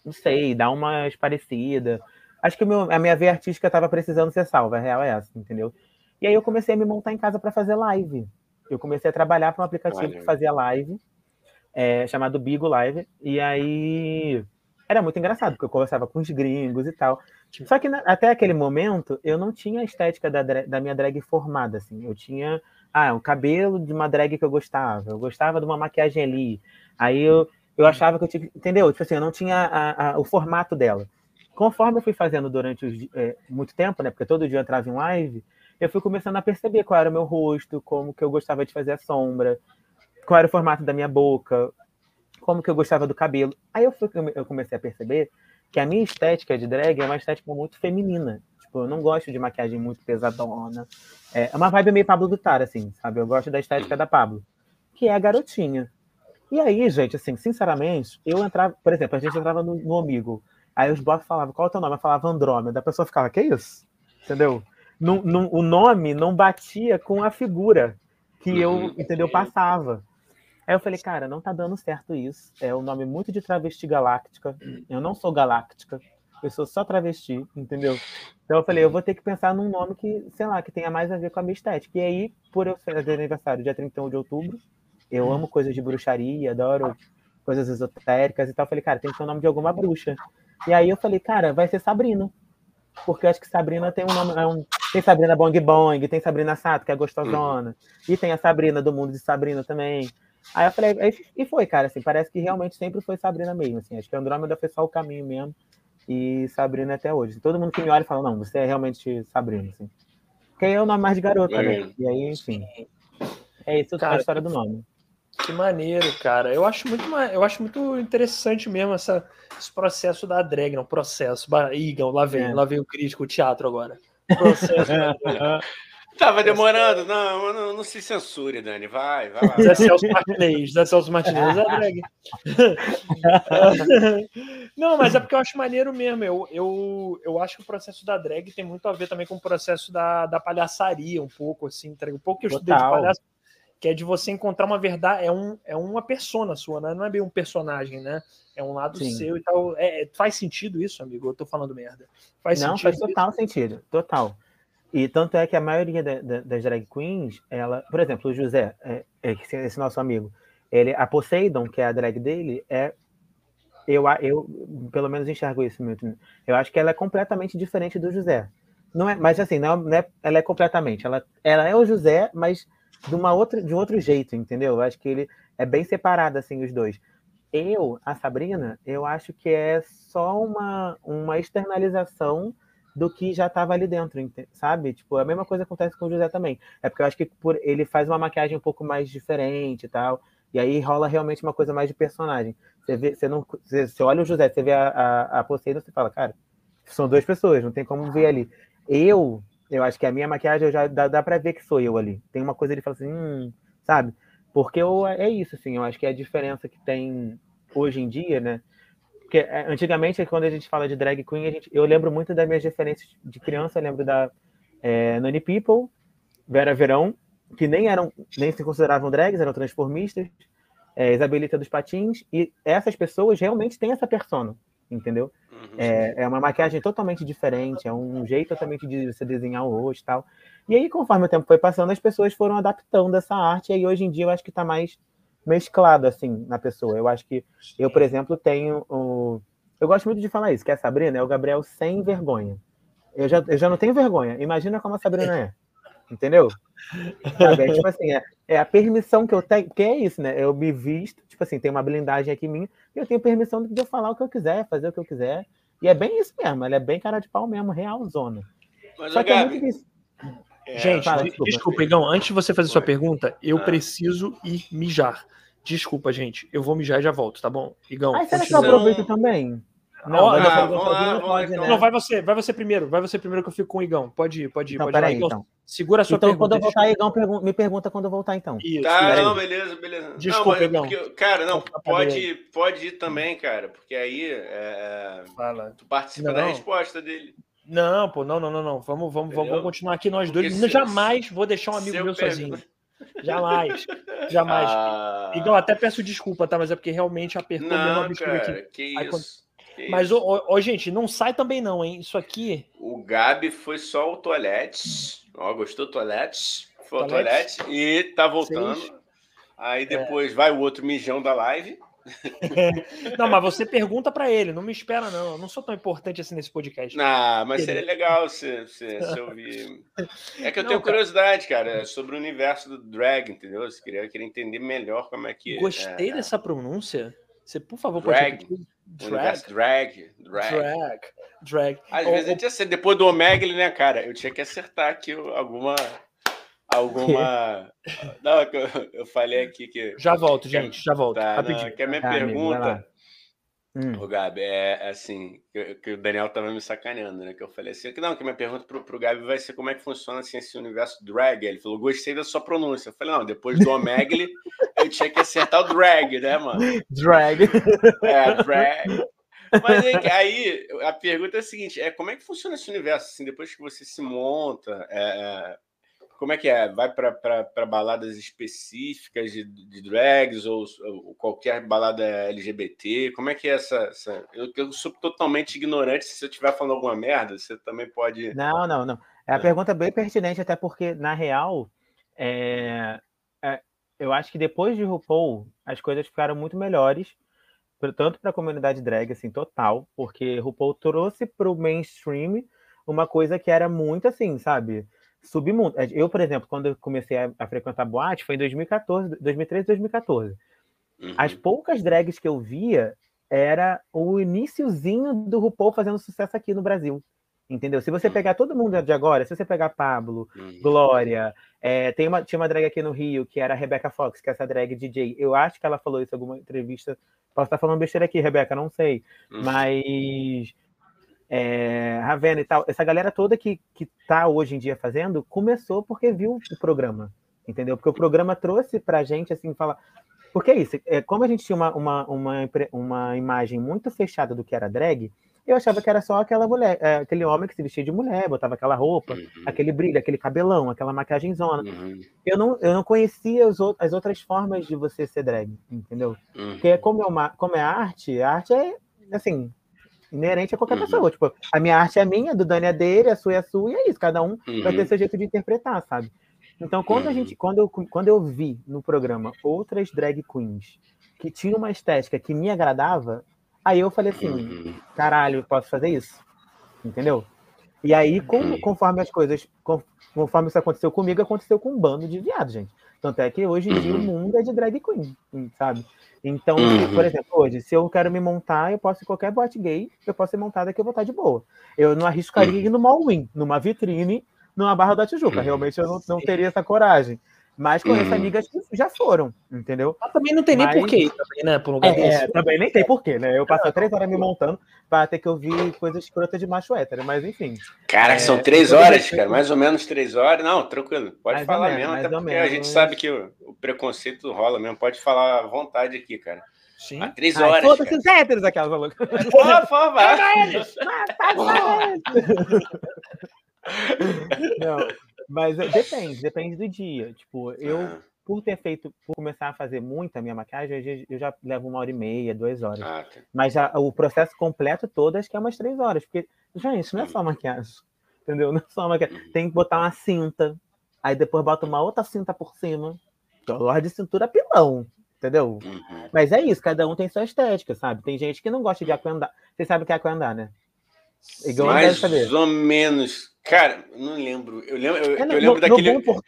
Speaker 3: não sei, dar uma esparecida. Acho que meu, a minha veia artística estava precisando ser salva, a real é essa, entendeu? E aí eu comecei a me montar em casa para fazer live. Eu comecei a trabalhar para um aplicativo Olha. que fazia live, é, chamado Bigo Live, e aí era muito engraçado, porque eu conversava com os gringos e tal. Só que na, até aquele momento eu não tinha a estética da, da minha drag formada, assim. Eu tinha ah, o cabelo de uma drag que eu gostava, eu gostava de uma maquiagem ali. Aí eu, eu achava que eu tinha. Entendeu? Tipo assim, eu não tinha a, a, o formato dela. Conforme eu fui fazendo durante os, é, muito tempo, né? Porque todo dia eu entrava em live, eu fui começando a perceber qual era o meu rosto, como que eu gostava de fazer a sombra, qual era o formato da minha boca, como que eu gostava do cabelo. Aí eu, fui, eu comecei a perceber que a minha estética de drag é uma estética muito feminina. Tipo, eu não gosto de maquiagem muito pesadona. É uma vibe meio Pablo Vittar, assim, sabe? Eu gosto da estética da Pablo, que é a garotinha. E aí, gente, assim, sinceramente, eu entrava, por exemplo, a gente entrava no, no Amigo, aí os bots falavam, qual é o teu nome? Eu falava Andrômeda, a pessoa ficava, que isso? Entendeu? não, não, o nome não batia com a figura que eu, uhum. entendeu, passava. Aí eu falei, cara, não tá dando certo isso. É um nome muito de travesti galáctica. Eu não sou galáctica, eu sou só travesti, entendeu? Então eu falei, eu vou ter que pensar num nome que, sei lá, que tenha mais a ver com a minha estética. E aí, por eu ser de aniversário dia 31 de outubro, eu amo coisas de bruxaria, adoro coisas esotéricas e tal. Eu falei, cara, tem que ter o nome de alguma bruxa. E aí eu falei, cara, vai ser Sabrina. Porque eu acho que Sabrina tem um nome, é um, tem Sabrina Bong Bong, tem Sabrina Sato, que é gostosona. E tem a Sabrina do mundo de Sabrina também. Aí eu falei, e foi, cara, assim, parece que realmente sempre foi Sabrina mesmo, assim. Acho que Andrômeda foi só o caminho mesmo. E Sabrina até hoje. Todo mundo que me olha fala, não, você é realmente Sabrina, assim. Porque aí é o nome mais de garota, né? E aí, enfim. É isso cara, a história do nome.
Speaker 1: Que maneiro, cara. Eu acho muito, eu acho muito interessante mesmo essa, esse processo da drag, não, processo. Igão, lá vem, é. lá vem o crítico, o teatro agora. Processo.
Speaker 2: Tava demorando. Não, não, não, se censure, Dani. Vai, vai lá.
Speaker 1: Zé Celso Martinez. Zé Celso Martinez é drag. não, mas é porque eu acho maneiro mesmo. Eu, eu, eu acho que o processo da drag tem muito a ver também com o processo da, da palhaçaria, um pouco, assim. Um pouco que eu estudei Total. de palhaço, que é de você encontrar uma verdade. É, um, é uma persona sua, né? Não é bem um personagem, né? É um lado Sim. seu e tal. É, faz sentido isso, amigo? Eu tô falando merda.
Speaker 3: Faz Não, faz total isso? sentido. Total. E tanto é que a maioria da, da, das drag queens, ela, por exemplo, o José, é, é esse nosso amigo, ele, a Poseidon, que é a drag dele, é eu, eu pelo menos enxergo isso muito. Eu acho que ela é completamente diferente do José. Não é, mas assim, não, não é, ela é completamente. Ela, ela é o José, mas de uma outra, de um outro jeito, entendeu? Eu acho que ele é bem separado assim os dois. Eu, a Sabrina, eu acho que é só uma, uma externalização do que já estava ali dentro, sabe? Tipo, a mesma coisa acontece com o José também. É porque eu acho que por ele faz uma maquiagem um pouco mais diferente e tal, e aí rola realmente uma coisa mais de personagem. Você vê, você não, você, você olha o José, você vê a, a, a Poseidon, você fala, cara, são duas pessoas, não tem como ver ali. Eu, eu acho que a minha maquiagem já dá, dá para ver que sou eu ali. Tem uma coisa ele fala assim, hum, sabe? Porque eu, é isso, assim, eu acho que é a diferença que tem hoje em dia, né? Porque é, antigamente, quando a gente fala de drag queen, a gente, eu lembro muito das minhas referências de criança, eu lembro da é, Nani People, Vera Verão, que nem eram, nem se consideravam drags, eram transformistas, é, Isabelita dos Patins, e essas pessoas realmente têm essa persona, entendeu? Uhum. É, é, uma maquiagem totalmente diferente, é um jeito totalmente de você desenhar o rosto e tal. E aí, conforme o tempo foi passando, as pessoas foram adaptando essa arte, e aí hoje em dia eu acho que está mais mesclado assim na pessoa. Eu acho que eu, por exemplo, tenho o eu gosto muito de falar isso, que a Sabrina é o Gabriel sem vergonha. Eu já, eu já não tenho vergonha. Imagina como a Sabrina é. Entendeu? Sabe? É, tipo assim, é, é, a permissão que eu tenho, porque é isso, né? Eu me visto, tipo assim, tem uma blindagem aqui minha, e eu tenho permissão de eu falar o que eu quiser, fazer o que eu quiser. E é bem isso mesmo, ela é bem cara de pau mesmo, real zona.
Speaker 1: Mas, Só que Gabi, é muito é, Gente, fala, desculpa, desculpa Igão, antes de você fazer Foi. sua pergunta, eu ah. preciso ir mijar. Desculpa, gente. Eu vou mijar e já volto, tá bom? Igão.
Speaker 3: Ah, será que eu aproveito também?
Speaker 1: Não, ah, vamos lá, vamos lá, então. Não, vai você, vai você primeiro, vai você primeiro que eu fico com o Igão. Pode ir, pode ir,
Speaker 3: então,
Speaker 1: pode ir.
Speaker 3: Aí, então.
Speaker 1: Segura a sua
Speaker 3: então,
Speaker 1: pergunta.
Speaker 3: quando eu voltar, Igão, pergun me pergunta quando eu voltar, então.
Speaker 2: Isso, tá, não, beleza, beleza.
Speaker 1: Desculpa, não, Igão.
Speaker 2: Porque, cara, não, pode, pode ir também, cara, porque aí é,
Speaker 1: Fala.
Speaker 2: tu participa não. da resposta dele.
Speaker 1: Não, pô, não, não, não, não. Vamos, vamos, vamos continuar aqui nós dois. Se, jamais vou deixar um amigo meu sozinho. Jamais. Jamais. Ah... Igão, até peço desculpa, tá? Mas é porque realmente apertou não, mesmo a
Speaker 2: mistura aqui. Que isso. Quando...
Speaker 1: Mas, ô, ô, gente, não sai também não, hein? Isso aqui.
Speaker 2: O Gabi foi só o toalete. Ó, gostou do toalete? Foi o toalete e tá voltando. Seis. Aí depois é. vai o outro mijão da live.
Speaker 1: não, mas você pergunta para ele, não me espera, não. Eu não sou tão importante assim nesse podcast.
Speaker 2: Não, mas seria legal se, se, se ouvir. É que eu não, tenho curiosidade, cara, sobre o universo do drag, entendeu? Eu queria, queria entender melhor como é que.
Speaker 1: Gostei é, dessa pronúncia. Você, por favor,
Speaker 2: drag. pode. Drag. Drag.
Speaker 1: Drag. Drag. Drag.
Speaker 2: Às vezes a gente depois do Omegle, né, cara? Eu tinha que acertar aqui alguma alguma. Não, eu, eu falei aqui que.
Speaker 1: Já volto, gente, já volto.
Speaker 2: Tá, não, que a minha ah, pergunta, amigo, hum. Gabi, é, é assim, que, que, o Daniel tava me sacaneando, né? Que eu falei assim, que não, que minha pergunta pro, pro Gabi vai ser como é que funciona assim, esse universo drag. Ele falou, gostei da sua pronúncia. Eu falei, não, depois do Omegle, eu tinha que acertar o drag, né, mano?
Speaker 3: Drag.
Speaker 2: É, drag. Mas aí, a pergunta é a seguinte: é como é que funciona esse universo? Assim, depois que você se monta, é, é como é que é? Vai para baladas específicas de, de drags ou, ou, qualquer balada LGBT? Como é que é essa. essa... Eu, eu, sou totalmente ignorante. Se eu estiver falando alguma merda, você também pode.
Speaker 3: Não, não, não. É a é. pergunta bem pertinente, até porque, na real, é... É... eu acho que depois de RuPaul, as coisas ficaram muito melhores, tanto para a comunidade drag, assim, total, porque RuPaul trouxe para o mainstream uma coisa que era muito assim, sabe? Submundo. É, eu, por exemplo, quando eu comecei a, a frequentar boate, foi em 2014, 2013, 2014. Uhum. As poucas drags que eu via era o iníciozinho do RuPaul fazendo sucesso aqui no Brasil. Entendeu? Se você uhum. pegar todo mundo de agora, se você pegar Pablo, uhum. Glória, é, tem uma, tinha uma drag aqui no Rio, que era a Rebecca Fox, que é essa drag DJ. Eu acho que ela falou isso em alguma entrevista. Posso estar falando besteira aqui, Rebeca, não sei. Uhum. Mas é, Ravena e tal, essa galera toda que, que tá hoje em dia fazendo, começou porque viu o programa, entendeu? Porque o programa trouxe pra gente, assim, falar... Porque é isso, é, como a gente tinha uma, uma, uma, uma imagem muito fechada do que era drag, eu achava que era só aquela mulher, é, aquele homem que se vestia de mulher, botava aquela roupa, uhum. aquele brilho, aquele cabelão, aquela maquiagem zona. Uhum. Eu, não, eu não conhecia as, as outras formas de você ser drag, entendeu? Uhum. Porque como é, uma, como é arte, a arte é, assim, inerente a qualquer uhum. pessoa. Tipo, a minha arte é minha, do Dani é dele, a sua é a sua, e é isso. Cada um uhum. vai ter seu jeito de interpretar, sabe? Então, quando a gente, uhum. quando eu, quando eu vi no programa outras drag queens que tinham uma estética que me agradava, aí eu falei assim, uhum. caralho, posso fazer isso? Entendeu? E aí, com, uhum. conforme as coisas, conforme isso aconteceu comigo, aconteceu com um bando de viados, gente. Tanto é que hoje em dia o mundo é de drag queen, sabe? Então, uhum. por exemplo, hoje, se eu quero me montar, eu posso ir qualquer boate gay, eu posso ser montada que eu vou estar de boa. Eu não arriscaria uhum. ir numa win, numa vitrine, numa Barra da Tijuca. Uhum. Realmente eu não, não teria essa coragem. Mas conheço uhum. amigas que já foram, entendeu?
Speaker 1: Mas também não tem nem Mas... porquê, também, né? Por um
Speaker 3: lugar é, é, também nem tem porquê, né? Eu passo três horas me montando para ter que ouvir coisas escrotas de macho hétero, mas enfim.
Speaker 2: Cara, é, são três horas, cara, mais ou menos três horas. Não, tranquilo, pode mais falar menos, mesmo, até porque menos. a gente sabe que o, o, preconceito rola mesmo, pode falar à vontade aqui, cara. Sim. Há três horas.
Speaker 3: Foda-se os héteros, aquelas malucas.
Speaker 2: Por favor,
Speaker 3: Não, mas é, depende, depende do dia. Tipo, eu, ah. por ter feito, por começar a fazer muita minha maquiagem, eu já levo uma hora e meia, duas horas. Ah, tá. Mas já, o processo completo todo acho que é umas três horas. Porque, gente, não é só maquiagem. Entendeu? Não é só maquiagem. Uhum. Tem que botar uma cinta, aí depois bota uma outra cinta por cima. Dolor de cintura pilão. Entendeu? Uhum. Mas é isso, cada um tem sua estética, sabe? Tem gente que não gosta de aquandar. Você sabe o que é aquandar, né?
Speaker 2: Igão Mais ou menos. Cara, não lembro. Eu lembro, eu, é, eu lembro no, daquele. No.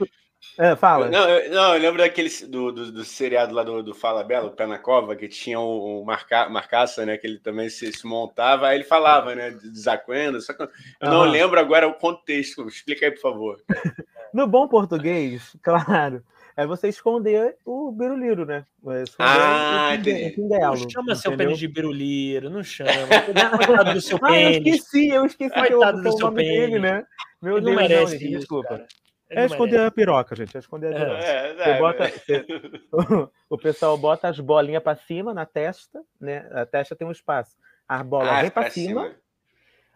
Speaker 3: É, fala.
Speaker 2: Não eu, não, eu lembro daquele do, do, do seriado lá do, do Fala Belo, Pé na Cova, que tinha o, o Marca, Marcaça, né? Que ele também se, se montava, aí ele falava, né? De desacuendo, só que eu uhum. não lembro agora o contexto. Explica aí, por favor.
Speaker 3: no bom português, claro, é você esconder o biruliro, né? Esconder
Speaker 2: ah, o entendi.
Speaker 1: Não chama seu pênis de biruliro, não chama. Coitado do seu
Speaker 3: pênis. Ah, eu esqueci, eu esqueci
Speaker 1: Coitado que eu, do seu pênis. Dele, né?
Speaker 3: Meu Deus, não merece não, isso, desculpa. Cara. É esconder a piroca, gente. É esconder a piroca. É, é, bota, você, o pessoal bota as bolinhas para cima na testa, né? A testa tem um espaço. A bola ah, vem para cima, cima,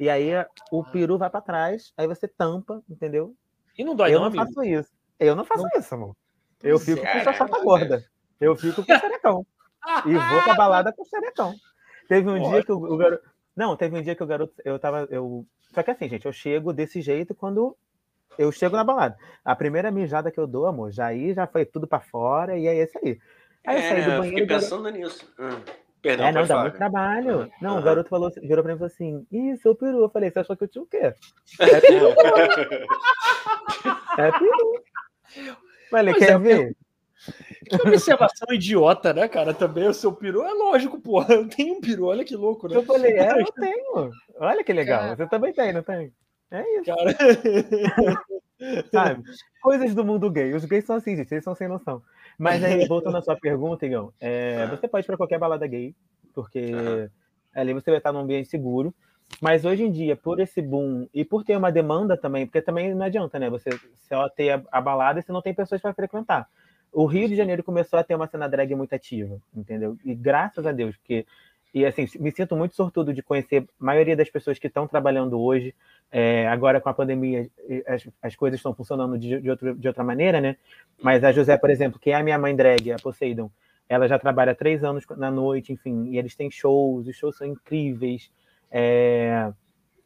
Speaker 3: e aí o peru vai para trás, aí você tampa, entendeu?
Speaker 1: E não dói,
Speaker 3: eu
Speaker 1: não,
Speaker 3: não faço isso. Eu não faço não... isso, amor. Eu fico com chachata gorda. Eu fico com xerecão. e vou pra balada com xerecão. Teve um dia que o, o garoto. Não, teve um dia que o garoto. Eu tava. Eu... Só que assim, gente, eu chego desse jeito quando eu chego na balada. A primeira mijada que eu dou, amor, já aí já foi tudo para fora e é esse aí. Aí
Speaker 2: eu saí do é, banheiro. Fiquei pensando garoto... nisso. Hum. Perdão,
Speaker 3: é, não, dá falar. muito trabalho. Não, uhum. o garoto falou, virou pra mim e falou assim: Ih, seu peru. Eu falei, você achou que eu tinha o quê? É peru. é peru. Falei, quer é, ver?
Speaker 1: Que observação idiota, né, cara? Também o seu peru é lógico, porra. Eu tenho um peru, olha que louco, né?
Speaker 3: Eu falei, é, eu tenho. Olha que legal. Cara... Você também tem, não tem? É isso. Cara... Sabe? Coisas do mundo gay. Os gays são assim, gente, eles são sem noção. Mas aí, voltando à sua pergunta, Igão, é, você pode ir para qualquer balada gay, porque ali você vai estar num ambiente seguro. Mas hoje em dia, por esse boom e por ter uma demanda também, porque também não adianta, né? Você só ter a, a balada e você não tem pessoas para frequentar. O Rio de Janeiro começou a ter uma cena drag muito ativa, entendeu? E graças a Deus, porque e assim, me sinto muito sortudo de conhecer a maioria das pessoas que estão trabalhando hoje. É, agora com a pandemia, as, as coisas estão funcionando de, de, outro, de outra maneira, né? Mas a José, por exemplo, que é a minha mãe drag, a Poseidon, ela já trabalha três anos na noite, enfim, e eles têm shows, os shows são incríveis. É,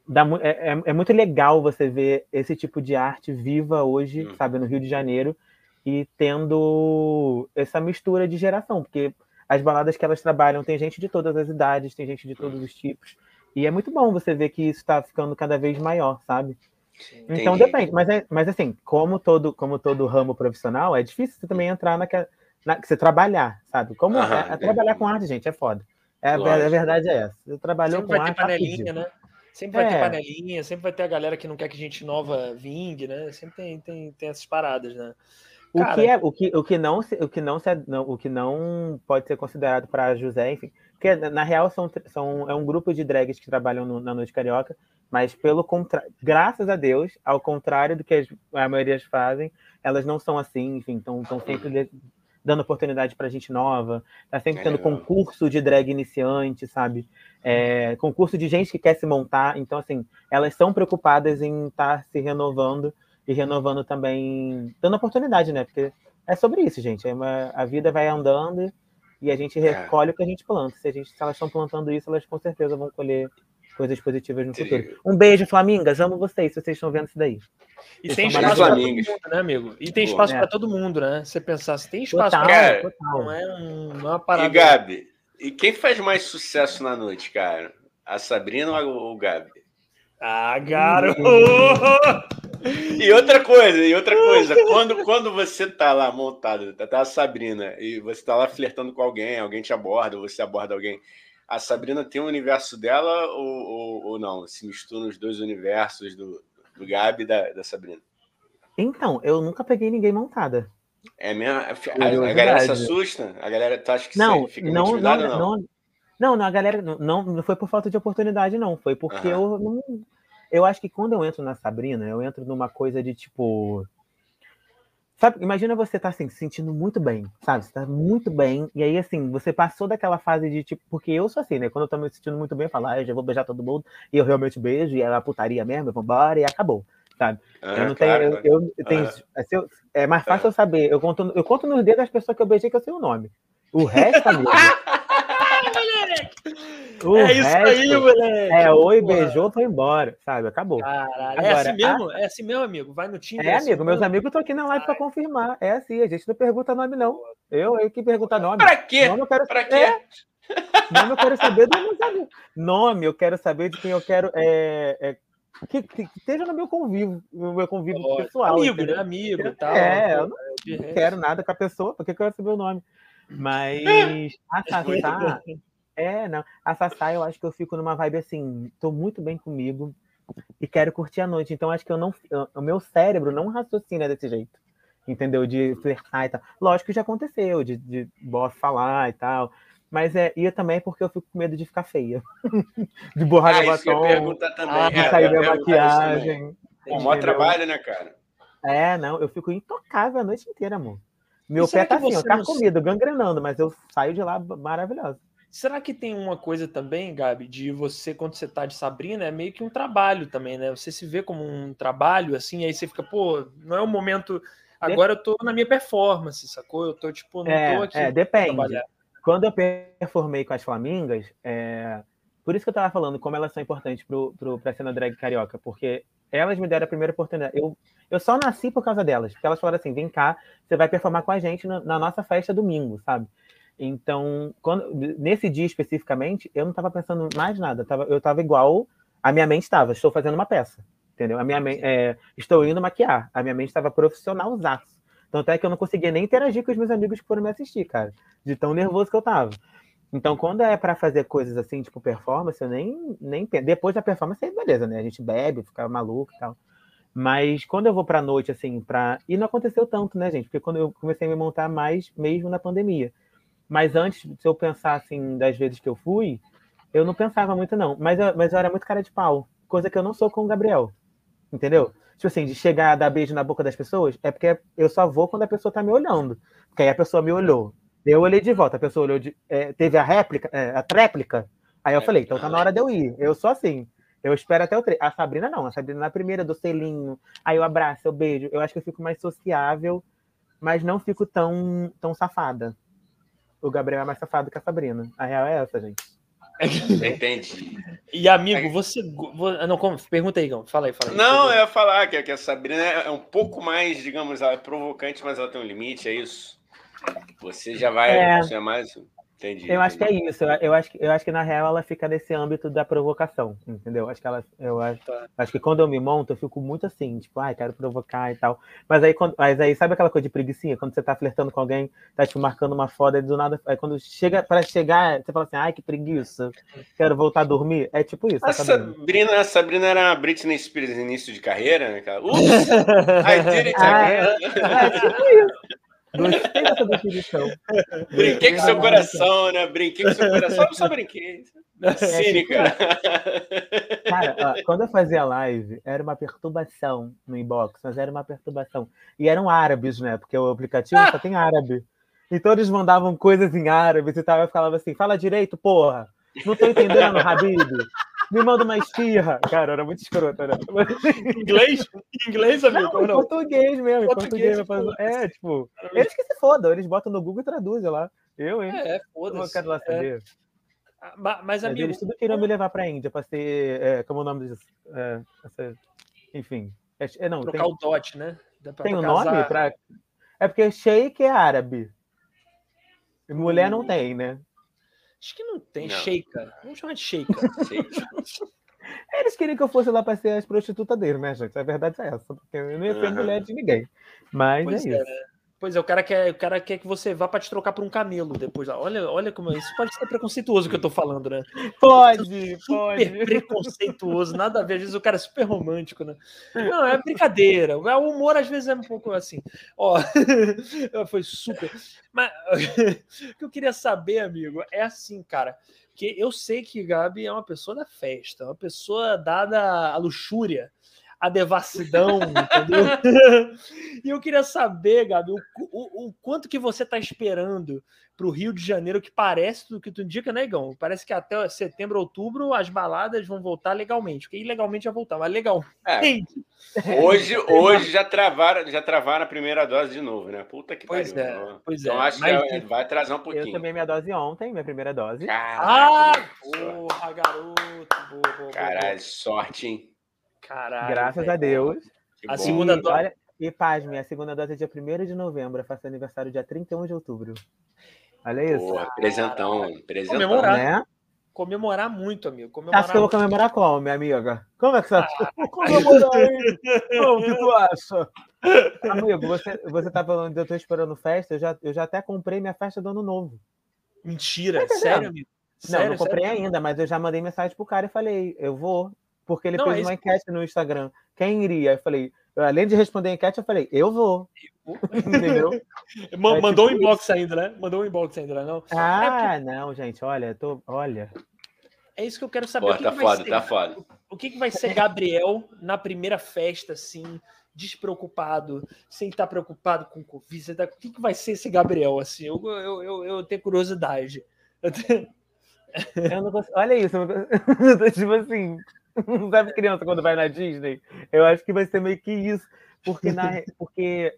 Speaker 3: dá, é, é, é muito legal você ver esse tipo de arte viva hoje, hum. sabe, no Rio de Janeiro, e tendo essa mistura de geração, porque as baladas que elas trabalham tem gente de todas as idades, tem gente de todos os tipos. E é muito bom você ver que isso está ficando cada vez maior, sabe? então depende, mas, é, mas assim, como todo, como todo ramo profissional, é difícil você também entrar naquela. Na, você trabalhar, sabe? Como é, é, trabalhar com arte, gente, é foda. É, a, a verdade é essa. Você trabalhou
Speaker 1: sempre
Speaker 3: com
Speaker 1: vai. Ter panelinha, né? Sempre vai é. ter panelinha, sempre vai ter a galera que não quer que gente nova vingue, né? Sempre tem, tem, tem essas paradas, né?
Speaker 3: O que, é, o, que, o, que não, o, que não, o que não pode ser considerado para José, enfim, porque na real são, são, é um grupo de drags que trabalham no, na Noite Carioca, mas pelo contrário, graças a Deus, ao contrário do que as, a maioria fazem, elas não são assim, enfim, estão sempre dando oportunidade para gente nova, tá sempre tendo concurso de drag iniciante, sabe? É, concurso de gente que quer se montar, então assim, elas são preocupadas em estar tá se renovando e renovando também, dando oportunidade, né? Porque é sobre isso, gente. É uma, a vida vai andando e a gente é. recolhe é. o que a gente planta. Se, a gente, se elas estão plantando isso, elas com certeza vão colher coisas positivas no futuro. Um beijo, Flamingas. Amo vocês, se vocês estão vendo isso daí.
Speaker 1: E vocês tem espaço para todo mundo, né, amigo? E tem espaço é. para todo mundo, né? Você pensar, se tem espaço
Speaker 2: para não é, um, não é uma parada. E Gabi, e quem faz mais sucesso na noite, cara? A Sabrina ou o Gabi?
Speaker 1: Ah, garoto!
Speaker 2: E outra coisa, e outra coisa, quando, quando você tá lá montado, tá, tá a Sabrina, e você tá lá flertando com alguém, alguém te aborda, ou você aborda alguém, a Sabrina tem o um universo dela ou, ou, ou, não? Se mistura os dois universos do, do Gabi e da, da Sabrina?
Speaker 3: Então, eu nunca peguei ninguém montada.
Speaker 2: É mesmo? A, a, a galera se assusta? A galera, tu acha que
Speaker 3: não, fica não, não, não, não? Não, não, a galera não, não foi por falta de oportunidade, não. Foi porque uhum. eu não eu acho que quando eu entro na Sabrina, eu entro numa coisa de tipo. Sabe, imagina você tá assim, se sentindo muito bem, sabe? Você tá muito bem, e aí assim, você passou daquela fase de tipo, porque eu sou assim, né? Quando eu tô me sentindo muito bem, eu falo, ah, eu já vou beijar todo mundo, e eu realmente beijo, e é a putaria mesmo, eu vou embora, e acabou, sabe? Ah, eu não claro, tenho, eu, eu, tenho, ah. é mais fácil eu saber, eu conto, eu conto nos dedos das pessoas que eu beijei que eu sei o nome. O resto, amigo.
Speaker 1: O é isso aí, moleque.
Speaker 3: É, oi, beijou, foi embora, sabe? Acabou.
Speaker 1: Caralho, é assim mesmo? A... É assim mesmo, amigo? Vai no Tinder.
Speaker 3: É, é assim amigo, meus amigos estão aqui na live para confirmar. É assim, a gente não pergunta nome, não. Eu, eu que pergunta nome.
Speaker 2: Pra quê? Nome
Speaker 3: eu quero...
Speaker 2: Pra quê? É.
Speaker 3: Nome eu quero saber dos meus amigos. Nome eu quero saber de quem eu quero. É, é, que, que, esteja no meu convívio, no meu convívio oh, pessoal.
Speaker 1: Amigo, né? Amigo e tal.
Speaker 3: É, eu não, não quero nada com a pessoa, porque eu quero saber o nome. Mas a Sassá. É, não. A Sassá, eu acho que eu fico numa vibe assim, tô muito bem comigo e quero curtir a noite. Então, acho que eu não. O meu cérebro não raciocina desse jeito. Entendeu? De flertar e tal. Lógico que já aconteceu, de, de boss falar e tal. Mas é, e também é porque eu fico com medo de ficar feia. de borrar ah,
Speaker 2: batom, também.
Speaker 3: de sair minha maquiagem.
Speaker 2: É um maior trabalho, né, cara?
Speaker 3: É, não, eu fico intocável a noite inteira, amor. Meu pé tá assim, ó, tá comido, gangrenando, mas eu saio de lá maravilhoso.
Speaker 1: Será que tem uma coisa também, Gabi, de você, quando você tá de Sabrina, é meio que um trabalho também, né? Você se vê como um trabalho, assim, aí você fica, pô, não é o momento. Agora eu tô na minha performance, sacou? Eu tô, tipo, não
Speaker 3: é,
Speaker 1: tô aqui.
Speaker 3: É, depende. Quando eu performei com as Flamingas, é... por isso que eu tava falando como elas são importantes pro, pro, pra cena drag carioca, porque elas me deram a primeira oportunidade. Eu, eu só nasci por causa delas, porque elas falaram assim: vem cá, você vai performar com a gente na, na nossa festa domingo, sabe? Então, quando, nesse dia especificamente, eu não estava pensando mais nada. Eu tava, eu estava igual a minha mente estava. Estou fazendo uma peça, entendeu? A minha é, estou indo maquiar. A minha mente estava profissional zaço. Tanto é que eu não conseguia nem interagir com os meus amigos que foram me assistir, cara. De tão nervoso que eu tava. Então, quando é para fazer coisas assim, tipo performance, eu nem, nem Depois da performance, aí beleza, né? A gente bebe, fica maluco e tal. Mas quando eu vou pra noite, assim, pra. E não aconteceu tanto, né, gente? Porque quando eu comecei a me montar mais mesmo na pandemia. Mas antes, se eu pensar assim, das vezes que eu fui, eu não pensava muito, não. Mas eu, mas eu era muito cara de pau. Coisa que eu não sou com o Gabriel. Entendeu? Tipo assim, de chegar a dar beijo na boca das pessoas, é porque eu só vou quando a pessoa tá me olhando. Porque aí a pessoa me olhou. Eu olhei de volta, a pessoa olhou de. É, teve a réplica, é, a tréplica. Aí eu falei, então tá na hora de eu ir. Eu sou assim. Eu espero até o tre... A Sabrina não, a Sabrina na primeira do selinho. Aí eu abraço, eu beijo. Eu acho que eu fico mais sociável, mas não fico tão, tão safada o Gabriel é mais safado que a Sabrina. A real é essa, gente.
Speaker 2: Entendi.
Speaker 1: E amigo, você. Não, como, pergunta aí, Gão. Fala aí, fala aí.
Speaker 2: Não, eu ia falar que, que a Sabrina é um pouco mais, digamos, ela é provocante, mas ela tem um limite, é isso? Você já vai. É, você é mais. Entendi.
Speaker 3: Eu entendi. acho que é isso. Eu acho, eu acho que na real ela fica nesse âmbito da provocação, entendeu? Acho que ela, eu acho, tá. acho que quando eu me monto, eu fico muito assim, tipo, ai, ah, quero provocar e tal. Mas aí, quando, mas aí sabe aquela coisa de preguicinha? Quando você tá flertando com alguém, tá tipo marcando uma foda e do nada, aí quando chega para chegar, você fala assim, ai, que preguiça, quero voltar a dormir. É tipo isso.
Speaker 2: A Sabrina, a Sabrina era a Britney Spears no início de carreira, né, cara? Ups, I did it again. Ah, é tipo isso.
Speaker 3: Gostei dessa definição.
Speaker 2: Brinquei com seu coração, né? Brinquei com seu coração, eu só brinquei. É, Cínica.
Speaker 3: Cara, ó, quando eu fazia live, era uma perturbação no inbox, mas era uma perturbação. E eram árabes, né? Porque o aplicativo ah! só tem árabe. Então eles mandavam coisas em árabe e tal. Eu falava assim: fala direito, porra. Não tô entendendo, Habib me manda uma esfirra. Cara, era muito escroto, né?
Speaker 1: inglês? Inglês, amigo?
Speaker 3: Não, não? português mesmo. Português, português É, tipo, eles que se fodam, eles botam no Google e traduzem lá. Eu, hein?
Speaker 1: É, foda-se.
Speaker 3: Eu quero lá é. saber.
Speaker 1: É. Mas, amigo...
Speaker 3: Eles tudo queriam me levar pra Índia pra ser, é, como é o nome disso? É, essa, enfim. É, não,
Speaker 1: Trocar tem, o dote, né?
Speaker 3: Tem um nome pra... É porque Sheik é árabe. Mulher não tem, né?
Speaker 1: Acho que não tem. Não. Sheika. Vamos chamar de Sheika.
Speaker 3: Eles queriam que eu fosse lá para ser as prostitutas dele, né, gente? A verdade é essa. Porque eu não ia ser uhum. mulher de ninguém. Mas pois é, é isso.
Speaker 1: Pois é, o cara quer, o cara quer que você vá para te trocar por um camelo depois. Olha, olha como é. isso pode ser preconceituoso que eu tô falando, né?
Speaker 3: Pode,
Speaker 1: super
Speaker 3: pode.
Speaker 1: preconceituoso, nada a ver. Às vezes o cara é super romântico, né? Não, é brincadeira. O humor às vezes é um pouco assim. Ó, foi super. Mas o que eu queria saber, amigo, é assim, cara. Que eu sei que Gabi é uma pessoa da festa, uma pessoa dada à luxúria a devassidão, entendeu? e eu queria saber, Gabi, o, o, o quanto que você está esperando para o Rio de Janeiro, que parece do que tu indica, né, Igão? Parece que até setembro, outubro, as baladas vão voltar legalmente, porque ilegalmente já voltar, mas legal. É.
Speaker 2: Hoje, hoje já travaram, já travaram a primeira dose de novo, né? Puta que
Speaker 1: pois
Speaker 2: pariu.
Speaker 1: É, pois
Speaker 2: então
Speaker 1: é.
Speaker 2: acho mas, que vai atrasar um pouquinho.
Speaker 3: Eu tomei minha dose ontem, minha primeira dose.
Speaker 1: Caraca, ah, porra, garoto. Boa,
Speaker 2: boa, Caralho, boa. sorte, hein?
Speaker 3: Caralho. Graças véio. a Deus.
Speaker 1: A segunda dose. Olha,
Speaker 3: e pasme, a segunda dose é dia 1 de novembro. Eu faço aniversário dia 31 de outubro. Olha isso. Pô,
Speaker 2: presentão, presentão. Comemorar. Né?
Speaker 1: Comemorar muito, amigo. Comemorar
Speaker 3: acho que eu vou comemorar como, minha amiga? Como é que você ah. comemorar, hein? Como que tu acha? Amigo, você, você tá falando de eu tô esperando festa, eu já, eu já até comprei minha festa do ano novo.
Speaker 1: Mentira, tá sério, amigo?
Speaker 3: Sério, não, não comprei sério? ainda, mas eu já mandei mensagem pro cara e falei, eu vou. Porque ele não, fez é uma enquete no Instagram. Quem iria? Eu falei, além de responder a enquete, eu falei, eu vou. Entendeu?
Speaker 1: Mandou é, tipo um inbox isso. ainda, né? Mandou um inbox ainda, né? não?
Speaker 3: Ah, é porque... não, gente, olha, tô, olha.
Speaker 1: É isso que eu quero saber.
Speaker 2: Pô, tá foda, ser, tá foda.
Speaker 1: O que, que vai ser Gabriel na primeira festa, assim, despreocupado, sem estar preocupado com Covid? Tá... O que, que vai ser esse Gabriel, assim? Eu, eu, eu, eu tenho curiosidade. Eu tenho...
Speaker 3: Eu não consigo... Olha isso, tipo assim, sabe criança quando vai na Disney? Eu acho que vai ser meio que isso, porque, na... porque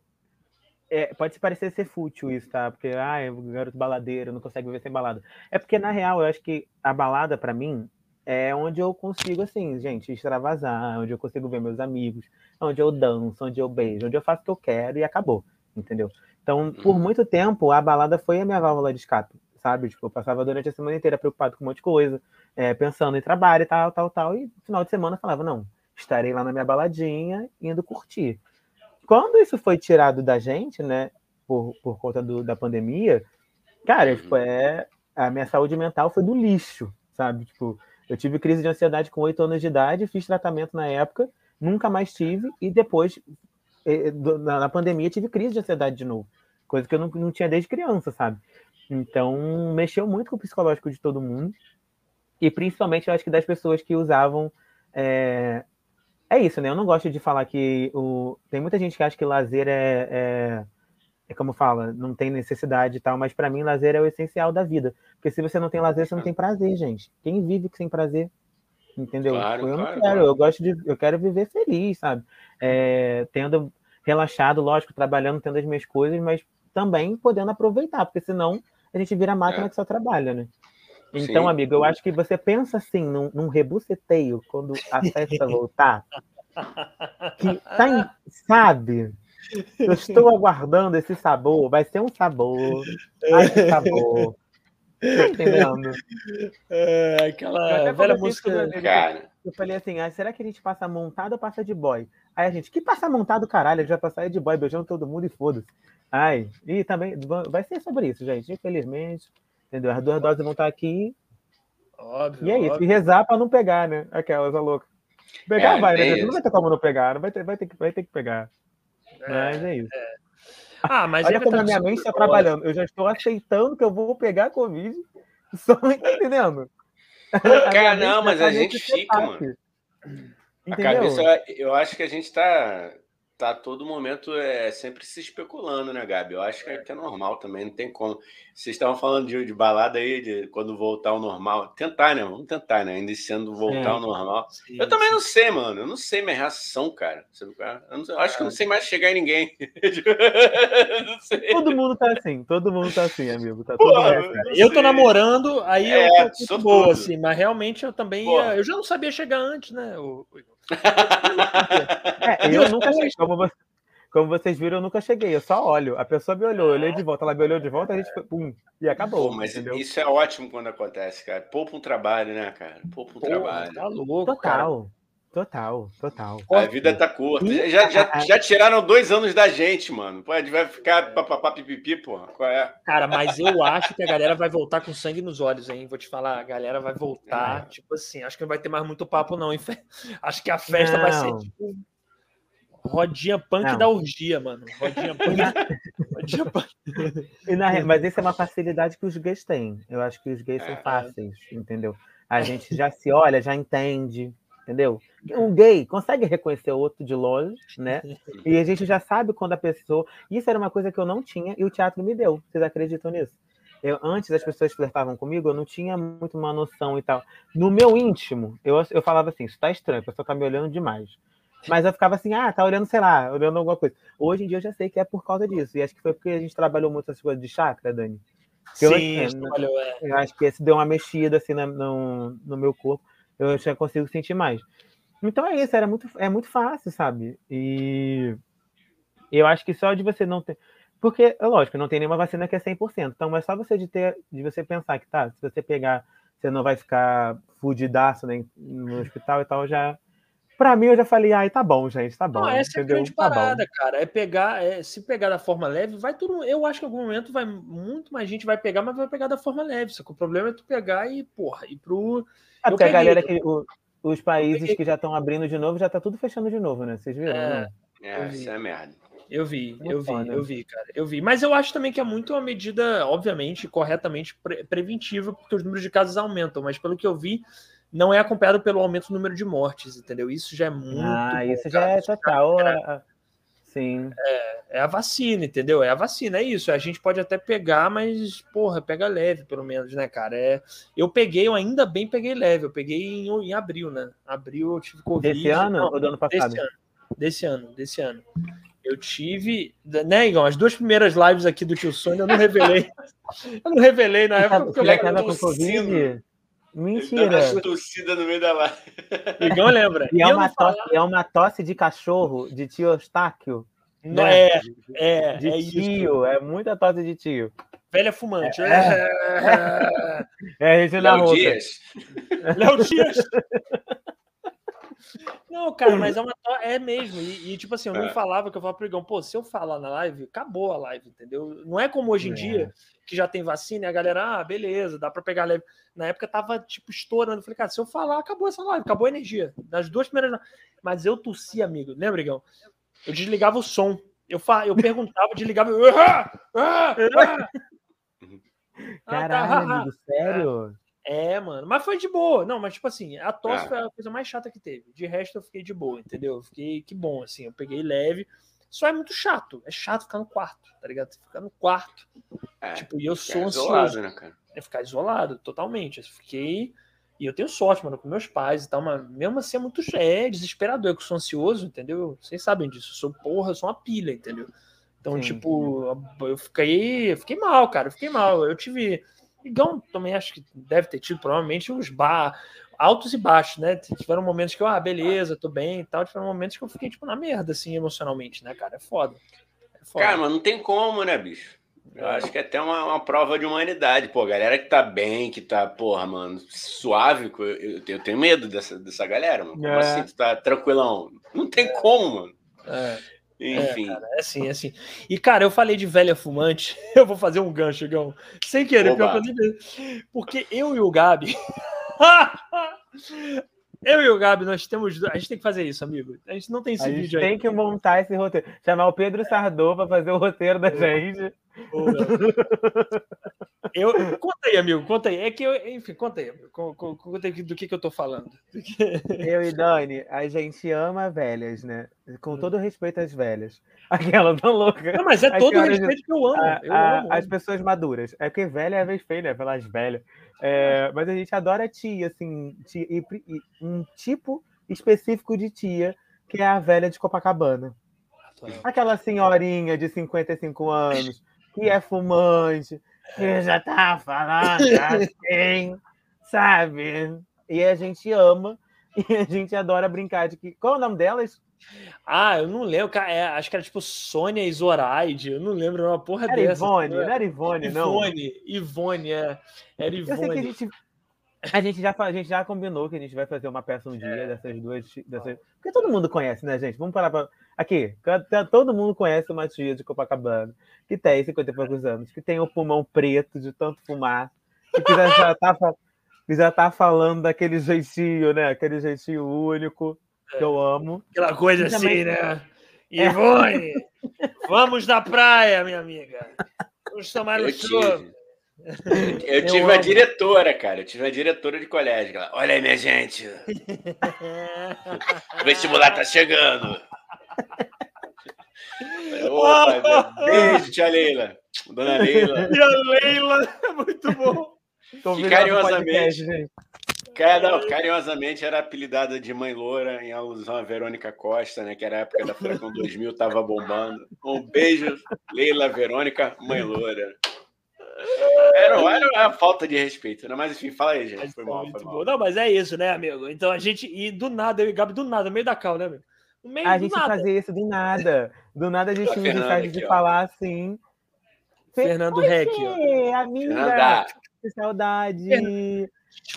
Speaker 3: é, pode parecer ser fútil isso, tá? Porque, ah, é garoto baladeiro, não consegue viver sem balada. É porque, na real, eu acho que a balada, para mim, é onde eu consigo, assim, gente, extravasar, onde eu consigo ver meus amigos, onde eu danço, onde eu beijo, onde eu faço o que eu quero e acabou, entendeu? Então, por uhum. muito tempo, a balada foi a minha válvula de escape, sabe? Tipo, eu passava durante a semana inteira preocupado com um monte de coisa, é, pensando em trabalho e tal, tal, tal, e no final de semana eu falava, não, estarei lá na minha baladinha, indo curtir. Quando isso foi tirado da gente, né, por, por conta do, da pandemia, cara, tipo, uhum. é, a minha saúde mental foi do lixo, sabe? Tipo, eu tive crise de ansiedade com oito anos de idade, fiz tratamento na época, nunca mais tive, e depois, eh, na pandemia, tive crise de ansiedade de novo. Coisa que eu não, não tinha desde criança, sabe? Então, mexeu muito com o psicológico de todo mundo. E principalmente, eu acho que das pessoas que usavam. É, é isso, né? Eu não gosto de falar que o. Tem muita gente que acha que lazer é, é, é como fala, não tem necessidade e tal, mas para mim lazer é o essencial da vida. Porque se você não tem lazer, você não tem prazer, gente. Quem vive sem prazer? Entendeu? Claro, eu não quero, claro. eu gosto de. Eu quero viver feliz, sabe? É, tendo relaxado, lógico, trabalhando, tendo as minhas coisas, mas também podendo aproveitar, porque senão a gente vira máquina é. que só trabalha, né? Então, Sim. amigo, eu acho que você pensa assim num, num rebuceteio quando a festa voltar. Que tá em, sabe? Eu estou aguardando esse sabor. Vai ser um sabor. Ai, que sabor. Tá entendendo?
Speaker 1: É, aquela velha música.
Speaker 3: Cara. Eu falei assim: ah, será que a gente passa montado ou passa de boy? Aí a gente, que passa montado, caralho? A gente vai passar de boy beijando todo mundo e foda-se. Ai, e também vai ser sobre isso, gente. Infelizmente, entendeu? As duas doses vão estar aqui. Óbvio. E é isso. Óbvio. E rezar para não pegar, né? Aquelas, a louca. Pegar é, vai, né? Não vai ter como não pegar, vai ter, vai ter, vai ter que pegar. É, Mas é isso. É.
Speaker 1: Ah, mas
Speaker 3: Olha é como a minha mente está trabalhando. Eu já estou aceitando que eu vou pegar a Covid. Só não tá entendendo.
Speaker 2: Cara, não, mas a gente fica, mano. Entendeu? A cabeça, eu acho que a gente está tá todo momento é sempre se especulando, né, Gabi? Eu acho que é, que é normal também, não tem como. Vocês estavam falando de, de balada aí, de quando voltar ao normal. Tentar, né? Vamos tentar, né? Ainda esse ano voltar ao normal. Sim, eu também sim. não sei, mano. Eu não sei minha reação, cara. Eu, eu acho que eu não sei mais chegar em ninguém.
Speaker 3: todo mundo tá assim, todo mundo tá assim, amigo. Tá
Speaker 1: Pô, eu tô namorando, aí é, eu tô sou boa, assim, mas realmente eu também. Ia, eu já não sabia chegar antes, né? Eu,
Speaker 3: é, eu nunca cheguei. Como, você, como, vocês viram, eu nunca cheguei. Eu só olho. A pessoa me olhou, eu olhei de volta, ela me olhou de volta, a gente foi, pum, e acabou.
Speaker 2: Pô, mas entendeu? isso é ótimo quando acontece, cara. Poupa um trabalho, né, cara? Poupa um Pô, trabalho.
Speaker 3: Tá louco, Total. Cara. Total, total.
Speaker 2: A vida tá curta. Já, já, já tiraram dois anos da gente, mano. Pô, a gente vai ficar papapá pipipi, pô. Qual é?
Speaker 1: Cara, mas eu acho que a galera vai voltar com sangue nos olhos, hein? Vou te falar, a galera vai voltar, é. tipo assim, acho que não vai ter mais muito papo, não. Acho que a festa não. vai ser tipo rodinha punk não. da urgia, mano. Rodinha punk.
Speaker 3: rodinha punk. Na, mas isso é uma facilidade que os gays têm. Eu acho que os gays é. são fáceis, entendeu? A gente já se olha, já entende entendeu? Um gay consegue reconhecer o outro de longe, né? E a gente já sabe quando a pessoa. Isso era uma coisa que eu não tinha e o teatro me deu. Vocês acreditam nisso? Eu, antes as pessoas flertavam comigo, eu não tinha muito uma noção e tal. No meu íntimo, eu, eu falava assim: isso tá estranho, a pessoa tá me olhando demais. Mas eu ficava assim, ah, tá olhando, sei lá, olhando alguma coisa. Hoje em dia eu já sei que é por causa disso. E acho que foi porque a gente trabalhou muito essas coisas de chakra, Dani.
Speaker 1: Sim, eu, trabalhou, é.
Speaker 3: eu acho que esse deu uma mexida assim no, no, no meu corpo eu já consigo sentir mais. Então é isso, era muito, é muito fácil, sabe? E eu acho que só de você não ter. Porque, é lógico, não tem nenhuma vacina que é 100%. Então, é só você de ter, de você pensar que, tá, se você pegar, você não vai ficar fudidaço né, no hospital e tal, já Pra mim, eu já falei, ai, tá bom, gente, tá bom. Não,
Speaker 1: essa entendeu? é a grande tá parada, bom. cara. É pegar, é, se pegar da forma leve, vai tudo. Eu acho que em algum momento vai muito mais gente vai pegar, mas vai pegar da forma leve. Só que o problema é tu pegar e, porra, e pro.
Speaker 3: É porque a galera que. O, os países que já estão abrindo de novo, já tá tudo fechando de novo, né? Vocês viram? É,
Speaker 2: é isso é merda.
Speaker 1: Eu vi, eu vi, eu vi, cara. Eu vi. Mas eu acho também que é muito uma medida, obviamente, corretamente pre preventiva, porque os números de casos aumentam. Mas pelo que eu vi, não é acompanhado pelo aumento do número de mortes, entendeu? Isso já é muito.
Speaker 3: Ah, bom, isso cara. já é total. Cara, Sim.
Speaker 1: É, é, a vacina, entendeu? É a vacina, é isso. A gente pode até pegar, mas, porra, pega leve, pelo menos, né, cara? É, eu peguei, eu ainda bem peguei leve. Eu peguei em, em abril, né? Abril eu tive Covid.
Speaker 3: Desse ano não, ou do ano passado?
Speaker 1: Desse ano, desse ano, desse ano. Eu tive, né, Igor? As duas primeiras lives aqui do Tio Sônia eu não revelei. eu não revelei na época
Speaker 3: porque eu com Covid. Mentira.
Speaker 2: tossida no meio da live.
Speaker 1: Igão lembra.
Speaker 3: E, é uma, tosse, é uma tosse de cachorro, de tio Eustáquio.
Speaker 1: Não, né? é, é.
Speaker 3: De
Speaker 1: é
Speaker 3: tio, isso. é muita tosse de tio.
Speaker 1: Velha fumante.
Speaker 3: É, é. é a gente
Speaker 2: Léo Dias.
Speaker 1: Léo Dias. Não, cara, mas é uma é mesmo. E, e tipo assim, eu não é. falava que eu falava pro Igão, pô, se eu falar na live, acabou a live, entendeu? Não é como hoje em é. dia, que já tem vacina, e a galera, ah, beleza, dá para pegar leve. Na época tava, tipo, estourando. Eu falei, cara, se eu falar, acabou essa live, acabou a energia. Nas duas primeiras. Mas eu tossi, amigo. Lembra, Igão? Eu desligava o som. Eu, fa... eu perguntava, desligava. Eu... Ah, ah, ah.
Speaker 3: Caralho, amigo, sério?
Speaker 1: É, mano. Mas foi de boa. Não, mas tipo assim, a tosse foi a coisa mais chata que teve. De resto, eu fiquei de boa, entendeu? Eu fiquei que bom, assim. Eu peguei leve. Só é muito chato. É chato ficar no quarto, tá ligado? Ficar no quarto. É, tipo, e eu sou ansioso. Isolado, né, cara? É ficar isolado, totalmente. Eu fiquei. E eu tenho sorte, mano, com meus pais e tal, mas mesmo assim é muito é desesperador. Eu que sou ansioso, entendeu? Vocês sabem disso. Eu sou porra, eu sou uma pilha, entendeu? Então, Sim. tipo, eu fiquei, eu fiquei mal, cara. Eu fiquei mal. Eu tive. Igão também acho que deve ter tido, provavelmente, uns bar, altos e baixos, né? Tiveram momentos que eu, ah, beleza, tô bem e tal. Tiveram momentos que eu fiquei, tipo, na merda, assim, emocionalmente, né, cara? É foda. É
Speaker 2: foda. Cara, mas não tem como, né, bicho? Eu acho que é até uma, uma prova de humanidade. Pô, galera que tá bem, que tá, porra, mano, suave, eu, eu tenho medo dessa, dessa galera, mano. Como é. assim tu tá tranquilão? Não tem como, mano. É. Enfim.
Speaker 1: É, cara, é assim, é assim. E, cara, eu falei de velha fumante. Eu vou fazer um gancho, Gão. Sem querer, porque eu e o Gabi. Eu e o Gabi, nós temos. A gente tem que fazer isso, amigo. A gente não tem esse
Speaker 3: a
Speaker 1: vídeo
Speaker 3: aí. Tem que montar esse roteiro. Chamar o Pedro Sardô para fazer o roteiro da gente.
Speaker 1: Eu, conta aí, amigo, conta aí. É que eu, enfim, conta aí, amigo. Conta aí do que, que eu tô falando.
Speaker 3: Eu e Dani, a gente ama velhas, né? Com todo respeito às velhas. Aquela tão louca.
Speaker 1: Não, mas é todo o respeito que eu amo.
Speaker 3: A,
Speaker 1: eu a,
Speaker 3: amo. As pessoas maduras. É porque velha é a vez feia, né? Pelas velhas. É, mas a gente adora tia, assim, tia, e, e um tipo específico de tia, que é a velha de Copacabana. Aquela senhorinha de 55 anos, que é fumante, que já tá falando assim, sabe? E a gente ama e a gente adora brincar de que. Qual é o nome delas?
Speaker 1: Ah, eu não lembro, é, acho que era tipo Sônia e Zoraide, eu não lembro uma porra
Speaker 3: era
Speaker 1: dessa.
Speaker 3: Ivone, não era Ivone, não.
Speaker 1: Ivone, Ivone, é. Era Ivone. Eu sei que a
Speaker 3: gente, a gente, já, a gente já combinou que a gente vai fazer uma peça um dia é. dessas duas. Dessas... Porque todo mundo conhece, né, gente? Vamos parar pra. Aqui, todo mundo conhece uma tia de Copacabana, que tem 50 e poucos anos, que tem o pulmão preto de tanto fumar, que já, já, tá, já tá falando daquele jeitinho, né? Aquele jeitinho único que eu amo.
Speaker 1: Aquela coisa assim, também... né? É. Ivone, vamos na praia, minha amiga. Vamos tomar um chope.
Speaker 2: Eu, eu tive a diretora, cara. Eu tive a diretora de colégio. Ela, Olha aí, minha gente. o vestibular tá chegando. Opa, beijo, tia Leila. Dona Leila.
Speaker 1: Tia Leila, muito bom.
Speaker 2: Que carinhosamente, Cara, carinhosamente era apelidada de Mãe Loura, em alusão a Verônica Costa, né? Que era a época da Furacão 2000, tava bombando. Um beijo, Leila Verônica, Mãe Loura. Era, era uma falta de respeito, né? Mas enfim, fala aí, gente. Foi mal, foi mal.
Speaker 1: Não, mas é isso, né, amigo? Então a gente, e do nada, eu e Gabi, do nada, no meio da cal, né, amigo?
Speaker 3: a gente nada. fazia isso do nada. Do nada a gente tinha mensagem de falar assim.
Speaker 1: Fernando Reck.
Speaker 3: Amiga. Fernanda. Que saudade.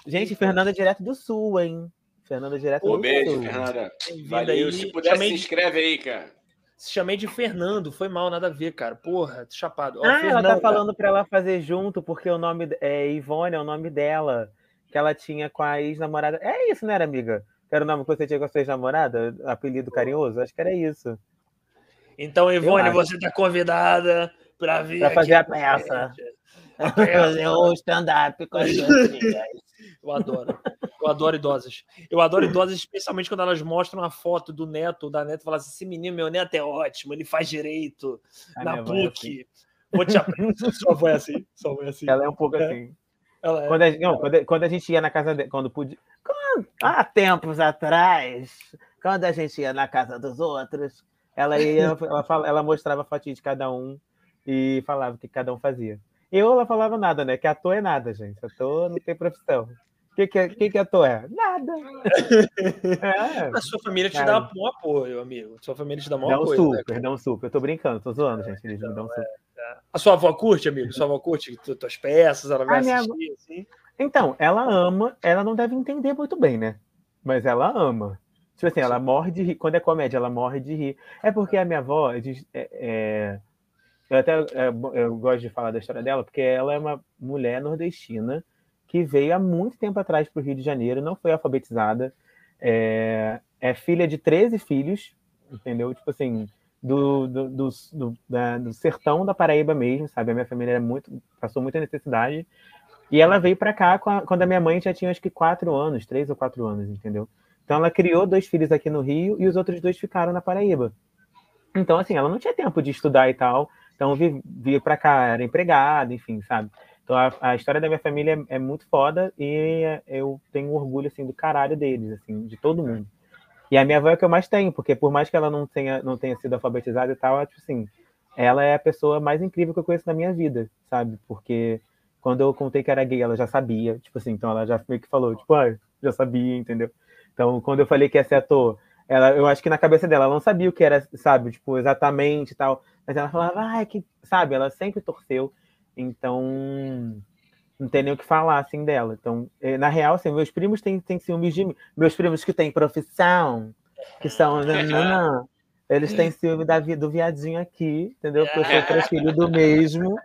Speaker 3: Gente, Fernanda é direto do sul, hein? Fernanda é direto
Speaker 2: Pô, do beijo, sul. Fernanda. Valeu. Aí. Se puder, Chamei... se inscreve aí, cara.
Speaker 1: Se chamei de Fernando, foi mal, nada a ver, cara. Porra, chapado.
Speaker 3: Ó, ah, Fernanda. ela tá falando pra ela fazer junto, porque o nome é Ivone, é o nome dela. Que ela tinha com a ex-namorada. É isso, né, era, amiga? Que era o nome que você tinha com a sua ex-namorada? Apelido carinhoso? Acho que era isso.
Speaker 1: Então, Ivone, você tá convidada para vir.
Speaker 3: Pra fazer a peça. Fazer o stand-up com as
Speaker 1: Eu adoro. Eu adoro idosas. Eu adoro idosas, especialmente quando elas mostram a foto do neto ou da neta e falam assim: esse menino, meu neto é ótimo, ele faz direito na PUC. É assim. Vou te aprender. Só foi assim. Só foi assim.
Speaker 3: Ela é um pouco é. assim. É. Quando, a, não, quando, quando, a gente ia na casa dela, quando podia. Quando, há tempos atrás, quando a gente ia na casa dos outros, ela ia, ela, fala, ela mostrava a fotinha de cada um e falava o que cada um fazia. Eu ela falava nada, né? Que ator é nada, gente. Ator não tem profissão. O que, que, é, que, que é? Nada.
Speaker 1: É. A sua família te dá um apoio, amigo. Sua família te dá um apoio.
Speaker 3: Dá um super, né? dá um super. Eu tô brincando, tô zoando, gente. Eles me dão um super. É,
Speaker 1: é. A sua avó curte, amigo? Sua avó curte tuas peças? Ela vai assistir, minha... assim?
Speaker 3: Então, ela ama, ela não deve entender muito bem, né? Mas ela ama. Tipo assim, ela morre de rir. Quando é comédia, ela morre de rir. É porque a minha avó é, é, eu até é, eu gosto de falar da história dela, porque ela é uma mulher nordestina que veio há muito tempo atrás para o Rio de Janeiro, não foi alfabetizada, é, é, filha de 13 filhos, entendeu? Tipo assim, do, do, do, do, da, do sertão da Paraíba mesmo, sabe? A minha família é muito, passou muita necessidade. E ela veio para cá quando a minha mãe já tinha acho que quatro anos, três ou quatro anos, entendeu? Então ela criou dois filhos aqui no Rio e os outros dois ficaram na Paraíba. Então, assim, ela não tinha tempo de estudar e tal. Então, via para cá, era empregado, enfim, sabe? Então, a, a história da minha família é, é, muito foda e eu tenho orgulho, assim, do caralho deles, assim, de todo mundo. E a minha avó é o que eu mais tenho, porque por mais que ela não tenha, não tenha sido alfabetizada e tal, tipo assim, ela é a pessoa mais incrível que eu conheço na minha vida, sabe? Porque quando eu contei que era gay, ela já sabia, tipo assim, então ela já meio que falou, tipo, ah, já sabia, entendeu? Então, quando eu falei que ia ser ator, ela, eu acho que na cabeça dela, ela não sabia o que era, sabe, tipo, exatamente e tal. Mas ela falava, ah, que, sabe, ela sempre torceu. Então, não tem nem o que falar, assim, dela. Então, eh, na real, assim, meus primos têm, têm ciúmes de mim. Meus primos que têm profissão, que são, não, não, não. Eles têm ciúme da, do viadinho aqui, entendeu? Porque eu sou preferido mesmo,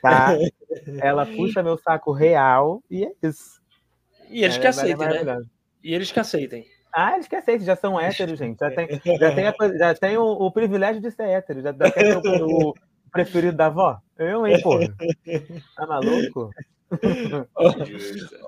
Speaker 3: tá? Ela puxa meu saco real e é isso.
Speaker 1: E eles é, que aceitem, né? E eles que aceitem.
Speaker 3: Ah, eles que aceitem, já são héteros, gente. Já tem, já tem, a, já tem o, o, privilégio de ser hétero. Já, já quer o, o, preferido da avó? Eu, hein, pô? Tá maluco?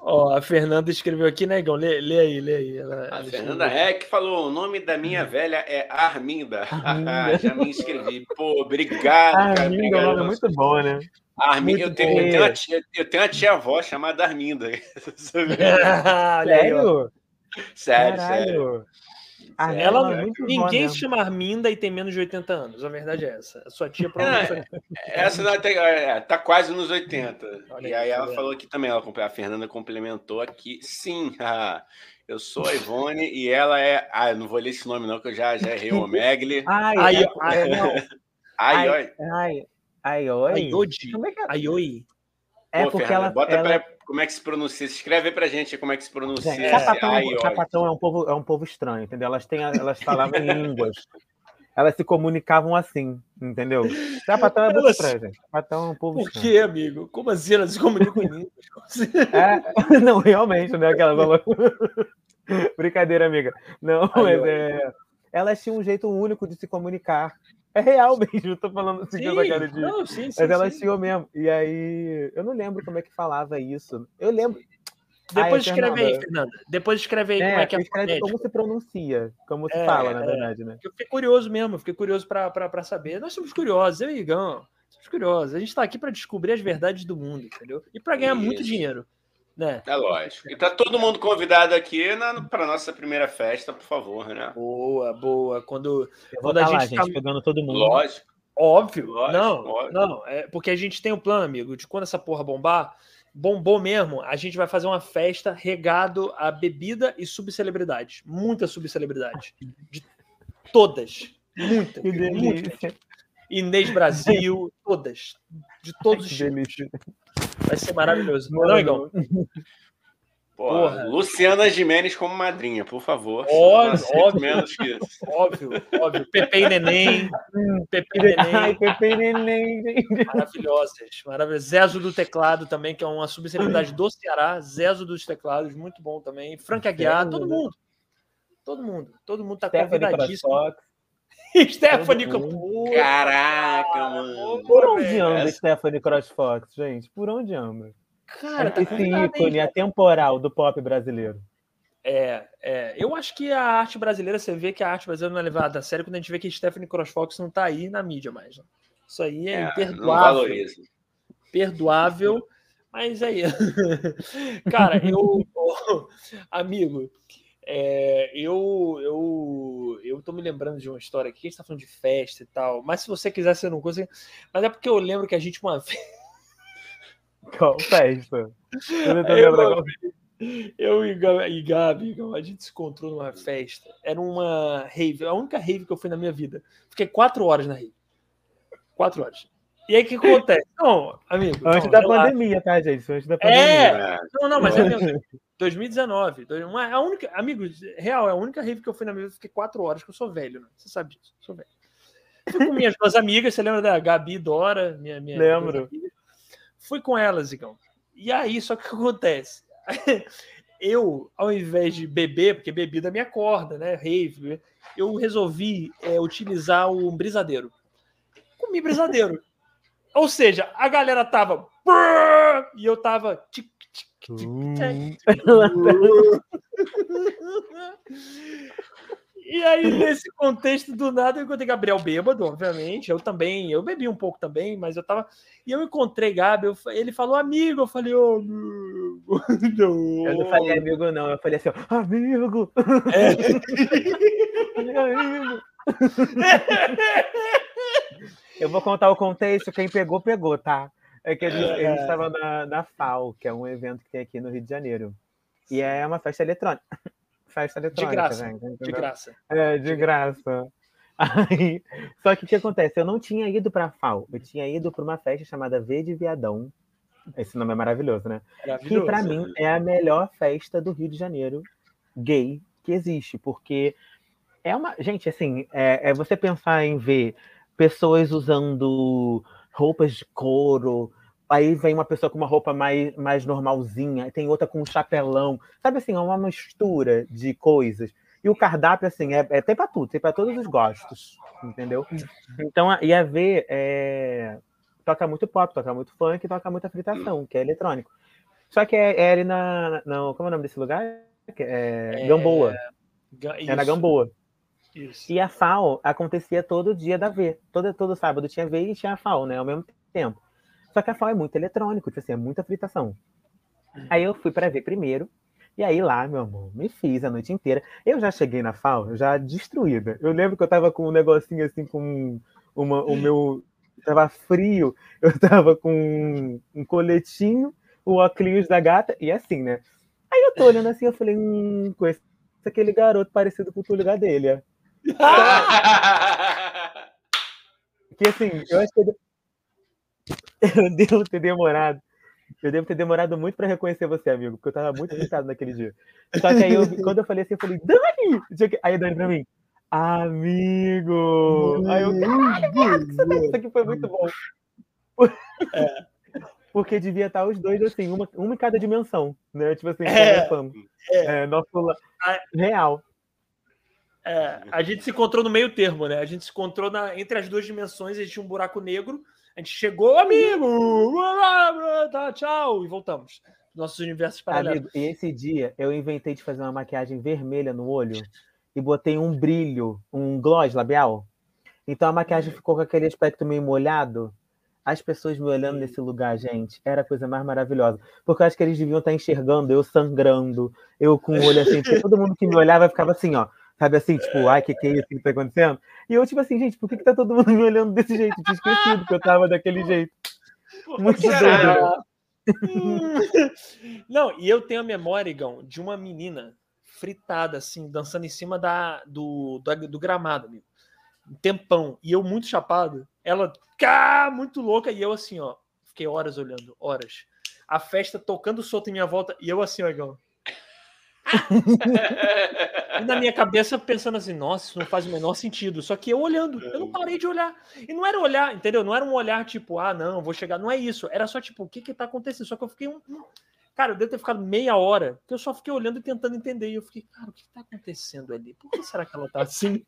Speaker 1: Ó, oh, a Fernanda escreveu aqui, né, Igão? Lê, lê aí, lê aí.
Speaker 2: Ela, a Fernanda Reck falou: o nome da minha velha é Arminda. Arminda. Já me inscrevi. Pô, obrigado,
Speaker 3: Arminda cara. Obrigado, é um nome muito bom, né?
Speaker 2: Arminda, eu tenho, eu, tenho uma tia, eu tenho uma tia-avó chamada Arminda.
Speaker 1: Sério? Sério, sério. A ela, é ninguém se chama Arminda e tem menos de 80 anos. A verdade é essa. A sua tia
Speaker 2: provavelmente. É, essa tá, é, tá quase nos 80. Olha e aí ela é. falou aqui também, ela, a Fernanda complementou aqui. Sim, ah, eu sou a Ivone e ela é. Ah, eu não vou ler esse nome, não, que eu já, já errei o Megli.
Speaker 3: Ai, ai, ai, ai, ai, ai, ai, ai, oi.
Speaker 1: Aiodi. Como é que é? Aioi.
Speaker 3: É Pô, porque Fernanda, ela.
Speaker 2: Bota
Speaker 3: ela...
Speaker 2: Pra como é que se pronuncia? Escreve pra gente como é que se pronuncia.
Speaker 3: Gente, sapatão, Ai, sapatão é, um povo, é um povo estranho, entendeu? Elas, têm, elas falavam em línguas. Elas se comunicavam assim, entendeu? Sapatão é muito elas... estranho, gente. Sapatão é um povo
Speaker 1: Por estranho. quê, amigo? Como assim elas se comunicam em línguas?
Speaker 3: É, não, realmente, né? Aquela Brincadeira, amiga. Não, mas é... elas tinham um jeito único de se comunicar. É real mesmo, eu tô falando assim sim, essa cara de. Não, sim, sim, Mas ela sim. mesmo. E aí, eu não lembro como é que falava isso. Eu lembro.
Speaker 1: Depois escreve aí, Fernanda. Depois escreve aí é, como é que é
Speaker 3: escreve como se pronuncia, como se é, fala, na é. verdade, né?
Speaker 1: Eu fiquei curioso mesmo, fiquei curioso para saber. Nós somos curiosos, eu e Igão. Somos curiosos. A gente está aqui para descobrir as verdades do mundo, entendeu? E para ganhar Isso. muito dinheiro. Né?
Speaker 2: É lógico. E tá todo mundo convidado aqui para nossa primeira festa, por favor, né?
Speaker 1: Boa, boa. Quando,
Speaker 3: quando a gente, lá, gente pegando todo mundo.
Speaker 2: Lógico.
Speaker 1: Óbvio. Lógico, não, lógico. não. É porque a gente tem um plano, amigo, de quando essa porra bombar, bombou mesmo, a gente vai fazer uma festa regado a bebida e subcelebridades. Muitas subcelebridades. De todas. Muitas. Muitas. Inês Brasil, todas. De todos os. Vai ser maravilhoso. Não, não Igão?
Speaker 2: Porra, Luciana Jimenez como madrinha, por favor.
Speaker 1: Óbvio, óbvio. Menos que isso. Óbvio, óbvio. Pepe e Neném. Pepe e Neném. Ai,
Speaker 3: Pepe e Neném.
Speaker 1: Maravilhosas. Maravilhosas. Zezo do teclado também, que é uma subcelebridade do Ceará. Zezo dos teclados, muito bom também. Frank Aguiar, todo mundo. Todo mundo. Todo mundo tá convidadíssimo. Stephanie.
Speaker 2: Caraca, mano.
Speaker 3: Por onde anda Stephanie Crossfox, gente? Por onde anda? Cara, tá esse ícone atemporal do pop brasileiro.
Speaker 1: É, é, eu acho que a arte brasileira, você vê que a arte brasileira não é levada a sério quando a gente vê que Stephanie Crossfox não tá aí na mídia mais. Né? Isso aí é, é imperdoável. Perdoável, mas aí. Cara, eu. amigo, é, eu, eu, eu tô me lembrando de uma história aqui, a gente tá falando de festa e tal, mas se você quiser, você não consegue. Mas é porque eu lembro que a gente uma vez.
Speaker 3: Qual festa?
Speaker 1: Eu, eu e Gabi, a gente se encontrou numa festa. Era uma rave, a única rave que eu fui na minha vida. Fiquei quatro horas na rave. Quatro horas. E aí o que acontece? Não, amigo.
Speaker 3: Antes
Speaker 1: não,
Speaker 3: da pandemia, tá, gente? Antes da pandemia.
Speaker 1: É! Não, não, mas é 2019. Uma, a única, amigo, real, é a única rave que eu fui na minha vida. Fiquei quatro horas, que eu sou velho, né? Você sabe disso, sou velho. Fui com minhas duas amigas, você lembra da Gabi Dora? Minha, minha
Speaker 3: Lembro.
Speaker 1: Fui com elas, Igão. E aí, só que o que acontece? Eu, ao invés de beber, porque bebida me acorda, né? Rave, eu resolvi é, utilizar o brisadeiro. Comi brisadeiro. Ou seja, a galera tava. E eu tava. E aí, nesse contexto, do nada, eu encontrei Gabriel bêbado, obviamente. Eu também, eu bebi um pouco também, mas eu tava. E eu encontrei Gabi, eu... ele falou amigo, eu falei, ô, oh, amigo.
Speaker 3: Não. Eu não falei amigo, não, eu falei assim, ó, amigo. É. amigo. eu vou contar o contexto, quem pegou, pegou, tá? É que a gente é. estava na, na FAO, que é um evento que tem aqui no Rio de Janeiro. E é uma festa eletrônica festa eletrônica.
Speaker 1: De graça. Gente, de graça.
Speaker 3: É, de graça. Aí, só que o que acontece? Eu não tinha ido para a FAO, eu tinha ido para uma festa chamada V de Viadão. Esse nome é maravilhoso, né? Maravilhoso. Que para mim é a melhor festa do Rio de Janeiro gay que existe, porque é uma. Gente, assim, é, é você pensar em ver pessoas usando roupas de couro, Aí vem uma pessoa com uma roupa mais, mais normalzinha, tem outra com um chapelão. Sabe assim, é uma mistura de coisas. E o cardápio, assim, é, é tem para tudo, tem para todos os gostos, entendeu? Então, e a ver é, toca muito pop, toca muito funk, toca muita fritação, que é eletrônico. Só que é, é ali na, na. Como é o nome desse lugar? É, é... Gamboa. É na Gamboa. Isso. E a FAO acontecia todo dia da V. Todo, todo sábado tinha V e tinha a FAO, né? Ao mesmo tempo. Só que a FAO é muito eletrônico, tipo assim, é muita fritação. Aí eu fui para ver primeiro, e aí lá, meu amor, me fiz a noite inteira. Eu já cheguei na FAO, já destruída. Eu lembro que eu tava com um negocinho assim, com uma, o meu. Tava frio, eu tava com um coletinho, o óculos da gata, e assim, né? Aí eu tô olhando assim, eu falei, hum, com esse, aquele garoto parecido com o Túlio Gadelha. que assim, eu acho que eu devo ter demorado. Eu devo ter demorado muito para reconhecer você, amigo, porque eu tava muito irritado naquele dia. Só que aí, eu, quando eu falei assim, eu falei, Dani! Aí a Dani pra mim, amigo! Aí eu, caralho, isso aqui foi muito bom. É. Porque devia estar os dois, assim, uma, uma em cada dimensão, né? Tipo assim, é, é. é nosso real.
Speaker 1: É, a gente se encontrou no meio termo, né? A gente se encontrou na, entre as duas dimensões, a gente tinha um buraco negro, a gente chegou, amigo! Tá, tchau! E voltamos. Nossos universos paralelos. Amigo,
Speaker 3: e esse dia eu inventei de fazer uma maquiagem vermelha no olho e botei um brilho, um gloss labial. Então a maquiagem ficou com aquele aspecto meio molhado. As pessoas me olhando nesse lugar, gente, era a coisa mais maravilhosa. Porque eu acho que eles deviam estar enxergando eu sangrando, eu com o olho assim. todo mundo que me olhava ficava assim, ó. Sabe assim, tipo, ai, que, que é isso que tá acontecendo? E eu, tipo assim, gente, por que, que tá todo mundo me olhando desse jeito? Tinha esquecido que eu tava daquele jeito. Muito doido.
Speaker 1: Não, e eu tenho a memória, Igão, de uma menina fritada, assim, dançando em cima da, do, do, do gramado, amigo. Um tempão. E eu muito chapado. Ela, cá, muito louca. E eu, assim, ó, Fiquei horas olhando, horas. A festa tocando solto em minha volta e eu assim, ó, igual. E na minha cabeça pensando assim, nossa, isso não faz o menor sentido. Só que eu olhando, eu não parei de olhar. E não era olhar, entendeu? Não era um olhar tipo, ah, não, vou chegar. Não é isso. Era só tipo, o que que tá acontecendo? Só que eu fiquei um. Cara, eu devo ter ficado meia hora, que eu só fiquei olhando e tentando entender. E eu fiquei, cara, o que tá acontecendo ali? Por que será que ela tá assim?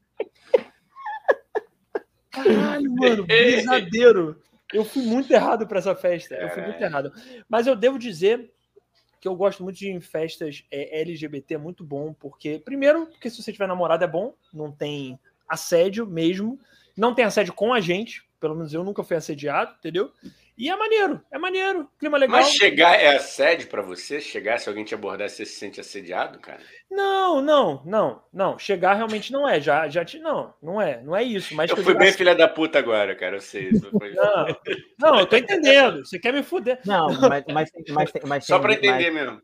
Speaker 1: Caralho, mano, brisadeiro. Eu fui muito errado para essa festa. Eu fui muito errado. Mas eu devo dizer que eu gosto muito de ir em festas é, LGBT, é muito bom, porque, primeiro, porque se você tiver namorado é bom, não tem assédio mesmo, não tem assédio com a gente, pelo menos eu nunca fui assediado, entendeu? E é maneiro, é maneiro, clima legal.
Speaker 2: Mas chegar é assédio para você? Chegar, se alguém te abordar, você se sente assediado, cara?
Speaker 1: Não, não, não, não. Chegar realmente não é, já, já te. Não, não é, não é isso. Mas
Speaker 2: eu fui bem assim... filha da puta agora, cara, eu sei. Foi...
Speaker 1: Não, não, eu tô entendendo. Você quer me fuder.
Speaker 3: Não, mas, mas, mas, mas
Speaker 2: Só para entender mas... mesmo.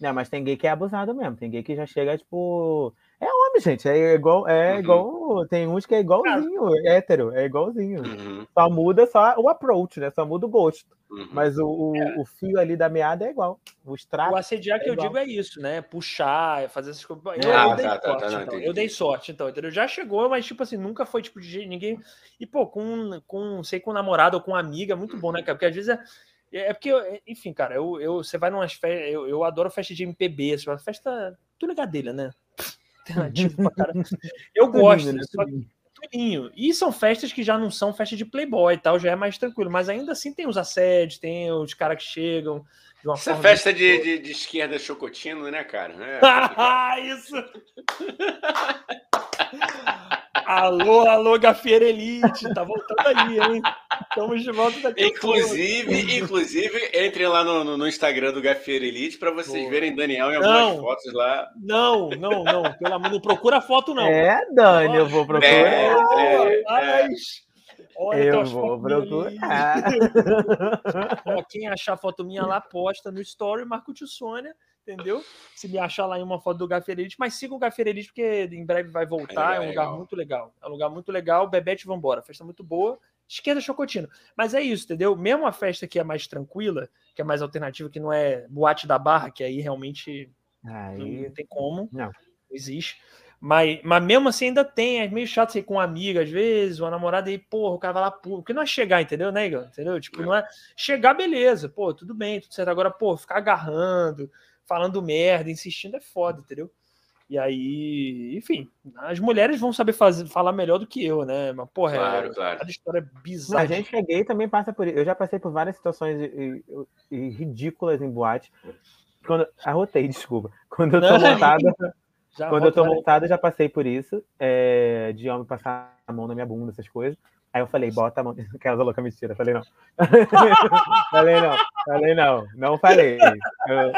Speaker 3: Não, mas tem gay que é abusado mesmo. Tem gay que já chega, tipo. É homem, gente. É igual. É uhum. igual. Tem uns que é igualzinho, é hétero, é igualzinho. Uhum. Só muda só o approach, né? Só muda o gosto. Uhum. Mas o, o, é. o, fio ali da meada é igual. O
Speaker 1: O assediar é que igual. eu digo é isso, né? Puxar, fazer essas coisas. Eu, ah, eu, dei tá, tá sorte, tá, tá, então. eu dei sorte, então, entendeu? Já chegou, mas, tipo assim, nunca foi tipo de ninguém. E, pô, com, com sei, com namorado ou com amiga, muito bom, né, cara? Porque às vezes é é, é porque, enfim, cara, eu, eu, você vai numas festas. Eu, eu adoro festa de MPB, uma festa tudo ligadelha, né? Alternativo pra cara. Eu gosto, né? Só. E são festas que já não são festa de playboy e tal, já é mais tranquilo. Mas ainda assim tem os assédios, tem os caras que chegam.
Speaker 2: De uma Essa festa de, de, de, esquerda chocotino, né, cara? É,
Speaker 1: ah, isso! Alô, alô, Gafieira Elite, tá voltando aí, hein? Estamos de volta daqui.
Speaker 2: Inclusive, inclusive, entrem lá no, no Instagram do Gafieira Elite para vocês Pô. verem Daniel em algumas não, fotos lá.
Speaker 1: Não, não, não. Pelo amor, não procura foto, não.
Speaker 3: É, Dani, eu vou procurar. É,
Speaker 1: é, é. Olha,
Speaker 3: eu vou procurar.
Speaker 1: Ó, quem achar foto minha lá, posta no story, marca o tio Sônia entendeu? Se me achar lá em uma foto do Gaferelite, mas siga o Gaferelite, porque em breve vai voltar, é, é um lugar muito legal. É um lugar muito legal, Bebete vambora, festa muito boa, esquerda chocotino. Mas é isso, entendeu? Mesmo a festa que é mais tranquila, que é mais alternativa, que não é boate da barra, que aí realmente aí... não tem como, não, não existe. Mas, mas mesmo assim ainda tem, é meio chato ser com uma amiga, às vezes, uma namorada e, porra, o cara vai lá, pô, porque não é chegar, entendeu, né, Igor? Entendeu? Tipo, não é chegar, beleza, pô, tudo bem, tudo certo. Agora, pô, ficar agarrando, falando merda, insistindo é foda, entendeu? E aí, enfim, as mulheres vão saber fazer, falar melhor do que eu, né? Mas, porra, claro, é, claro. cada história é bizarra.
Speaker 3: A gente que é gay também passa por isso. Eu já passei por várias situações e, e, e ridículas em boate. Quando, arrotei, desculpa. Quando eu tô Não, montada. Já quando eu tô montada, já passei por isso. É, de homem passar a mão na minha bunda, essas coisas. Aí eu falei, bota a mão. Aquela louca mentira. Falei, não. falei, não. Falei, não. Não falei. Eu,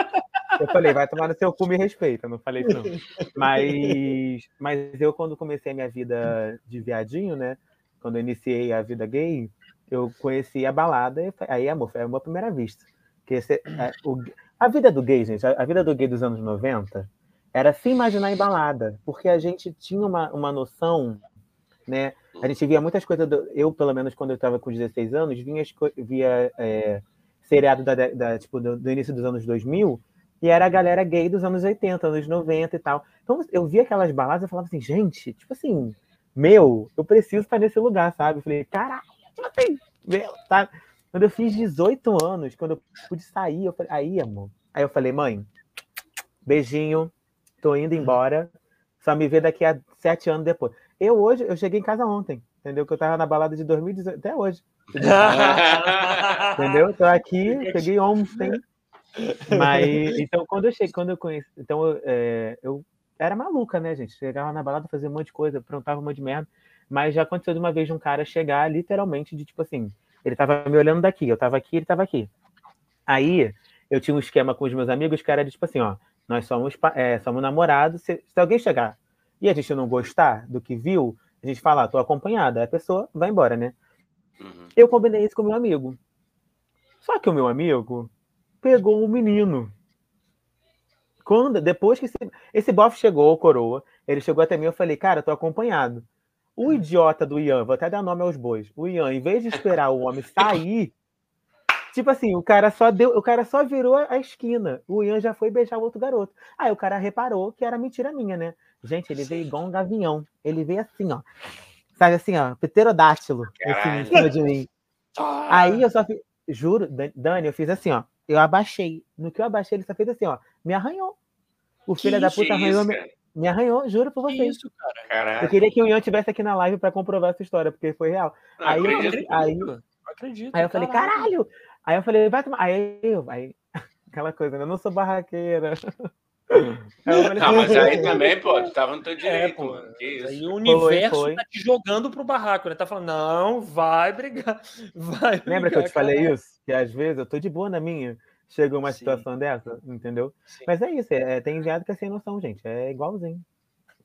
Speaker 3: eu falei, vai tomar no seu cu, me respeita. Não falei isso, não. Mas, mas eu, quando comecei a minha vida de viadinho, né? Quando eu iniciei a vida gay, eu conheci a balada. E aí, amor, foi a minha primeira vista. Que esse, a, o, a vida do gay, gente, a, a, vida do gay dos anos 90 era se imaginar em balada. Porque a gente tinha uma, uma noção, né? A gente via muitas coisas. Do, eu, pelo menos, quando eu estava com 16 anos, vinha, via é, seriado da, da, tipo, do, do início dos anos 2000 e era a galera gay dos anos 80, anos 90 e tal. Então eu via aquelas baladas e falava assim, gente, tipo assim, meu, eu preciso estar nesse lugar, sabe? Eu falei, caralho, tipo assim, meu, sabe? Quando eu fiz 18 anos, quando eu pude sair, eu falei, aí, amor. Aí eu falei, mãe, beijinho, tô indo embora, só me vê daqui a sete anos depois. Eu hoje, eu cheguei em casa ontem, entendeu? Que eu tava na balada de 2018, até hoje. entendeu? Tô aqui, cheguei ontem. Mas, então, quando eu cheguei, quando eu conheci, então, é, eu era maluca, né, gente? Chegava na balada, fazia um monte de coisa, aprontava um monte de merda. Mas já aconteceu de uma vez de um cara chegar literalmente de tipo assim, ele tava me olhando daqui, eu tava aqui, ele tava aqui. Aí, eu tinha um esquema com os meus amigos que era tipo assim, ó, nós somos, é, somos namorados, se, se, alguém chegar e a gente não gostar do que viu, a gente fala, ah, tô acompanhada, a pessoa vai embora, né? Uhum. Eu combinei isso com o meu amigo. Só que o meu amigo, pegou o menino. Quando, depois que esse, esse bofe chegou, o coroa, ele chegou até mim, eu falei, cara, tô acompanhado. O idiota do Ian, vou até dar nome aos bois. O Ian, em vez de esperar o homem sair, Tipo assim, o cara só deu, o cara só virou a esquina. O Ian já foi beijar o outro garoto. Aí o cara reparou que era mentira minha, né? Gente, ele veio igual um gavião. Ele veio assim, ó. Sabe assim, ó, pterodátilo, assim, em cima de mim. Aí eu só fiz, juro, Dani, eu fiz assim, ó. Eu abaixei. No que eu abaixei, ele só fez assim, ó. Me arranhou. O filho da puta arranhou. Isso, me, me, arranhou, juro por vocês. Isso, cara. Caraca. Eu queria que o Ian tivesse aqui na live pra comprovar essa história, porque foi real. Não, aí, eu, falei, aí, acredito, aí eu falei, caralho! Aí eu falei, vai tomar. Aí eu, aí, aquela coisa, né? Eu não sou barraqueira.
Speaker 2: não, mas aí também, pô, tu tava no teu é, direito, é, pô, mano. Que isso?
Speaker 1: Aí o universo foi, foi. tá te jogando pro barraco, né? Tá falando, não, vai brigar. Vai
Speaker 3: Lembra que eu te falei isso? Que às vezes eu tô de boa na minha, chega uma Sim. situação dessa, entendeu? Sim. Mas é isso, é, tem enviado que é sem noção, gente. É igualzinho.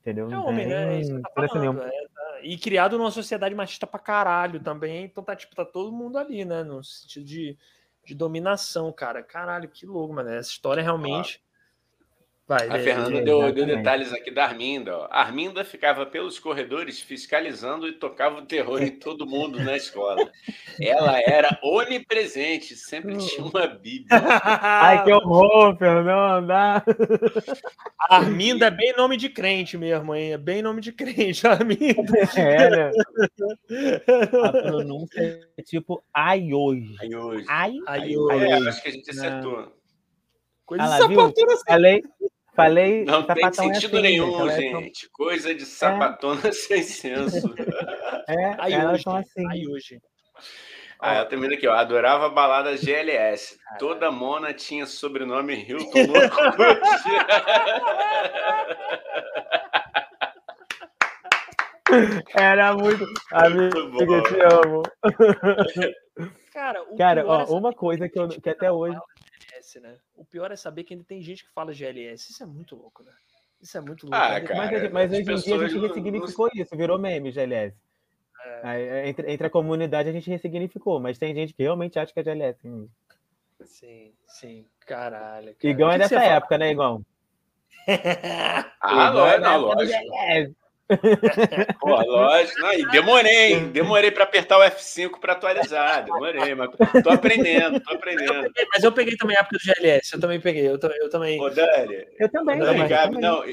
Speaker 3: Entendeu?
Speaker 1: É homem, né? É isso que tá falando, é, tá... E criado numa sociedade machista pra caralho também. Então tá, tipo, tá todo mundo ali, né? No sentido de, de dominação, cara. Caralho, que louco, mano. Essa história realmente. Ah
Speaker 2: Vai, a Fernanda deu, deu, detalhes aqui da Arminda. Ó. A Arminda ficava pelos corredores fiscalizando e tocava o terror em todo mundo na escola. Ela era onipresente, sempre tinha uma Bíblia.
Speaker 3: Ai, que horror, Fernanda!
Speaker 1: Arminda é bem nome de crente mesmo, hein? É bem nome de crente, Arminda. É, né?
Speaker 3: A pronúncia é tipo ai hoje.
Speaker 2: Ai hoje.
Speaker 3: Ai,
Speaker 2: ai hoje. É, acho que a gente acertou.
Speaker 3: Coisa ah, de sapatona sem Falei, falei.
Speaker 2: Não tem assim, sentido assim, nenhum, gente. Coisa de sapatona é. sem senso.
Speaker 3: É, aí elas hoje, são assim.
Speaker 1: Aí hoje.
Speaker 2: Ah, eu termino aqui, ó. Adorava balada GLS. Caramba. Toda Mona tinha sobrenome Hilton Louco.
Speaker 3: Era muito. Amigo, eu te amo.
Speaker 1: Cara,
Speaker 3: Cara ó, uma coisa que, eu, que até hoje.
Speaker 1: GLS, né? O pior é saber que ainda tem gente que fala GLS. Isso é muito louco, né? Isso é muito louco.
Speaker 2: Ah, cara,
Speaker 3: mas, mas hoje em dia a gente ressignificou não... isso, virou meme, GLS. É. Entre, entre, a comunidade a gente ressignificou, mas tem gente que realmente acha que é GLS.
Speaker 1: Sim, sim. Caralho. Cara.
Speaker 3: Igão é dessa época, né, Igão?
Speaker 2: ah, lógico, é lógico. Pô, lógico. Não, e demorei, hein? Demorei para apertar o F5 para atualizar. Demorei, mas tô aprendendo, tô aprendendo.
Speaker 1: Eu peguei, mas eu peguei também a época do GLS. Eu também peguei. Eu, eu também.
Speaker 2: Ô, Dani.
Speaker 3: Eu também.
Speaker 2: Dani, Gabi, não.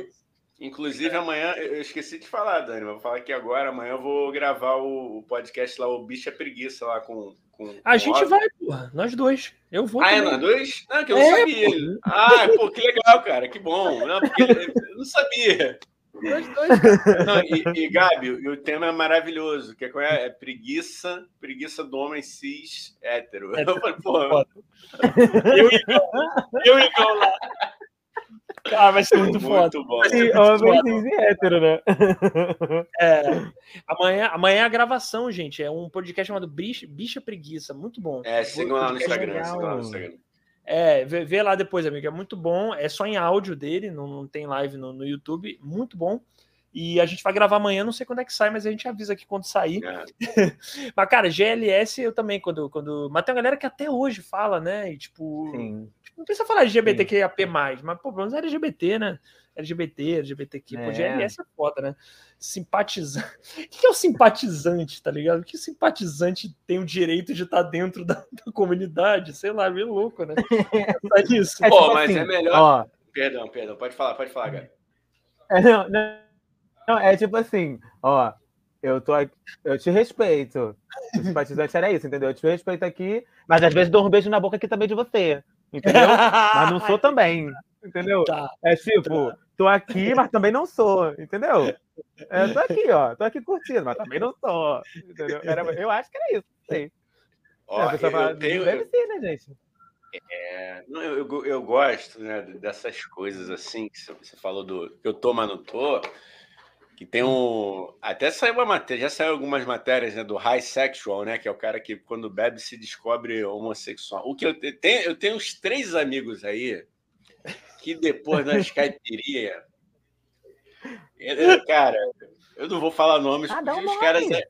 Speaker 2: Inclusive, amanhã, eu esqueci de falar, Dani, vou falar aqui agora. Amanhã eu vou gravar o, podcast lá, o Bicha Preguiça, lá com. com
Speaker 1: a gente vai, porra. Nós dois. Eu vou.
Speaker 2: Ah, é nós dois? Não, que eu não é, sabia. Porra. Ah, pô, que legal, cara. Que bom. Não, porque eu não sabia. Dois, dois. Não, e, e Gabi, o tema é maravilhoso, que é, é preguiça, preguiça do homem cis hétero. É, eu falei, porra.
Speaker 1: Eu e eu e lá. Ah, vai ser muito, muito foda.
Speaker 3: Bom. Sim, homem cis e hétero, né?
Speaker 1: É. Amanhã, amanhã é a gravação, gente. É um podcast chamado Bicha, Bicha Preguiça. Muito bom.
Speaker 2: É, sigam lá no Instagram. Sigam lá no Instagram.
Speaker 1: É, vê, vê, lá depois, amigo. É muito bom. É só em áudio dele, não, não tem live no, no, YouTube. Muito bom. E a gente vai gravar amanhã, não sei quando é que sai, mas a gente avisa aqui quando sair. É. mas, cara, GLS eu também, quando, quando. Mas tem uma galera que até hoje fala, né? E, tipo, tipo não precisa falar LGBTQIAP, mas, pô, pelo menos é LGBT, né? LGBT, LGBTQ. É. Pô, GLS é foda, né? Simpatizante. O que é o simpatizante, tá ligado? Que simpatizante tem o direito de estar dentro da, da comunidade? Sei lá, meio louco, né?
Speaker 2: É isso. É, Pô, tipo mas assim, é melhor. Ó, perdão, perdão, pode falar, pode falar, cara.
Speaker 3: É, não, não, não, é tipo assim, ó, eu tô aqui, eu te respeito. O simpatizante era isso, entendeu? Eu te respeito aqui, mas às vezes dou um beijo na boca aqui também de você. Entendeu? mas não sou também. Entendeu? Tá. É tipo, tô aqui, mas também não sou, entendeu? É, tô aqui, ó, tô aqui curtindo, mas também não sou, entendeu? Era, eu acho que era isso, sei.
Speaker 2: Ó, é, eu fala, tenho, deve ser, né, gente? É, não, eu, eu, eu, gosto né, dessas coisas assim que você falou do eu tô, mas não tô. Que tem um. Até saiu uma matéria, já saiu algumas matérias né, do high sexual, né? Que é o cara que, quando bebe, se descobre homossexual. O que eu tenho, eu tenho uns três amigos aí que depois da caipirinha. Cara, eu não vou falar nomes, ah, porque os caras. É...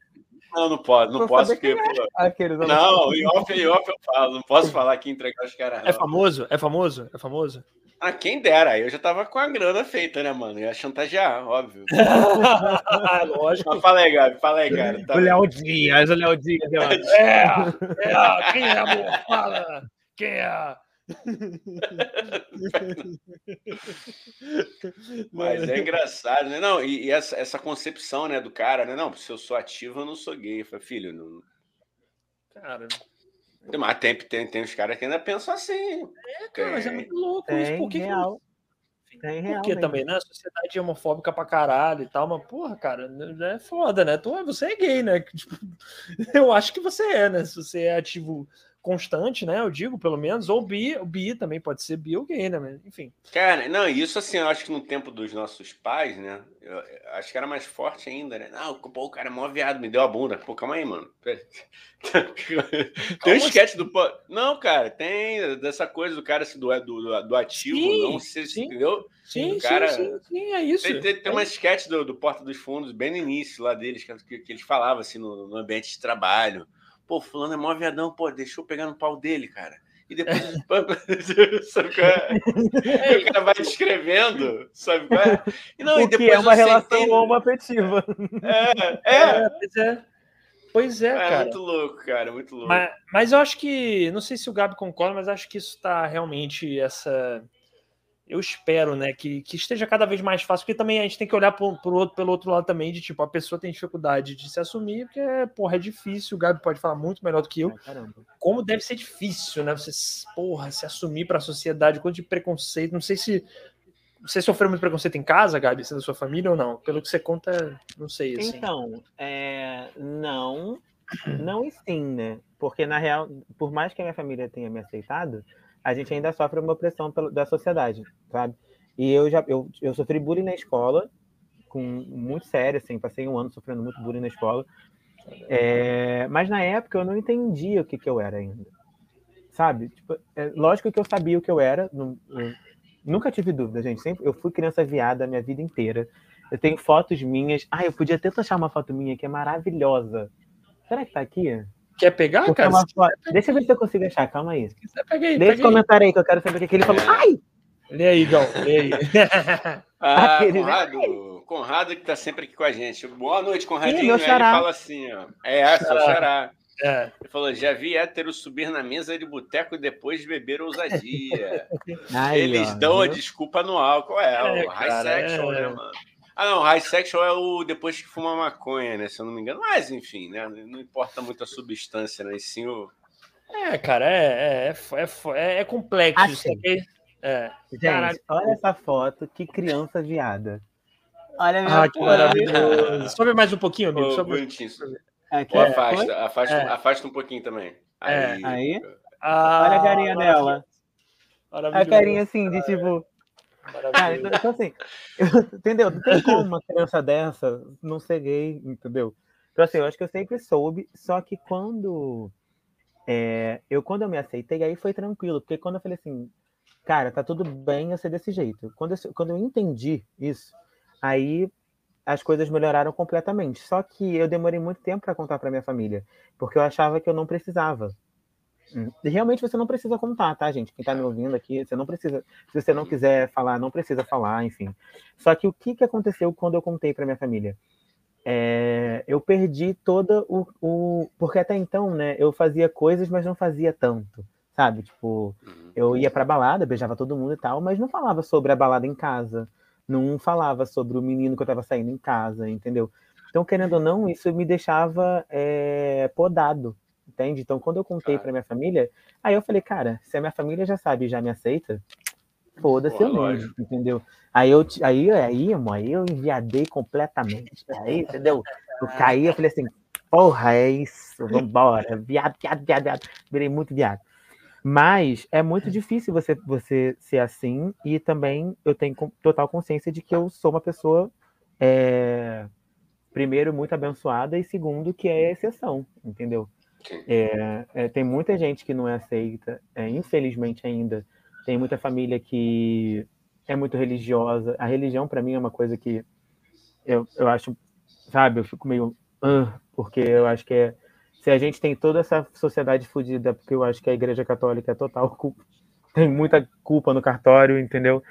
Speaker 2: Não, não pode, não posso. Porque, é. não, em off, em off eu falo, não posso falar aqui entregar os caras.
Speaker 1: É famoso? É famoso? É famoso?
Speaker 2: Ah, quem dera, aí eu já tava com a grana feita, né, mano? Ia chantagear, óbvio.
Speaker 1: Lógico.
Speaker 2: Mas fala aí, Gabi, fala aí, cara.
Speaker 3: Tá o Léo Dias, o Léo Dias.
Speaker 1: É, é, quem é, amor? Fala, quem é?
Speaker 2: Mas é engraçado, né? Não, e, e, essa, essa concepção, né, do cara, né? Não, se eu sou ativo, eu não sou gay. Eu falei, filho, não...
Speaker 1: Cara.
Speaker 2: Mas tem, tem, tem uns caras que ainda pensam assim.
Speaker 1: É, cara, mas é muito louco tem, isso. Por que real. Que... Tem real Porque também, né? A sociedade é homofóbica pra caralho e tal, mas, porra, cara, é foda, né? Tu, você é gay, né? Tipo, eu acho que você é, né? Se você é ativo constante, né? Eu digo, pelo menos, ou bi, o bi também pode ser bi ou gay, né? Enfim.
Speaker 2: Cara, não, isso assim, eu acho que no tempo dos nossos pais, né? Eu, eu acho que era mais forte ainda, né? Não, pô, o cara é mó viado, me deu a bunda. Pô, calma aí, mano. tem um esquete do. Não, cara, tem dessa coisa do cara assim, do, do, do ativo, sim, não sei se entendeu?
Speaker 1: Sim, cara, sim, sim, sim, é isso.
Speaker 2: Tem, tem, tem uma esquete do, do Porta dos Fundos, bem no início lá deles, que, que eles falavam assim no, no ambiente de trabalho Pô, fulano é mó viadão, pô, deixou pegar no pau dele, cara. E depois. sabe qual é? o cara vai descrevendo, sabe qual é?
Speaker 3: E, não, o e depois que é uma relação entende... homoafetiva.
Speaker 2: É, é. é,
Speaker 1: pois é. Pois é, é, cara.
Speaker 2: É muito louco, cara, muito louco.
Speaker 1: Mas, mas eu acho que, não sei se o Gabi concorda, mas acho que isso está realmente essa eu espero, né, que, que esteja cada vez mais fácil, porque também a gente tem que olhar pro, pro outro, pelo outro lado também, de tipo, a pessoa tem dificuldade de se assumir, porque, porra, é difícil, o Gabi pode falar muito melhor do que eu, como deve ser difícil, né, você, porra, se assumir para a sociedade, quanto de preconceito, não sei se você sofreu muito preconceito em casa, Gabi, sendo da sua família ou não? Pelo que você conta, não sei, assim.
Speaker 3: Então, é, não, não e sim, né, porque na real, por mais que a minha família tenha me aceitado, a gente ainda sofre uma opressão da sociedade, sabe? E eu já eu, eu sofri bullying na escola, com muito sério, assim, passei um ano sofrendo muito bullying na escola. É, mas na época eu não entendia o que, que eu era ainda. Sabe? Tipo, é, lógico que eu sabia o que eu era. Não, eu, nunca tive dúvida, gente. Sempre, eu fui criança viada a minha vida inteira. Eu tenho fotos minhas. Ah, eu podia até achar uma foto minha que é maravilhosa. Será que tá aqui?
Speaker 1: Quer pegar, Porque cara?
Speaker 3: É Deixa eu ver se eu consigo achar, calma aí. Pega aí Deixa comentário aí que eu quero saber o que ele falou. Ai!
Speaker 1: Lê aí, Gão, lê aí.
Speaker 2: ah, Conrado, Conrado que tá sempre aqui com a gente. Boa noite, Conradinho. Sim, meu xará. Ele fala assim, ó. É, seu xará. É. Ele falou: já vi hétero subir na mesa de boteco e depois beber ousadia. Aí, Eles ó, dão viu? a desculpa no álcool. É, é o high section, é. né, mano? Ah, não, high sexual é o depois que fuma maconha, né? Se eu não me engano. Mas, enfim, né? Não importa muito a substância, né? E sim o.
Speaker 1: É, cara, é, é, é, é, é complexo. Achei. Isso
Speaker 3: é. Gente, olha essa foto, que criança viada. Olha
Speaker 1: minha ah, que maravilhoso. Sobe mais um pouquinho, amigo.
Speaker 2: Sobe... Bonitinho. Aqui, Ou afasta, afasta, é. afasta um pouquinho também.
Speaker 3: Aí. É. Aí. Ah, olha a carinha dela. A carinha assim, de tipo. Cara, então, então assim, entendeu? Não tem como uma criança dessa não ser gay, entendeu? Então assim, eu acho que eu sempre soube, só que quando é, eu quando eu me aceitei, aí foi tranquilo, porque quando eu falei assim, cara, tá tudo bem eu ser desse jeito. Quando eu, quando eu entendi isso, aí as coisas melhoraram completamente. Só que eu demorei muito tempo para contar para minha família, porque eu achava que eu não precisava. Hum. Realmente você não precisa contar, tá, gente? Quem tá me ouvindo aqui, você não precisa. Se você não quiser falar, não precisa falar, enfim. Só que o que, que aconteceu quando eu contei para minha família? É, eu perdi toda o, o. Porque até então, né, eu fazia coisas, mas não fazia tanto, sabe? Tipo, uhum. eu ia pra balada, beijava todo mundo e tal, mas não falava sobre a balada em casa. Não falava sobre o menino que eu tava saindo em casa, entendeu? Então, querendo ou não, isso me deixava é, podado, entende? Então, quando eu contei para minha família, aí eu falei, cara, se a minha família já sabe e já me aceita, foda-se eu mesmo, entendeu? Aí eu, aí, aí, amor, aí eu enviadei completamente, aí, entendeu? Eu caí, eu falei assim, porra, é isso, vambora, viado, viado, viado, viado, virei muito viado. Mas é muito difícil você, você ser assim, e também eu tenho total consciência de que eu sou uma pessoa, é, primeiro, muito abençoada, e segundo, que é exceção, entendeu? É, é, tem muita gente que não é aceita, é, infelizmente ainda. Tem muita família que é muito religiosa. A religião, para mim, é uma coisa que eu, eu acho, sabe, eu fico meio. Uh, porque eu acho que é. Se a gente tem toda essa sociedade fodida, porque eu acho que a Igreja Católica é total tem muita culpa no cartório, entendeu?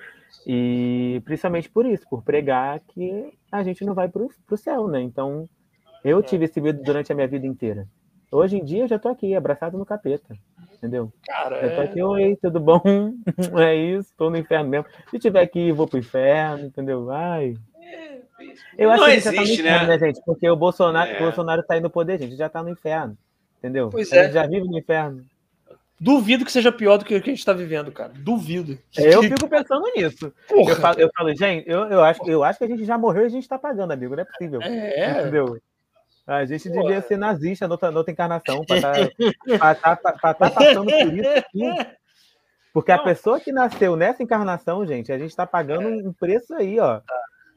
Speaker 3: E principalmente por isso, por pregar que a gente não vai para o céu, né? Então, eu tive esse medo durante a minha vida inteira. Hoje em dia eu já tô aqui, abraçado no capeta. Entendeu? Cara, eu tô é aqui, oi, tudo bom? É isso, tô no inferno mesmo. Se tiver aqui, vou pro inferno, entendeu? Ai. É, eu acho não que existe, já tá no inferno, né? né, gente? Porque o Bolsonaro, é. o Bolsonaro tá aí no poder, gente, já tá no inferno. Entendeu? Pois é. já vive no inferno.
Speaker 1: Duvido que seja pior do que o que a gente está vivendo, cara. Duvido.
Speaker 3: Eu fico pensando nisso. Eu falo, eu falo, gente, eu, eu, acho, eu acho que a gente já morreu e a gente está pagando, amigo. Não é possível. É. Entendeu? A gente Pô. devia ser nazista na outra, na outra encarnação, para estar tá, tá, tá, tá passando por isso aqui. Porque Não. a pessoa que nasceu nessa encarnação, gente, a gente está pagando um preço aí, ó.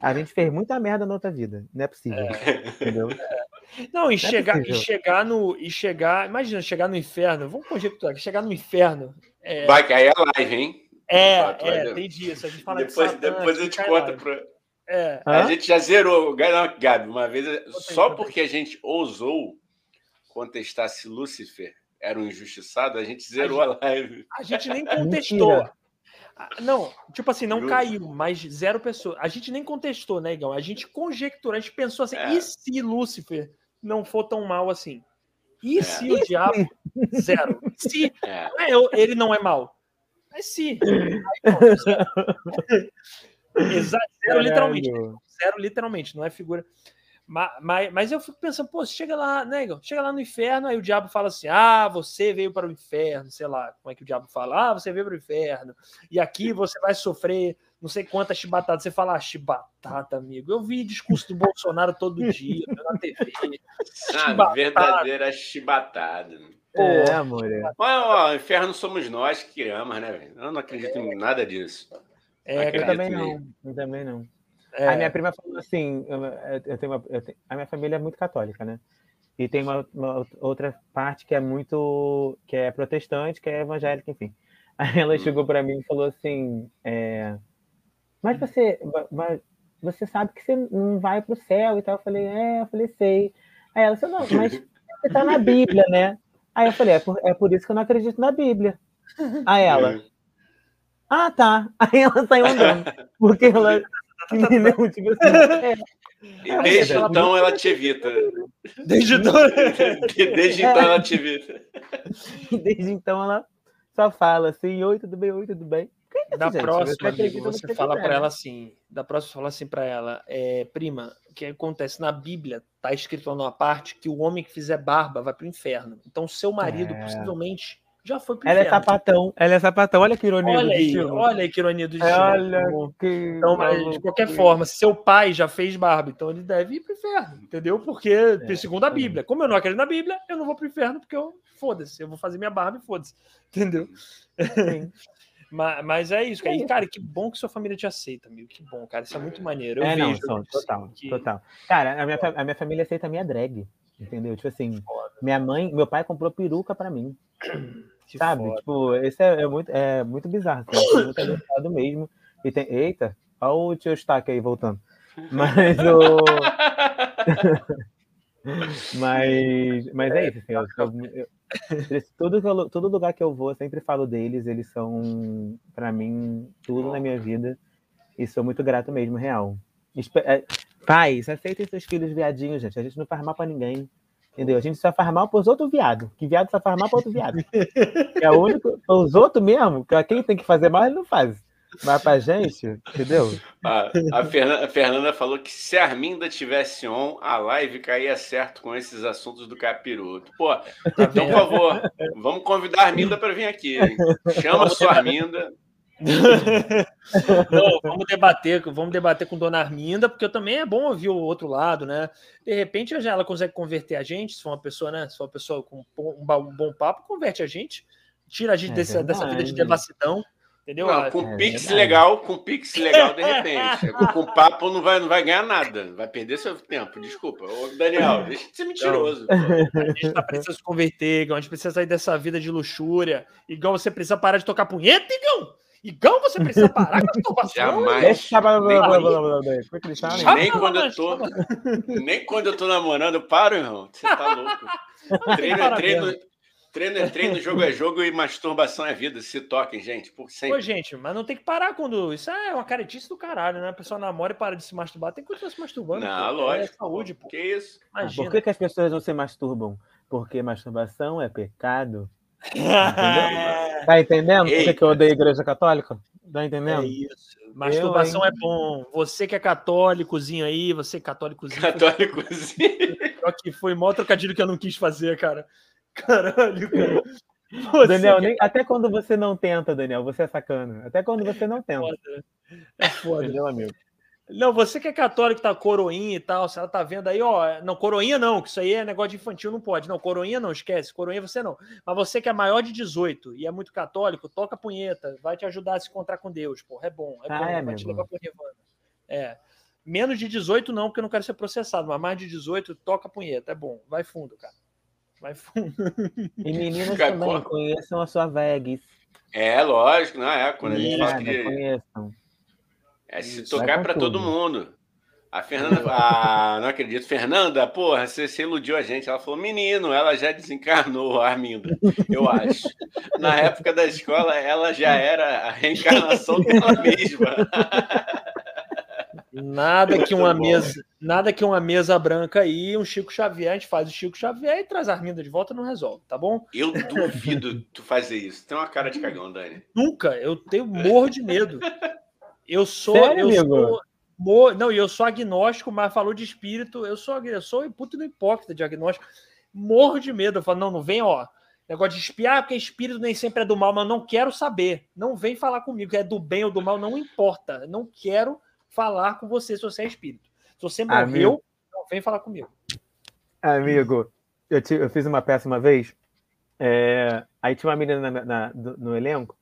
Speaker 3: A gente fez muita merda na outra vida. Não é possível. É. Entendeu?
Speaker 1: É. Não, e, Não é chegar, é e chegar no. E chegar. Imagina, chegar no inferno. Vamos conjecturar, chegar no inferno.
Speaker 2: É... Vai cair a live, hein?
Speaker 1: É, é, tem disso. A gente fala
Speaker 2: depois, Satã, depois a gente conta pro. É. A gente já zerou. Gabi, uma vez, só porque a gente ousou contestar se Lúcifer era um injustiçado, a gente zerou a, gente, a live.
Speaker 1: A gente nem contestou. Ah, não, tipo assim, não caiu, mas zero pessoas. A gente nem contestou, né, Igão? A gente conjecturou, a gente pensou assim, é. e se Lúcifer não for tão mal assim? E é. se o diabo. Zero. Se. É. é ele não é mal. Mas se. Exato, zero literalmente. Zero literalmente, não é figura. Mas, mas, mas, eu fico pensando, pô, chega lá, né, chega lá no inferno, aí o diabo fala assim: ah, você veio para o inferno, sei lá, como é que o diabo fala? Ah, você veio para o inferno, e aqui você vai sofrer não sei quantas chibatadas. Você fala, ah, chibatata, amigo. Eu vi discurso do Bolsonaro todo dia na TV.
Speaker 2: Ah, verdadeira chibatada.
Speaker 3: Pô, é, amor. É.
Speaker 2: Mas, ó, inferno somos nós que criamos, né, velho? Eu não acredito em nada disso.
Speaker 3: É, eu também não. Eu também não. É. A minha prima falou assim: eu, tenho uma, eu tenho, a minha família é muito católica, né? E tem uma, uma, outra parte que é muito. que é protestante, que é evangélica, enfim. Aí ela hum. chegou para mim e falou assim: é, Mas você. Mas, você sabe que você não vai para o céu e tal. Eu falei: É, eu falei: Sei. Aí ela falou: Não, mas você está na Bíblia, né? Aí eu falei: É por, é por isso que eu não acredito na Bíblia. Aí ela: é. Ah, tá. Aí ela saiu andando. Porque ela
Speaker 2: Entendeu? Tipo assim, é. E desde então ela te evita.
Speaker 1: Desde então,
Speaker 2: desde então ela te evita.
Speaker 3: Desde então ela só fala assim: Oi, tudo bem? Oi, tudo bem?
Speaker 1: É da gente, próxima, amigo, você fala para ela assim: da próxima, fala assim para ela: é, Prima, o que acontece? Na Bíblia tá escrito lá numa parte que o homem que fizer barba vai para o inferno. Então, seu marido é. possivelmente já foi pro
Speaker 3: Ela é inferno. é sapatão, ela é sapatão. Olha que ironia
Speaker 1: olha do aí, destino. Olha aí que ironia do destino. Olha que... Então, mas, de qualquer forma, se seu pai já fez barba, então ele deve ir pro inferno, entendeu? Porque, é, segundo a Bíblia, como eu não acredito na Bíblia, eu não vou pro inferno porque eu, foda-se, eu vou fazer minha barba e foda-se, entendeu? mas, mas, é isso, cara. E, cara, que bom que sua família te aceita, amigo. Que bom, cara. Isso é muito maneiro. Eu
Speaker 3: é, vejo, não, total, que... total. Cara, a minha, a minha família aceita a minha drag, entendeu? Tipo assim, minha mãe, meu pai comprou peruca para mim. Que sabe? Foda. Tipo, esse é, é, muito, é muito bizarro. Assim, muito abençoado mesmo. E tem. Eita, olha o tio Stack aí voltando. Mas o. mas, mas é isso, assim, eu, eu, eu, todo, todo lugar que eu vou, eu sempre falo deles, eles são, para mim, tudo na minha vida, e sou muito grato mesmo, real. É, pais, aceitem seus filhos viadinhos, gente, a gente não faz mal pra ninguém, Entendeu? A gente só faz mal pros outros viados. Que viado só faz mal para outro viado. É o único. Os outros mesmo, que quem tem que fazer mal, ele não faz. Mas pra gente, entendeu?
Speaker 2: Ah, a, Fernanda, a, Fernanda, falou que se a Arminda tivesse on, a live caía certo com esses assuntos do capiroto. Pô, então, por favor, vamos convidar a Arminda para vir aqui. Hein? Chama a sua Arminda.
Speaker 1: Não, vamos debater, vamos debater com Dona Arminda, porque também é bom ouvir o outro lado, né? De repente ela consegue converter a gente, se for uma pessoa, né? Se for uma pessoa com um bom papo, converte a gente, tira a gente é desse, dessa vida de devassidão. Entendeu?
Speaker 2: Não, com é Pix legal, com Pix legal, de repente. com papo não vai, não vai ganhar nada, vai perder seu tempo. Desculpa. Ô, Daniel, deixa de ser mentiroso.
Speaker 1: Não, a gente tá precisando se converter, Igão. A gente precisa sair dessa vida de luxúria. Igual você precisa parar de tocar punheta, Igão. Igão, você precisa parar com a masturbação.
Speaker 2: Jamais. Deixa, nem, nem quando eu tô, nem quando eu tô namorando, eu paro, irmão. Você tá louco. treino, treino, Treino é treino, jogo é jogo e masturbação é vida. Se toquem, gente, por sempre.
Speaker 1: Pô, gente, mas não tem que parar quando. Isso é uma caretice do caralho, né? A pessoa namora e para de se masturbar. Tem que continuar se masturbando.
Speaker 2: Não, pô. lógico. É saúde, pô. Que isso?
Speaker 3: Imagina. Por que, que as pessoas não se masturbam? Porque masturbação é pecado. Entendeu? tá entendendo por que, que eu odeio a igreja católica? Tá entendendo? É
Speaker 1: isso. Masturbação eu, é bom. Você que é católicozinho aí, você católicozinho.
Speaker 2: Católicozinho.
Speaker 1: Só que foi maior trocadilho que eu não quis fazer, cara. Caralho, cara.
Speaker 3: Você Daniel, nem, até quando você não tenta, Daniel, você é sacana. Até quando você não tenta. É
Speaker 1: foda. É foda. Entendeu, amigo? Não, você que é católico, tá coroinha e tal, se ela tá vendo aí, ó, não, coroinha não, que isso aí é negócio de infantil, não pode. Não, coroinha não, esquece, coroinha você não. Mas você que é maior de 18 e é muito católico, toca punheta, vai te ajudar a se encontrar com Deus, porra, é bom, é ah, bom, é, vai te levar pro Nirvana. É. Menos de 18 não, porque eu não quero ser processado, mas mais de 18, toca punheta, é bom, vai fundo, cara. Vai fundo.
Speaker 3: E meninas também, conheçam a sua Vegas.
Speaker 2: É, lógico, não é, quando a gente fala que... Conheçam é se tocar para todo mundo. A Fernanda, ah, não acredito. Fernanda, porra, você, você, iludiu a gente. Ela falou, menino, ela já desencarnou, Arminda, eu acho. Na época da escola, ela já era a reencarnação dela mesma.
Speaker 1: Nada que uma mesa, nada que uma mesa branca aí, um Chico Xavier, a gente faz o Chico Xavier e traz a Arminda de volta não resolve, tá bom?
Speaker 2: Eu duvido tu fazer isso. Tem uma cara de cagão, Dani.
Speaker 1: Nunca, eu tenho morro de medo. Eu sou. Sério, eu amigo? sou não, eu sou agnóstico, mas falou de espírito. Eu sou, eu sou puto no hipócrita de agnóstico. Morro de medo. Eu falo, não, não vem, ó. Negócio de espiar, porque espírito nem sempre é do mal, mas não quero saber. Não vem falar comigo, é do bem ou do mal, não importa. Não quero falar com você se você é espírito. Se você morreu, Amigo. não vem falar comigo.
Speaker 3: Amigo, eu, te, eu fiz uma peça uma vez. É, aí tinha uma menina na, na, no elenco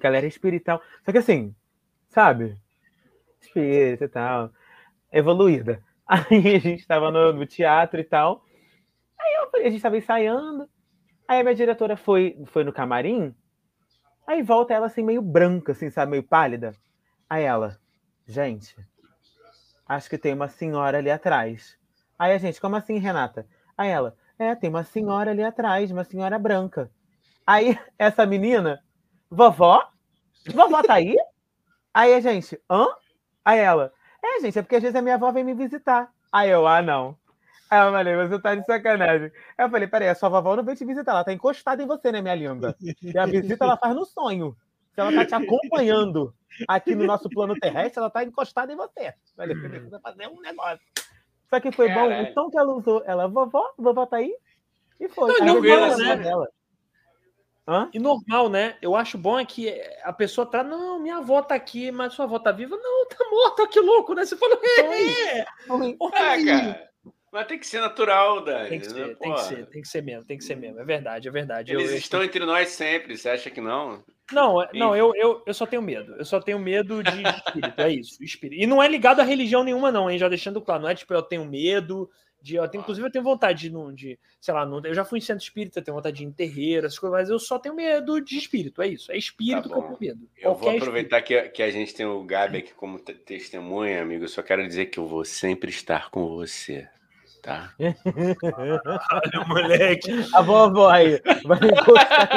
Speaker 3: que ela era espiritual. Só que assim, sabe? Espírita e tal, evoluída. Aí a gente estava no, no, teatro e tal. Aí eu, a gente estava ensaiando. Aí a minha diretora foi, foi no camarim. Aí volta ela assim, meio branca, assim, sabe? Meio pálida. Aí ela, gente, acho que tem uma senhora ali atrás. Aí a gente, como assim, Renata? Aí ela, é, tem uma senhora ali atrás, uma senhora branca. Aí essa menina, vovó? Vovó tá aí? Aí a gente, hã? Aí ela, é, gente, é porque às vezes a minha avó vem me visitar. Aí eu, ah, não. Aí eu falei, você tá de sacanagem. Aí eu falei, peraí, a sua vovó não veio te visitar, ela tá encostada em você, né, minha linda? E a visita ela faz no sonho. Se ela tá te acompanhando aqui no nosso plano terrestre, ela tá encostada em você. Eu falei, precisa fazer um negócio. Só que foi Caralho. bom o tom que ela usou. Ela, vovó, vovó tá aí? E foi. Não, não,
Speaker 1: ela, né? dela. Hã? E normal, né? Eu acho bom é que a pessoa tá, não, minha avó tá aqui, mas sua avó tá viva. Não, tá morta, que louco, né? Você falou, é, é.
Speaker 2: Ah, cara. Mas tem que ser natural, Dani.
Speaker 1: Tem que ser, né? tem que ser, tem que ser mesmo, tem que ser mesmo. É verdade, é verdade.
Speaker 2: Eles eu, estão eu... entre nós sempre, você acha que não?
Speaker 1: Não, é, não, eu, eu, eu só tenho medo. Eu só tenho medo de espírito, é isso, espírito. E não é ligado a religião nenhuma, não, hein? Já deixando claro. Não é tipo, eu tenho medo, de, eu tenho, inclusive, eu tenho vontade de, de sei lá, eu já fui em centro espírita, tenho vontade de ir em terreiro, essas coisas, mas eu só tenho medo de espírito, é isso. É espírito tá que eu tenho medo.
Speaker 2: Eu vou aproveitar que, que a gente tem o Gabi aqui como testemunha, amigo. Eu só quero dizer que eu vou sempre estar com você. Tá?
Speaker 1: Olha, moleque.
Speaker 3: A vovó aí. Vai encostar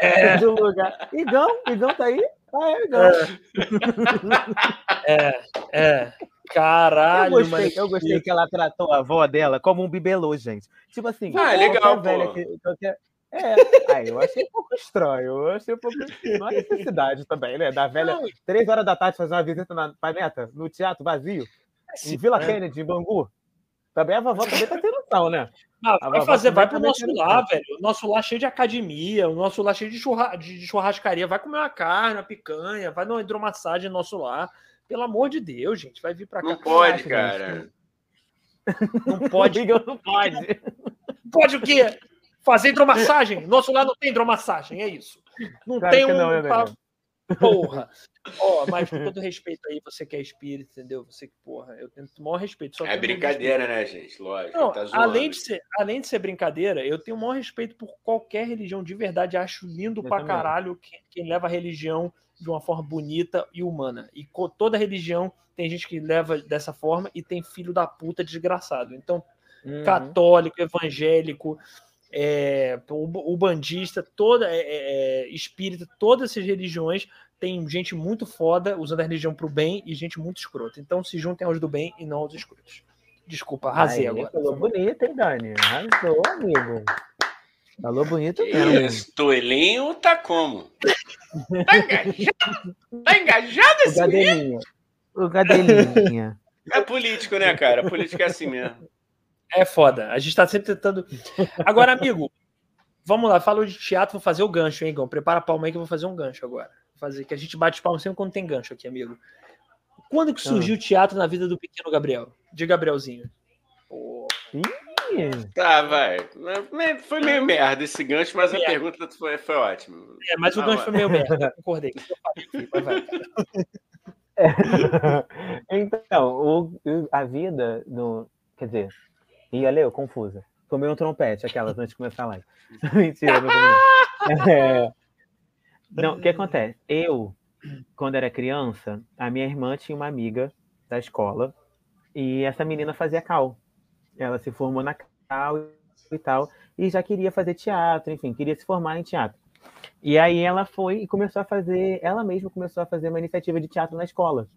Speaker 3: é. do lugar. Igão, Igão tá aí? Ah, é, Igão.
Speaker 1: É, é. Caralho,
Speaker 3: eu gostei, eu gostei que ela tratou a avó dela como um bibelô, gente. Tipo assim,
Speaker 2: ah, é legal, velha que,
Speaker 3: que, é, aí eu achei um pouco estranho. Eu achei um pouco. Não há necessidade também, né? Da velha, não. três horas da tarde, fazer uma visita na planeta, no teatro vazio, em Vila é. Kennedy, em Bangu. Também a vovó também tá tendo noção, né?
Speaker 1: Ah, vai fazer, vai pro nosso lar, velho. O nosso lar cheio de academia, o nosso lar cheio de, churra, de churrascaria. Vai comer uma carne, uma picanha, vai numa hidromassagem no nosso lar. Pelo amor de Deus, gente, vai vir para cá.
Speaker 2: Não pode, cara.
Speaker 1: Não pode. não pode. Pode o quê? Fazer hidromassagem? Nosso lá não tem hidromassagem, é isso. Não claro tem um. Não, é Porra. Ó, oh, mas com todo respeito aí, você que é espírito, entendeu? Você que, porra, eu tenho o maior respeito.
Speaker 2: é brincadeira, né, gente? Lógico.
Speaker 1: Não, tá além, de ser, além de ser brincadeira, eu tenho o maior respeito por qualquer religião de verdade. Acho lindo eu pra também. caralho quem, quem leva a religião de uma forma bonita e humana. E toda religião tem gente que leva dessa forma e tem filho da puta desgraçado. Então, uhum. católico, evangélico, é, o, o, bandista, toda é, é, é, espírita, todas essas religiões tem gente muito foda usando a religião pro bem e gente muito escrota. Então se juntem aos do bem e não aos escrotos. Desculpa, arrasei Aí, agora.
Speaker 3: Falou bonito, hein, Dani? Arrasou, amigo. Falou bonito
Speaker 2: mesmo. Esse toelhinho tá como? Tá engajado? Tá engajado esse o gadelinha.
Speaker 3: O gadelinha.
Speaker 2: É político, né, cara? Política é assim mesmo.
Speaker 1: É foda. A gente tá sempre tentando. Agora, amigo, vamos lá. Falou de teatro, vou fazer o gancho, hein, Igão? Prepara a palma aí que eu vou fazer um gancho agora. Vou fazer que a gente bate palma sempre quando tem gancho aqui, amigo. Quando que surgiu o ah. teatro na vida do pequeno Gabriel? De Gabrielzinho.
Speaker 2: Oh. Tá, vai. Foi meio merda esse gancho, mas merda. a pergunta foi, foi ótima.
Speaker 1: É, mas o ah, gancho vai. foi meio merda. Concordei.
Speaker 3: Então, o, a vida do. Quer dizer, ia ler, confusa. Tomei um trompete, aquelas antes de começar a live. Mentira, não, é, não, o que acontece? Eu, quando era criança, a minha irmã tinha uma amiga da escola e essa menina fazia cal. Ela se formou na cal e tal, e já queria fazer teatro, enfim, queria se formar em teatro. E aí ela foi e começou a fazer, ela mesma começou a fazer uma iniciativa de teatro na escola.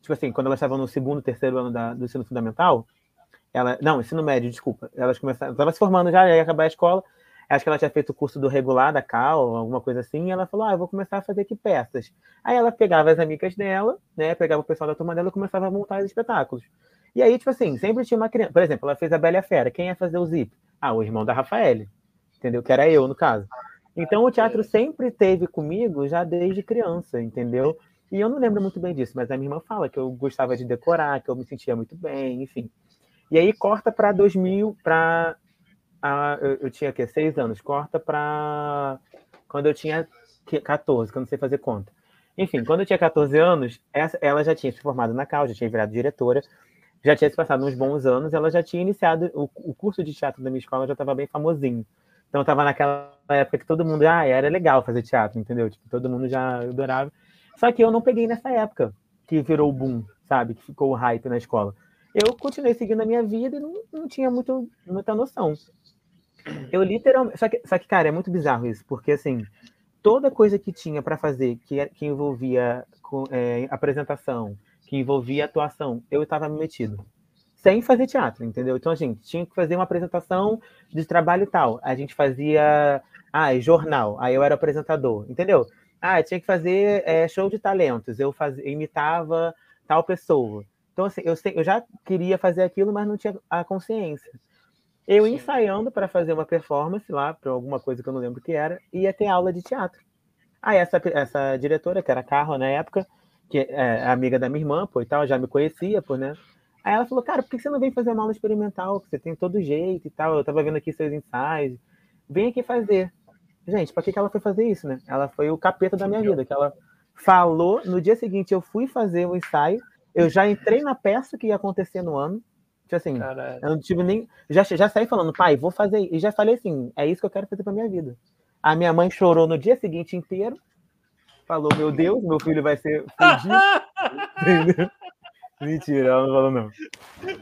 Speaker 3: Tipo assim, quando ela estava no segundo, terceiro ano da, do ensino fundamental, ela, não, ensino médio, desculpa. Elas começaram, estava se formando já, ia acabar a escola. Acho que ela tinha feito o curso do regular da Cal, alguma coisa assim, e ela falou: "Ah, eu vou começar a fazer aqui peças". Aí ela pegava as amigas dela, né, pegava o pessoal da turma dela e começava a montar os espetáculos. E aí, tipo assim, sempre tinha uma criança, por exemplo, ela fez a Bela Fera. Quem ia fazer o Zip? Ah, o irmão da Rafaele. Entendeu? Que era eu, no caso. Então o teatro sempre teve comigo já desde criança, entendeu? E eu não lembro muito bem disso, mas a minha irmã fala que eu gostava de decorar, que eu me sentia muito bem, enfim. E aí corta para 2000, para eu, eu tinha que seis anos, corta para quando eu tinha 14, que eu não sei fazer conta. Enfim, quando eu tinha 14 anos, essa, ela já tinha se formado na CAL, já tinha virado diretora, já tinha se passado uns bons anos, ela já tinha iniciado o, o curso de teatro da minha escola, já estava bem famosinho. Então tava naquela época que todo mundo, ah, era legal fazer teatro, entendeu? Tipo, todo mundo já adorava. Só que eu não peguei nessa época que virou o boom, sabe? Que ficou o hype na escola. Eu continuei seguindo a minha vida e não, não tinha muito, muita noção. Eu literalmente. Só que, só que, cara, é muito bizarro isso, porque assim, toda coisa que tinha para fazer que, que envolvia com, é, apresentação, que envolvia atuação, eu estava me metido sem fazer teatro, entendeu? Então a gente tinha que fazer uma apresentação de trabalho tal. A gente fazia ah, jornal, aí eu era apresentador, entendeu? Ah, tinha que fazer é, show de talentos, eu fazia, imitava tal pessoa. Então, assim, eu, eu já queria fazer aquilo, mas não tinha a consciência. Eu Sim. ensaiando para fazer uma performance lá, para alguma coisa que eu não lembro o que era, ia ter aula de teatro. Aí essa, essa diretora, que era Carla na época, que é amiga da minha irmã, pô, e tal, já me conhecia, pô, né? Aí ela falou, cara, por que você não vem fazer uma aula experimental? Você tem todo jeito e tal. Eu tava vendo aqui seus ensaios. Vem aqui fazer. Gente, pra que, que ela foi fazer isso, né? Ela foi o capeta da minha vida, que ela falou. No dia seguinte, eu fui fazer o ensaio. Eu já entrei na peça que ia acontecer no ano. Tipo assim, Caralho. eu não tive nem. Já, já saí falando, pai, vou fazer. E já falei assim, é isso que eu quero fazer pra minha vida. A minha mãe chorou no dia seguinte inteiro. Falou, meu Deus, meu filho vai ser fudido. Mentira, ela não falou, não.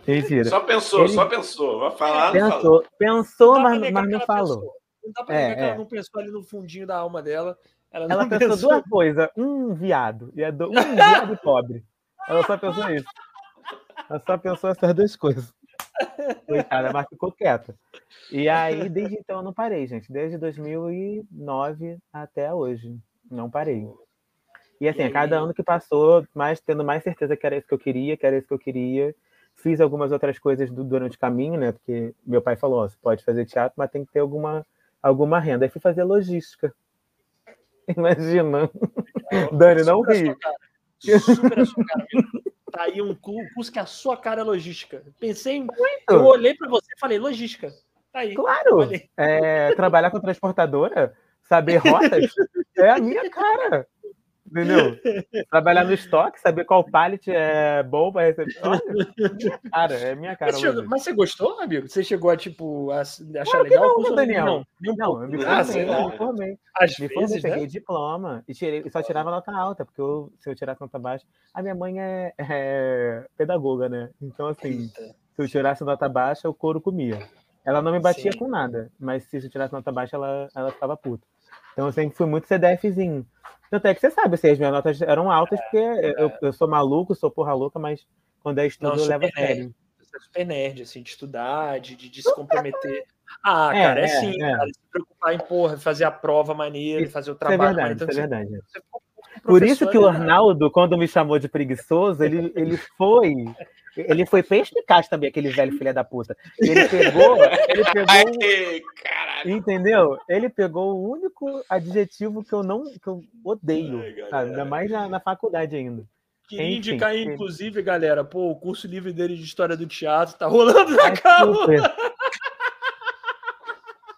Speaker 3: Mentira.
Speaker 2: Só pensou, Ele... só pensou. Vai falar,
Speaker 3: pensou, pensou, mas, mas não falou.
Speaker 1: Pensou. Não dá pra é, que ela é. não pensou ali no fundinho da alma dela.
Speaker 3: Ela, ela pensou, pensou duas coisas. Um viado. E do... Um viado pobre. Ela só pensou isso. Ela só pensou essas duas coisas. Coitada, mas ficou quieta. E aí, desde então, eu não parei, gente. Desde 2009 até hoje. Não parei. E assim, a cada ano que passou, mais tendo mais certeza que era isso que eu queria, que era isso que eu queria. Fiz algumas outras coisas do, durante o caminho, né? Porque meu pai falou: oh, você pode fazer teatro, mas tem que ter alguma, alguma renda. Aí fui fazer logística. Imagina. Dani, não ri.
Speaker 1: Super a sua cara. Tá aí um curso que a sua cara é logística. Pensei em. Muito. Eu olhei para você e falei: logística. Tá aí.
Speaker 3: Claro. É, trabalhar com transportadora, saber rotas, é a minha cara. Entendeu? Trabalhar no estoque, saber qual pallet é bom para receber. Cara, é minha cara.
Speaker 1: Mas, chegou, mas, você gostou, amigo? Você chegou a, tipo, a achar claro legal?
Speaker 3: Não, Daniel. Não, não, não eu me formei, ah, me formei. Às me vezes, formei, peguei diploma e tirei, só tirava nota alta, porque eu, se eu tirasse nota baixa... A minha mãe é, é pedagoga, né? Então, assim, se eu tirasse nota baixa, o couro comia. Ela não me batia Sim. com nada, mas se eu tirasse nota baixa, ela, ela ficava puta. Então eu sempre fui muito CDFzinho. Tanto é que você sabe, assim, as minhas notas eram altas, porque eu, eu sou maluco, sou porra louca, mas quando é estudo, não, eu levo a sério.
Speaker 1: Você é super nerd, assim, de estudar, de, de, se comprometer. Ah, é, cara, é, é sim, é. Cara, se preocupar em, porra, fazer a prova maneira, fazer o trabalho
Speaker 3: isso é verdade, maneiro. Isso é verdade. Por isso que o Arnaldo, quando me chamou de preguiçoso, ele, ele foi. Ele foi perspicaz também, aquele velho filho da puta. Ele pegou. Ele pegou Ai, entendeu? Ele pegou o único adjetivo que eu não que eu odeio. Ai, ainda mais na, na faculdade ainda.
Speaker 1: Queria Enfim, indicar, inclusive, galera, pô, o curso livre dele de História do Teatro tá rolando na cama.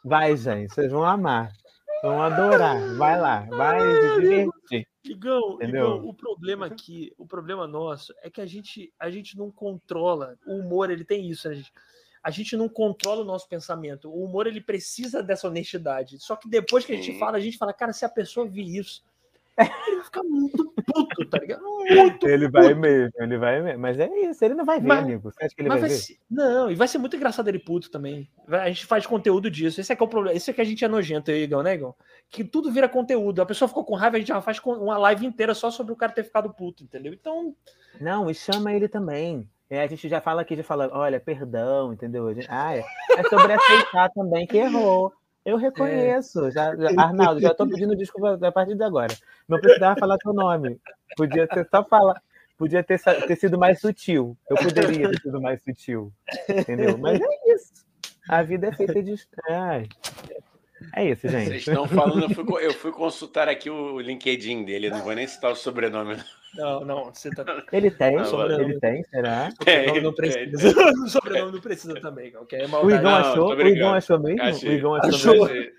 Speaker 3: Vai, gente, vocês vão amar. Vão adorar. Vai lá, vai se divertir.
Speaker 1: Igão, Igão, o problema aqui, o problema nosso é que a gente, a gente não controla. O humor, ele tem isso, né, gente? A gente não controla o nosso pensamento. O humor, ele precisa dessa honestidade. Só que depois que a gente fala, a gente fala, cara, se a pessoa vir isso, ele fica muito puto, tá ligado? Muito
Speaker 3: ele puto. vai mesmo, ele vai mesmo. Mas é isso, ele não vai ver, mas, amigo. Você acha que ele vai, vai ver?
Speaker 1: Ser, não, e vai ser muito engraçado ele puto também. A gente faz conteúdo disso. Esse é que é o problema. Esse é que a gente é nojento Igão, né, Igão? Que tudo vira conteúdo. A pessoa ficou com raiva, a gente já faz uma live inteira só sobre o cara ter ficado puto, entendeu? Então.
Speaker 3: Não, e chama ele também. É, a gente já fala aqui, já fala, olha, perdão, entendeu? Ah, é, é sobre aceitar também que errou. Eu reconheço. É. Já, já, Arnaldo, já estou pedindo desculpa a partir de agora. Não precisava falar teu nome. Podia ter só falar. Podia ter, ter sido mais sutil. Eu poderia ter sido mais sutil. Entendeu? Mas é isso. A vida é feita de. Ai. É isso, gente.
Speaker 2: Vocês estão falando, eu fui, eu fui, consultar aqui o LinkedIn dele, não vou nem citar o sobrenome.
Speaker 1: Não, não, você tá.
Speaker 3: Ele tem, não, ele tem, será?
Speaker 1: Tem, não precisa. o sobrenome não precisa também,
Speaker 3: é O Igão achou? o Igão achou mesmo? Achei, o Igão achou, achou. mesmo?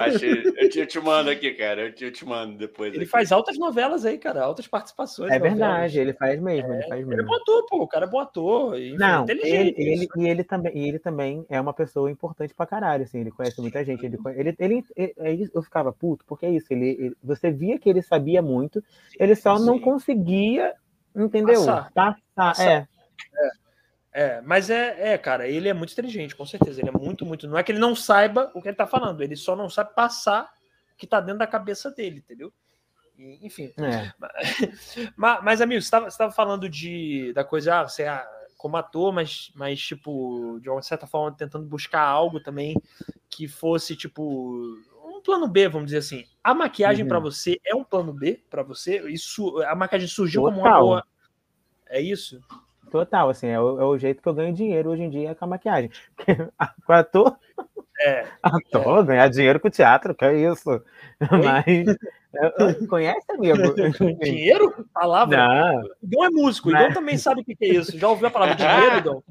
Speaker 2: Achei, eu, te, eu te mando aqui, cara. Eu te, eu te mando depois.
Speaker 1: Ele
Speaker 2: aqui.
Speaker 1: faz altas novelas aí, cara. Altas participações.
Speaker 3: É verdade, ele faz mesmo. É, ele, faz mesmo. ele é
Speaker 1: bom ator, pô. O cara é bom ator. Enfim,
Speaker 3: Não, ele, ele, e ele também, e ele também é uma pessoa importante pra caralho, assim. Ele conhece muita gente. Ele, ele, ele, ele eu ficava puto, porque é isso. Ele, ele, você via que ele sabia muito, ele só Sim. não conseguia, entendeu? Passar. Passar. Passar. É.
Speaker 1: é. É, mas é, é, cara, ele é muito inteligente, com certeza. Ele é muito, muito. Não é que ele não saiba o que ele tá falando, ele só não sabe passar o que tá dentro da cabeça dele, entendeu? E, enfim. É. Mas, mas, amigo, você estava falando de, da coisa, ah, você é como ator, mas, mas, tipo, de uma certa forma, tentando buscar algo também que fosse, tipo, um plano B, vamos dizer assim. A maquiagem uhum. para você é um plano B para você? Isso, a maquiagem surgiu Total. como uma boa. É isso?
Speaker 3: Total, assim, é o, é o, jeito que eu ganho dinheiro hoje em dia com a maquiagem. com ator. É. Ator, é. ganhar dinheiro com o teatro, que é isso. Oi? Mas. Conhece, amigo?
Speaker 1: Dinheiro? Palavra? Não. Igão é músico, Igão também sabe o que é isso. Já ouviu a palavra dinheiro, Igão?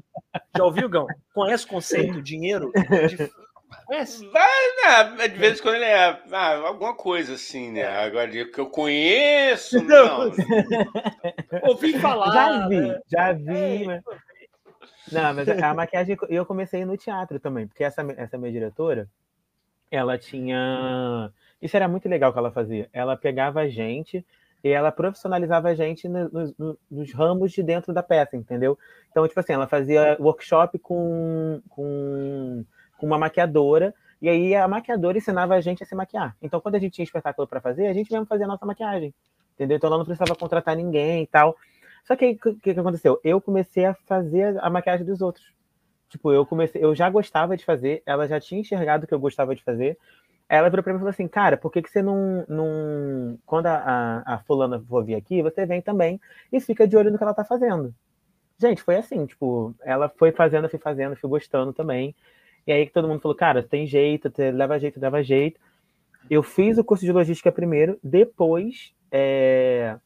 Speaker 1: Já ouviu, Igão? Conhece o conceito dinheiro? De...
Speaker 2: Vai, né? De vez em quando ele é ah, alguma coisa assim, né? É. Agora, que eu conheço, não.
Speaker 1: Ouvi falar.
Speaker 3: Já vi, né? já vi. É, mas... Não, mas a maquiagem eu comecei no teatro também, porque essa, essa minha diretora, ela tinha. Isso era muito legal que ela fazia. Ela pegava a gente e ela profissionalizava a gente nos, nos, nos ramos de dentro da peça, entendeu? Então, tipo assim, ela fazia workshop com. com com uma maquiadora, e aí a maquiadora ensinava a gente a se maquiar. Então, quando a gente tinha espetáculo para fazer, a gente mesmo fazia a nossa maquiagem. Entendeu? Então, ela não precisava contratar ninguém e tal. Só que o que, que aconteceu? Eu comecei a fazer a maquiagem dos outros. Tipo, eu comecei, eu já gostava de fazer, ela já tinha enxergado que eu gostava de fazer. Ela virou pra mim e falou assim, cara, por que, que você não, não. Quando a, a, a fulana for vir aqui, você vem também e fica de olho no que ela tá fazendo. Gente, foi assim, tipo, ela foi fazendo, fui fazendo, fui gostando também. E aí que todo mundo falou, cara, tem jeito, leva jeito, leva jeito. Eu fiz o curso de logística primeiro, depois, é...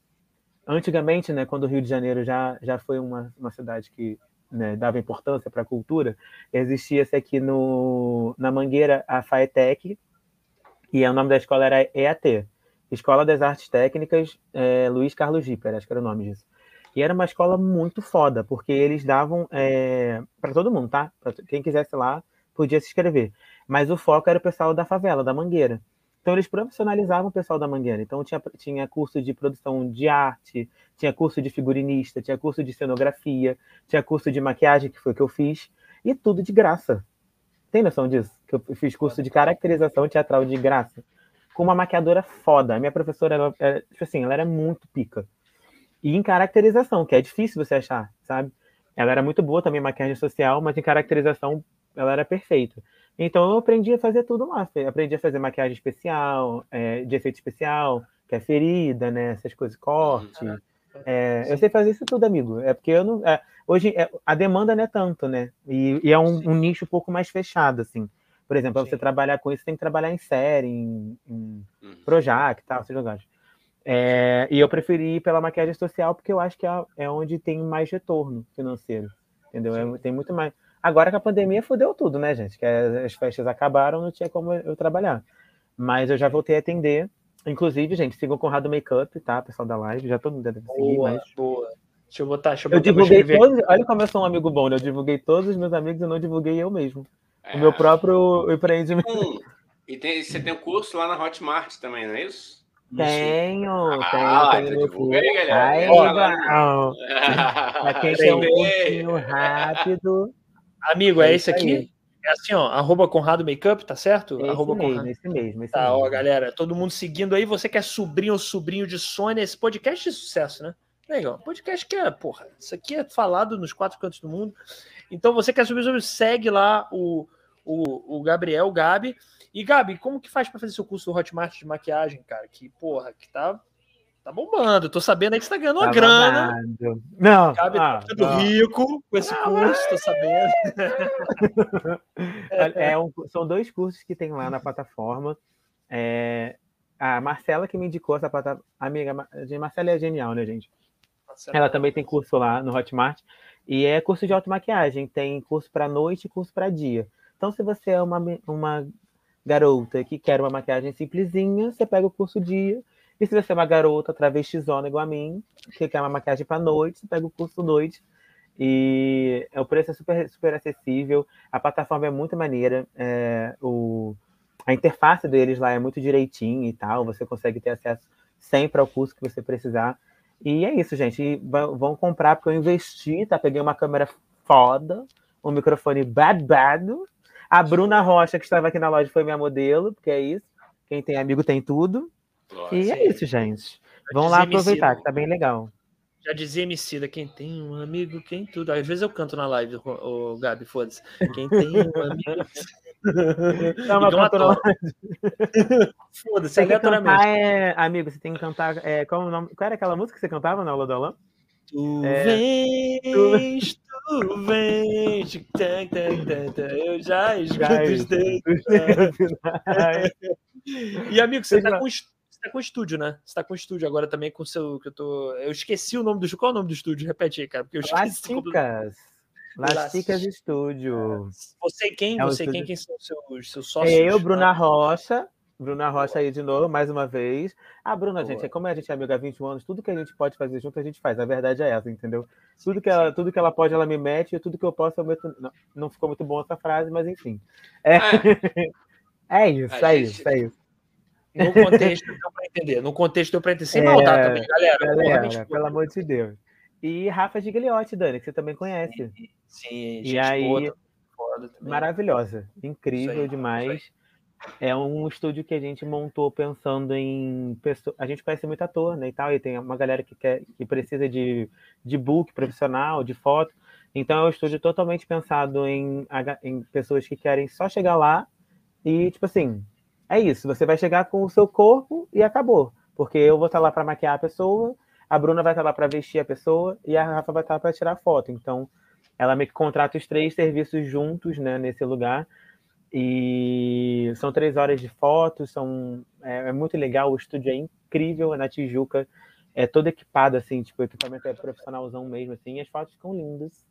Speaker 3: antigamente, né, quando o Rio de Janeiro já, já foi uma, uma cidade que né, dava importância para a cultura, existia-se aqui no, na Mangueira a FAETEC, e o nome da escola era EAT, Escola das Artes Técnicas é, Luiz Carlos Gipper, acho que era o nome disso. E era uma escola muito foda, porque eles davam é, para todo mundo, tá? Pra quem quisesse lá, podia se inscrever. Mas o foco era o pessoal da favela, da Mangueira. Então eles profissionalizavam o pessoal da Mangueira. Então tinha, tinha curso de produção de arte, tinha curso de figurinista, tinha curso de cenografia, tinha curso de maquiagem, que foi o que eu fiz, e tudo de graça. tem noção disso? Que eu fiz curso de caracterização teatral de graça com uma maquiadora foda. A minha professora, ela, é, tipo assim, ela era muito pica. E em caracterização, que é difícil você achar, sabe? Ela era muito boa também em maquiagem social, mas em caracterização ela era perfeita. Então eu aprendi a fazer tudo lá. Aprendi a fazer maquiagem especial, é, de efeito especial, que é ferida, né? Essas coisas, corte. É, eu sei fazer isso tudo, amigo. É porque eu não. É, hoje é, a demanda não é tanto, né? E, e é um, um, nicho um pouco mais fechado, assim. Por exemplo, para você trabalhar com isso, tem que trabalhar em série, em, em uhum. Projac e tal, esses lugares. É, e eu preferi ir pela maquiagem social porque eu acho que é, é onde tem mais retorno financeiro, entendeu? É, tem muito mais. Agora que a pandemia fodeu tudo, né, gente? Que as festas acabaram, não tinha como eu trabalhar. Mas eu já voltei a atender. Inclusive, gente, sigam o Conrado Makeup, tá? Pessoal da live, já todo mundo deve seguir, boa, mas...
Speaker 1: Boa, Deixa eu botar, deixa eu
Speaker 3: botar. Eu divulguei todos. Olha como eu sou um amigo bom, né? Eu divulguei todos os meus amigos e não divulguei eu mesmo. É. O meu próprio empreendimento. Hum,
Speaker 2: e tem, você tem um curso lá na Hotmart também, não é isso?
Speaker 3: Tenho, ah, tenho. tenho divulga aí, galera. Ai, Pra quem tem um cursinho rápido.
Speaker 1: Amigo, é, é esse aqui? É assim, ó, arroba Conrado Makeup, tá certo?
Speaker 3: Esse
Speaker 1: arroba
Speaker 3: mesmo, Conrado. esse mesmo. Esse
Speaker 1: tá,
Speaker 3: mesmo.
Speaker 1: ó, galera, todo mundo seguindo aí. Você que é sobrinho ou sobrinho de Sônia, esse podcast de sucesso, né? Legal. Podcast que é, porra, isso aqui é falado nos quatro cantos do mundo. Então, você quer subir sobre, segue lá o, o, o Gabriel, o Gabi. E, Gabi, como que faz para fazer seu curso do Hotmart de maquiagem, cara? Que, porra, que tá, tá bombando. tô sabendo aí que você tá ganhando uma tá grana.
Speaker 3: Não,
Speaker 1: tá ah, tá ficando rico com esse curso, tô sabendo.
Speaker 3: é, é um, são dois cursos que tem lá na plataforma. É, a Marcela que me indicou essa plataforma. Amiga, a Marcela é genial, né, gente? Marcela Ela também tem curso lá no Hotmart. E é curso de automaquiagem. Tem curso para noite e curso para dia. Então, se você é uma, uma garota que quer uma maquiagem simplesinha, você pega o curso dia. E se você é uma garota travestizona igual a mim, que quer uma maquiagem para noite, você pega o curso noite. E o preço é super, super acessível, a plataforma é muito maneira, é, o, a interface deles lá é muito direitinho e tal, você consegue ter acesso sempre ao curso que você precisar. E é isso, gente. Vão comprar, porque eu investi, tá? Peguei uma câmera foda, um microfone bad bad, a Bruna Rocha, que estava aqui na loja, foi minha modelo, porque é isso. Quem tem amigo tem tudo. Nossa, e é isso, gente. Vão lá aproveitar, que tá bem legal.
Speaker 1: Já dizia Emicida, quem tem um amigo, quem tudo. Às vezes eu canto na live, o, o Gabi, foda-se. Quem tem um amigo. Não, mas canto
Speaker 3: Foda-se, aleatoriamente. É, amigo, você tem que cantar. É, qual, o nome, qual era aquela música que você cantava na aula do Alain?
Speaker 1: Tu é, vens, tu vens, eu já escuto os dedos. e amigo, você tá com tá com estúdio, né? Você tá com estúdio agora também com o seu. Que eu, tô... eu esqueci o nome do Qual é o nome do estúdio? Repete aí, cara. Porque eu esqueci.
Speaker 3: Lasticas. Lasticas Estúdio.
Speaker 1: Você quem? É você quem? Quem são os seus, seus sócios?
Speaker 3: Eu, Bruna Rocha. Bruna Rocha aí de novo, mais uma vez. A Bruna, Boa. gente, é como a gente é amiga há 21 anos, tudo que a gente pode fazer junto, a gente faz. A verdade é essa, entendeu? Tudo que ela, tudo que ela pode, ela me mete, e tudo que eu posso, eu meto. Não, não ficou muito bom essa frase, mas enfim. É, é. é isso, a é gente... isso, é isso.
Speaker 1: No contexto deu para entender. No contexto deu para entender. Sem é, maldade também, galera.
Speaker 3: galera porra, pelo amor de Deus. E Rafa Gigliotti, Dani, que você também conhece.
Speaker 1: Sim,
Speaker 3: e aí, maravilhosa, incrível demais. É um estúdio que a gente montou pensando em. A gente conhece muito ator, né? E tal, e tem uma galera que quer que precisa de, de book profissional, de foto. Então é um estúdio totalmente pensado em, em pessoas que querem só chegar lá e, tipo assim, é isso. Você vai chegar com o seu corpo e acabou. Porque eu vou estar lá para maquiar a pessoa, a Bruna vai estar lá para vestir a pessoa e a Rafa vai estar para tirar foto. Então, ela meio que contrata os três serviços juntos, né, nesse lugar. E são três horas de fotos, são é, é, muito legal, o estúdio é incrível, é na Tijuca, é todo equipado, assim, tipo, o equipamento é profissionalzão mesmo, assim, e as fotos ficam lindas.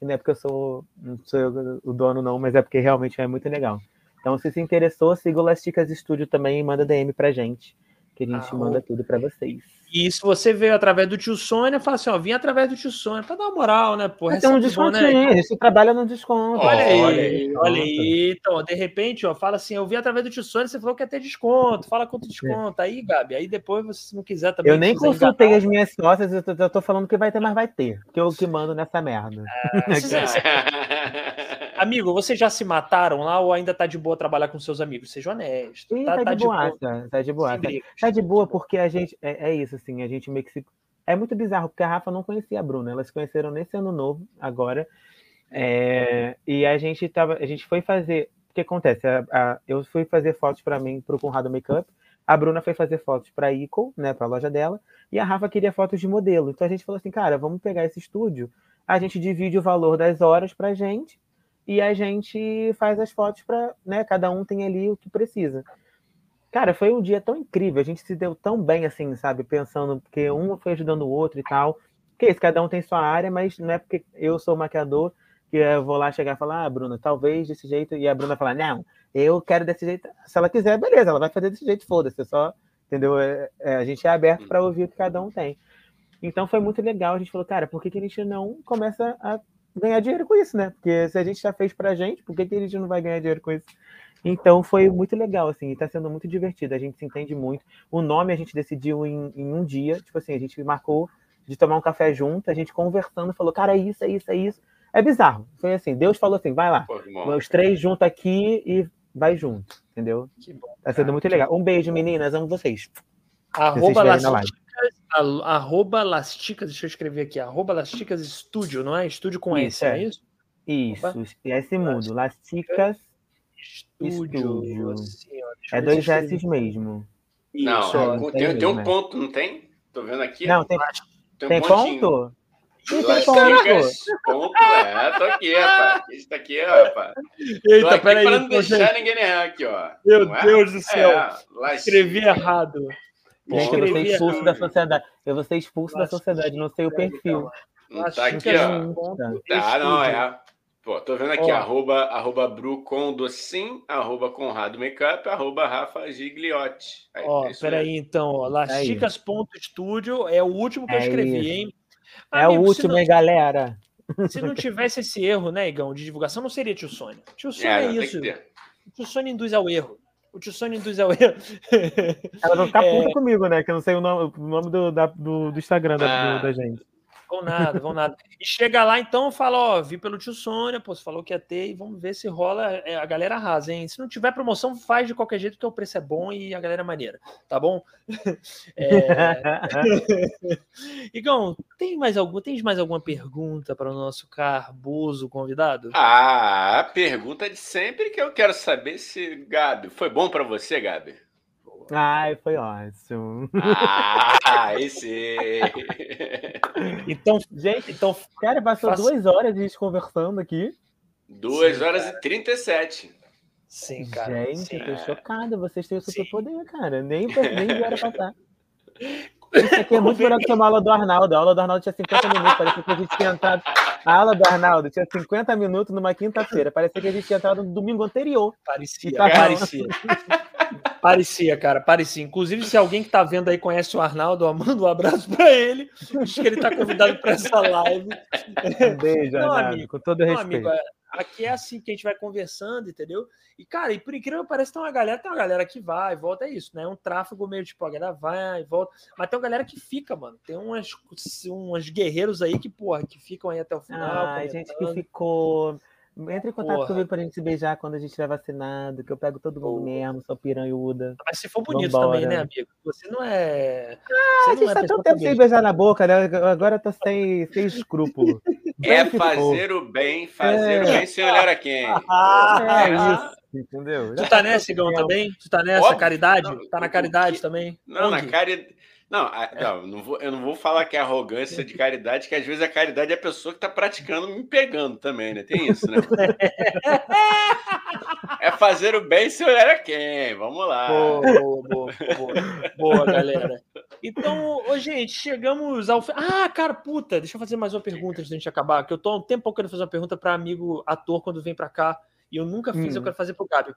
Speaker 3: E não é porque eu sou, não sou eu o dono, não, mas é porque realmente é muito legal. Então, se se interessou, siga o Lasticas Studio também e manda DM pra gente, que a gente ah, manda tudo para vocês.
Speaker 1: E se você veio através do tio Sônia, fala assim, ó, vim através do tio Sônia, pra dar uma moral, né? Pô,
Speaker 3: tem um desconto, né? Isso trabalha no desconto.
Speaker 1: Olha aí, olha aí. Olha aí. Então, de repente, ó, fala assim, eu vim através do tio Sônia, você falou que ia ter desconto, fala quanto desconto. É. Aí, Gabi, aí depois, você, se não quiser também...
Speaker 3: Eu nem consultei enganar, as minhas sócias, eu tô, eu tô, falando que vai ter, mas vai ter, porque eu que mando nessa merda.
Speaker 1: É, Amigo, vocês já se mataram lá ou ainda tá de boa trabalhar com seus amigos? Seja honesto.
Speaker 3: Sim, tá, tá, tá, de boa, tá de boa. Tá, tá, de boa porque a gente. É, é, isso, assim, a gente meio que se. É muito bizarro, porque a Rafa não conhecia a Bruna. Elas se conheceram nesse ano novo, agora. É, e a gente tava. A gente foi fazer. O que acontece? A, a, eu fui fazer fotos para mim, pro Conrado Makeup. A Bruna foi fazer fotos para a Ico, né, para a loja dela, e a Rafa queria fotos de modelo. Então a gente falou assim, cara, vamos pegar esse estúdio, a gente divide o valor das horas pra gente e a gente faz as fotos para, né, cada um tem ali o que precisa. Cara, foi um dia tão incrível, a gente se deu tão bem assim, sabe, pensando que um foi ajudando o outro e tal. Que isso, cada um tem sua área, mas não é porque eu sou maquiador que eu vou lá chegar e falar, ah, Bruna, talvez desse jeito, e a Bruna falar, não, eu quero desse jeito. Se ela quiser, beleza, ela vai fazer desse jeito, foda-se, é só, entendeu? É, é, a gente é aberto para ouvir o que cada um tem. Então foi muito legal, a gente falou, cara, por que, que a gente não começa a ganhar dinheiro com isso, né? Porque se a gente já fez pra gente, por que, que a gente não vai ganhar dinheiro com isso? Então foi muito legal, assim, está sendo muito divertido, a gente se entende muito. O nome a gente decidiu em, em, um dia, tipo assim, a gente marcou de tomar um café junto, a gente conversando, falou, cara, é isso, é isso, é isso. É bizarro. Foi assim, Deus falou assim, vai lá, os três juntos aqui e vai junto, entendeu? Que bom, tá sendo muito legal. Um beijo, meninas, amo vocês.
Speaker 1: Arroba Lasticas, arroba Lasticas, deixa eu escrever aqui, arroba Lasticas Studio, não é? Estúdio com isso, S, é. é isso?
Speaker 3: Isso, e esse mundo, Lasticas. Assim, é dois S mesmo.
Speaker 2: Não, isso, tem, tem, um ponto, não tem? Tô vendo aqui.
Speaker 3: Não, tem, tem, tem um ponto?
Speaker 2: Lasticas, ponto, é, tô aqui, rapaz. Isso aqui, rapaz. Eita, peraí. Pra não deixar ninguém errar aqui, ó.
Speaker 1: Meu é? Deus do céu. É, Escrevi errado.
Speaker 3: Gente, eu vou ser expulso da sociedade. Eu vou ser expulso da sociedade, não sei o perfil.
Speaker 2: Não tá aqui, ó. Tá, não, é. Pô, tô vendo aqui, arroba, arroba brucondocim, arroba Conrado Makeup, arroba Rafa Gigliotti.
Speaker 1: Aí, ó, é peraí, então, ó, lasticas.studio é o último que é eu escrevi, isso. hein?
Speaker 3: É Amigo, o último, hein, galera?
Speaker 1: Se não tivesse esse erro, né, Igão, de divulgação, não seria tio Sônia. Tio Sônia é, é isso. Tio Sônia induz ao erro. O tio Sônia ao erro.
Speaker 3: Ela vai ficar é... puta comigo, né? Que eu não sei o nome, o nome do, da, do, do Instagram ah. da, do, da gente.
Speaker 1: Vão nada, vão nada. E chega lá, então, fala, ó, vi pelo tio Sônia, pô, você falou que ia ter, e vamos ver se rola, é, a galera arrasa, hein? Se não tiver promoção, faz de qualquer jeito, porque o preço é bom e a galera é maneira, tá bom? É... Igão, tem mais algum, tem mais alguma pergunta para o nosso carboso convidado?
Speaker 2: Ah, a pergunta de sempre que eu quero saber se, Gabi, foi bom para você, Gabi?
Speaker 3: Ai, foi ótimo.
Speaker 2: Ah, esse.
Speaker 3: então, gente, então, cara, passou faço... duas horas a gente conversando aqui.
Speaker 2: Duas Sim, horas cara. e 37.
Speaker 1: Sim, cara.
Speaker 3: Gente, Sim. eu tô chocada. Vocês têm o superpoder, cara. Nem, nem vieram passar. Isso aqui é muito melhor do que uma aula do Arnaldo. A aula do Arnaldo tinha 50 minutos. Parecia que a gente tinha entrado. A aula do Arnaldo tinha 50 minutos numa quinta-feira. Parecia que a gente tinha entrado no domingo anterior.
Speaker 1: Parecia, parecia. Parecia, cara, parecia. Inclusive, se alguém que tá vendo aí conhece o Arnaldo, manda um abraço para ele. Acho que ele tá convidado para essa live.
Speaker 3: Um beijo, Arnaldo, amigo, com todo respeito. Amigo, é,
Speaker 1: aqui é assim que a gente vai conversando, entendeu? E, cara, e por incrível que pareça, tem uma galera, tem uma galera que vai, volta, é isso, né? É um tráfego meio tipo, a galera vai, volta. Mas tem uma galera que fica, mano. Tem umas, umas guerreiros aí que, porra, que ficam aí até o final.
Speaker 3: Ah, gente que ficou entre em contato Porra. comigo pra gente se beijar quando a gente estiver vacinado, que eu pego todo mundo Porra. mesmo, sou piranhuda.
Speaker 1: Mas se for bonito Vambora. também, né, amigo? Você não é.
Speaker 3: Ah, você a gente é tá tanto tempo sem beijar na boca, né? Agora eu tô sem, sem escrúpulo.
Speaker 2: é fazer o bem, fazer é. o bem sem olhar a quem.
Speaker 3: Ah, é isso. Entendeu?
Speaker 1: Tu tá nessa, Igão, também? Tu tá nessa? Óbvio. Caridade? Não, tá na caridade também?
Speaker 2: Não, Onde? na caridade. Não, a, não, não vou, eu não vou falar que é arrogância de caridade, que às vezes a caridade é a pessoa que está praticando me pegando também, né? Tem isso, né? é fazer o bem se olhar a quem. Vamos lá.
Speaker 1: Boa, boa, boa, boa, boa galera. Então, ô, gente, chegamos ao. Ah, cara, puta, deixa eu fazer mais uma pergunta antes da gente acabar, que eu tô há um tempo querendo fazer uma pergunta para amigo ator quando vem para cá. E eu nunca fiz, hum. eu quero fazer pro Gabi.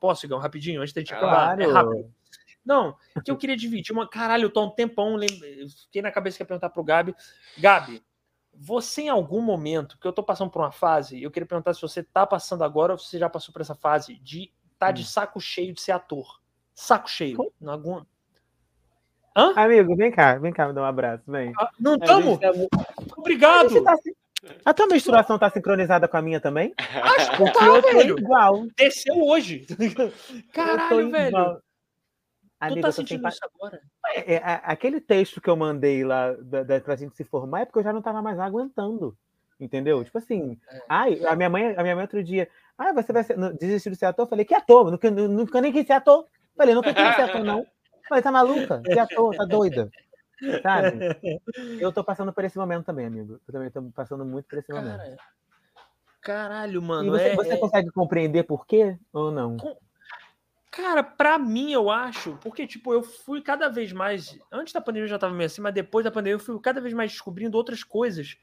Speaker 1: Posso, Igão, rapidinho, antes da gente acabar? É rápido. Não, que eu queria dividir. Uma, caralho, eu tô há um tempão, lembrei, fiquei na cabeça que ia perguntar pro Gabi. Gabi, você em algum momento, que eu tô passando por uma fase, eu queria perguntar se você tá passando agora ou se você já passou por essa fase de tá de hum. saco cheio de ser ator. Saco cheio. Algum...
Speaker 3: Hã? Amigo, vem cá, vem cá me dar um abraço, vem.
Speaker 1: Ah, não estamos? Tá... Obrigado!
Speaker 3: A tá, A tua menstruação tá sincronizada com a minha também?
Speaker 1: Acho que tá, eu velho. igual. Desceu hoje. Caralho, velho.
Speaker 3: Amiga, tu tá sentindo sem... isso agora? É, é, aquele texto que eu mandei lá da, da, pra gente se formar é porque eu já não tava mais aguentando. Entendeu? Tipo assim, é. ai, a minha mãe, a minha mãe outro dia, ah, você vai ser, desistir de ser ator? Eu falei, que ator? Nunca, nunca nem quis ser ator. Eu falei, nunca quis ser ator, não. Falei, tá maluca? Que ator? Tá doida? Sabe? Eu tô passando por esse momento também, amigo. Eu também tô passando muito por esse momento. Cara,
Speaker 1: caralho, mano.
Speaker 3: E você, é, você é... consegue compreender por quê ou não?
Speaker 1: Cara, pra mim, eu acho, porque, tipo, eu fui cada vez mais. Antes da pandemia eu já tava meio assim, mas depois da pandemia eu fui cada vez mais descobrindo outras coisas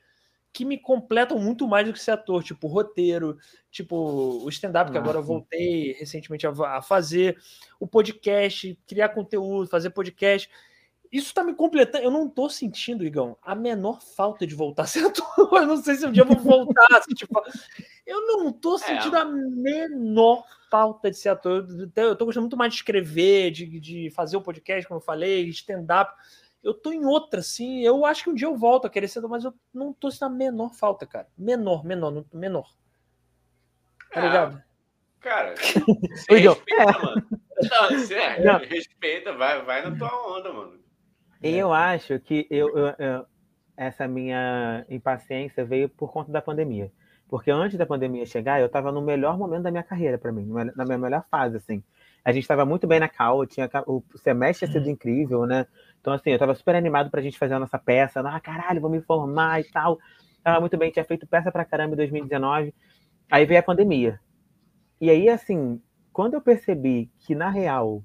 Speaker 1: que me completam muito mais do que ser ator, tipo roteiro, tipo o stand-up que agora eu voltei recentemente a, a, fazer, o podcast, criar conteúdo, fazer podcast. Isso tá me completando. Eu não tô sentindo, Igão, a menor falta de voltar a ser ator. Eu não sei se um dia eu vou voltar. assim, tipo, eu não tô é, sentindo é. a menor falta de ser ator. Eu tô gostando muito mais de escrever, de, de fazer o podcast, como eu falei, stand-up. Eu tô em outra, assim. Eu acho que um dia eu volto a querer ser, mas eu não tô sentindo a menor falta, cara. Menor, menor, menor. Tá é, ligado?
Speaker 2: Cara, respeita, mano. Não, você é, respeita, vai, vai na tua onda, mano.
Speaker 3: Eu acho que eu, eu, eu, essa minha impaciência veio por conta da pandemia. Porque antes da pandemia chegar, eu estava no melhor momento da minha carreira, para mim, na minha melhor fase, assim. A gente estava muito bem na cal, tinha o semestre tinha sido incrível, né? Então, assim, eu estava super animado para a gente fazer a nossa peça. Ah, caralho, vou me formar e tal. Tava muito bem, tinha feito peça para caramba em 2019. Aí veio a pandemia. E aí, assim, quando eu percebi que, na real,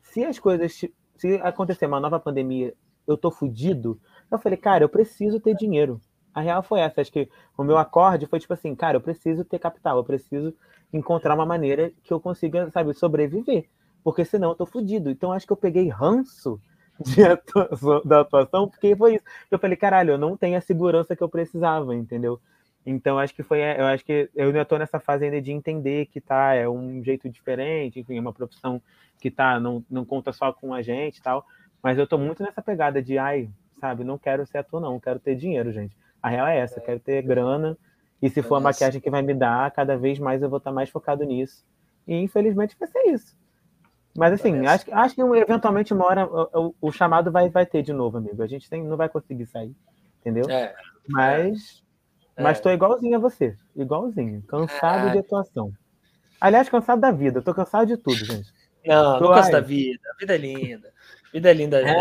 Speaker 3: se as coisas se acontecer uma nova pandemia, eu tô fudido, eu falei, cara, eu preciso ter dinheiro. A real foi essa. Acho que o meu acorde foi tipo assim, cara, eu preciso ter capital, eu preciso encontrar uma maneira que eu consiga, sabe, sobreviver. Porque senão eu tô fudido. Então acho que eu peguei ranço atuação, da atuação, porque foi isso. Eu falei, caralho, eu não tenho a segurança que eu precisava, entendeu? Então acho que foi, eu acho que eu ainda tô nessa fase ainda de entender que tá, é um jeito diferente, enfim, é uma profissão que tá, não, não conta só com a gente e tal. Mas eu tô muito nessa pegada de, ai, sabe, não quero ser ator, não, quero ter dinheiro, gente. A real é essa, quero ter grana. E se for a maquiagem que vai me dar, cada vez mais eu vou estar mais focado nisso. E infelizmente vai ser isso. Mas assim, acho, acho que eventualmente uma hora o, o, chamado vai, vai ter de novo, amigo. A gente tem, não vai conseguir sair, entendeu? É, mas é. mas tô igualzinho a você, igualzinho, cansado é. de atuação. Aliás, cansado da vida, tô cansado de tudo, gente.
Speaker 1: Não, não canso da vida. A vida é linda. A vida é linda. É,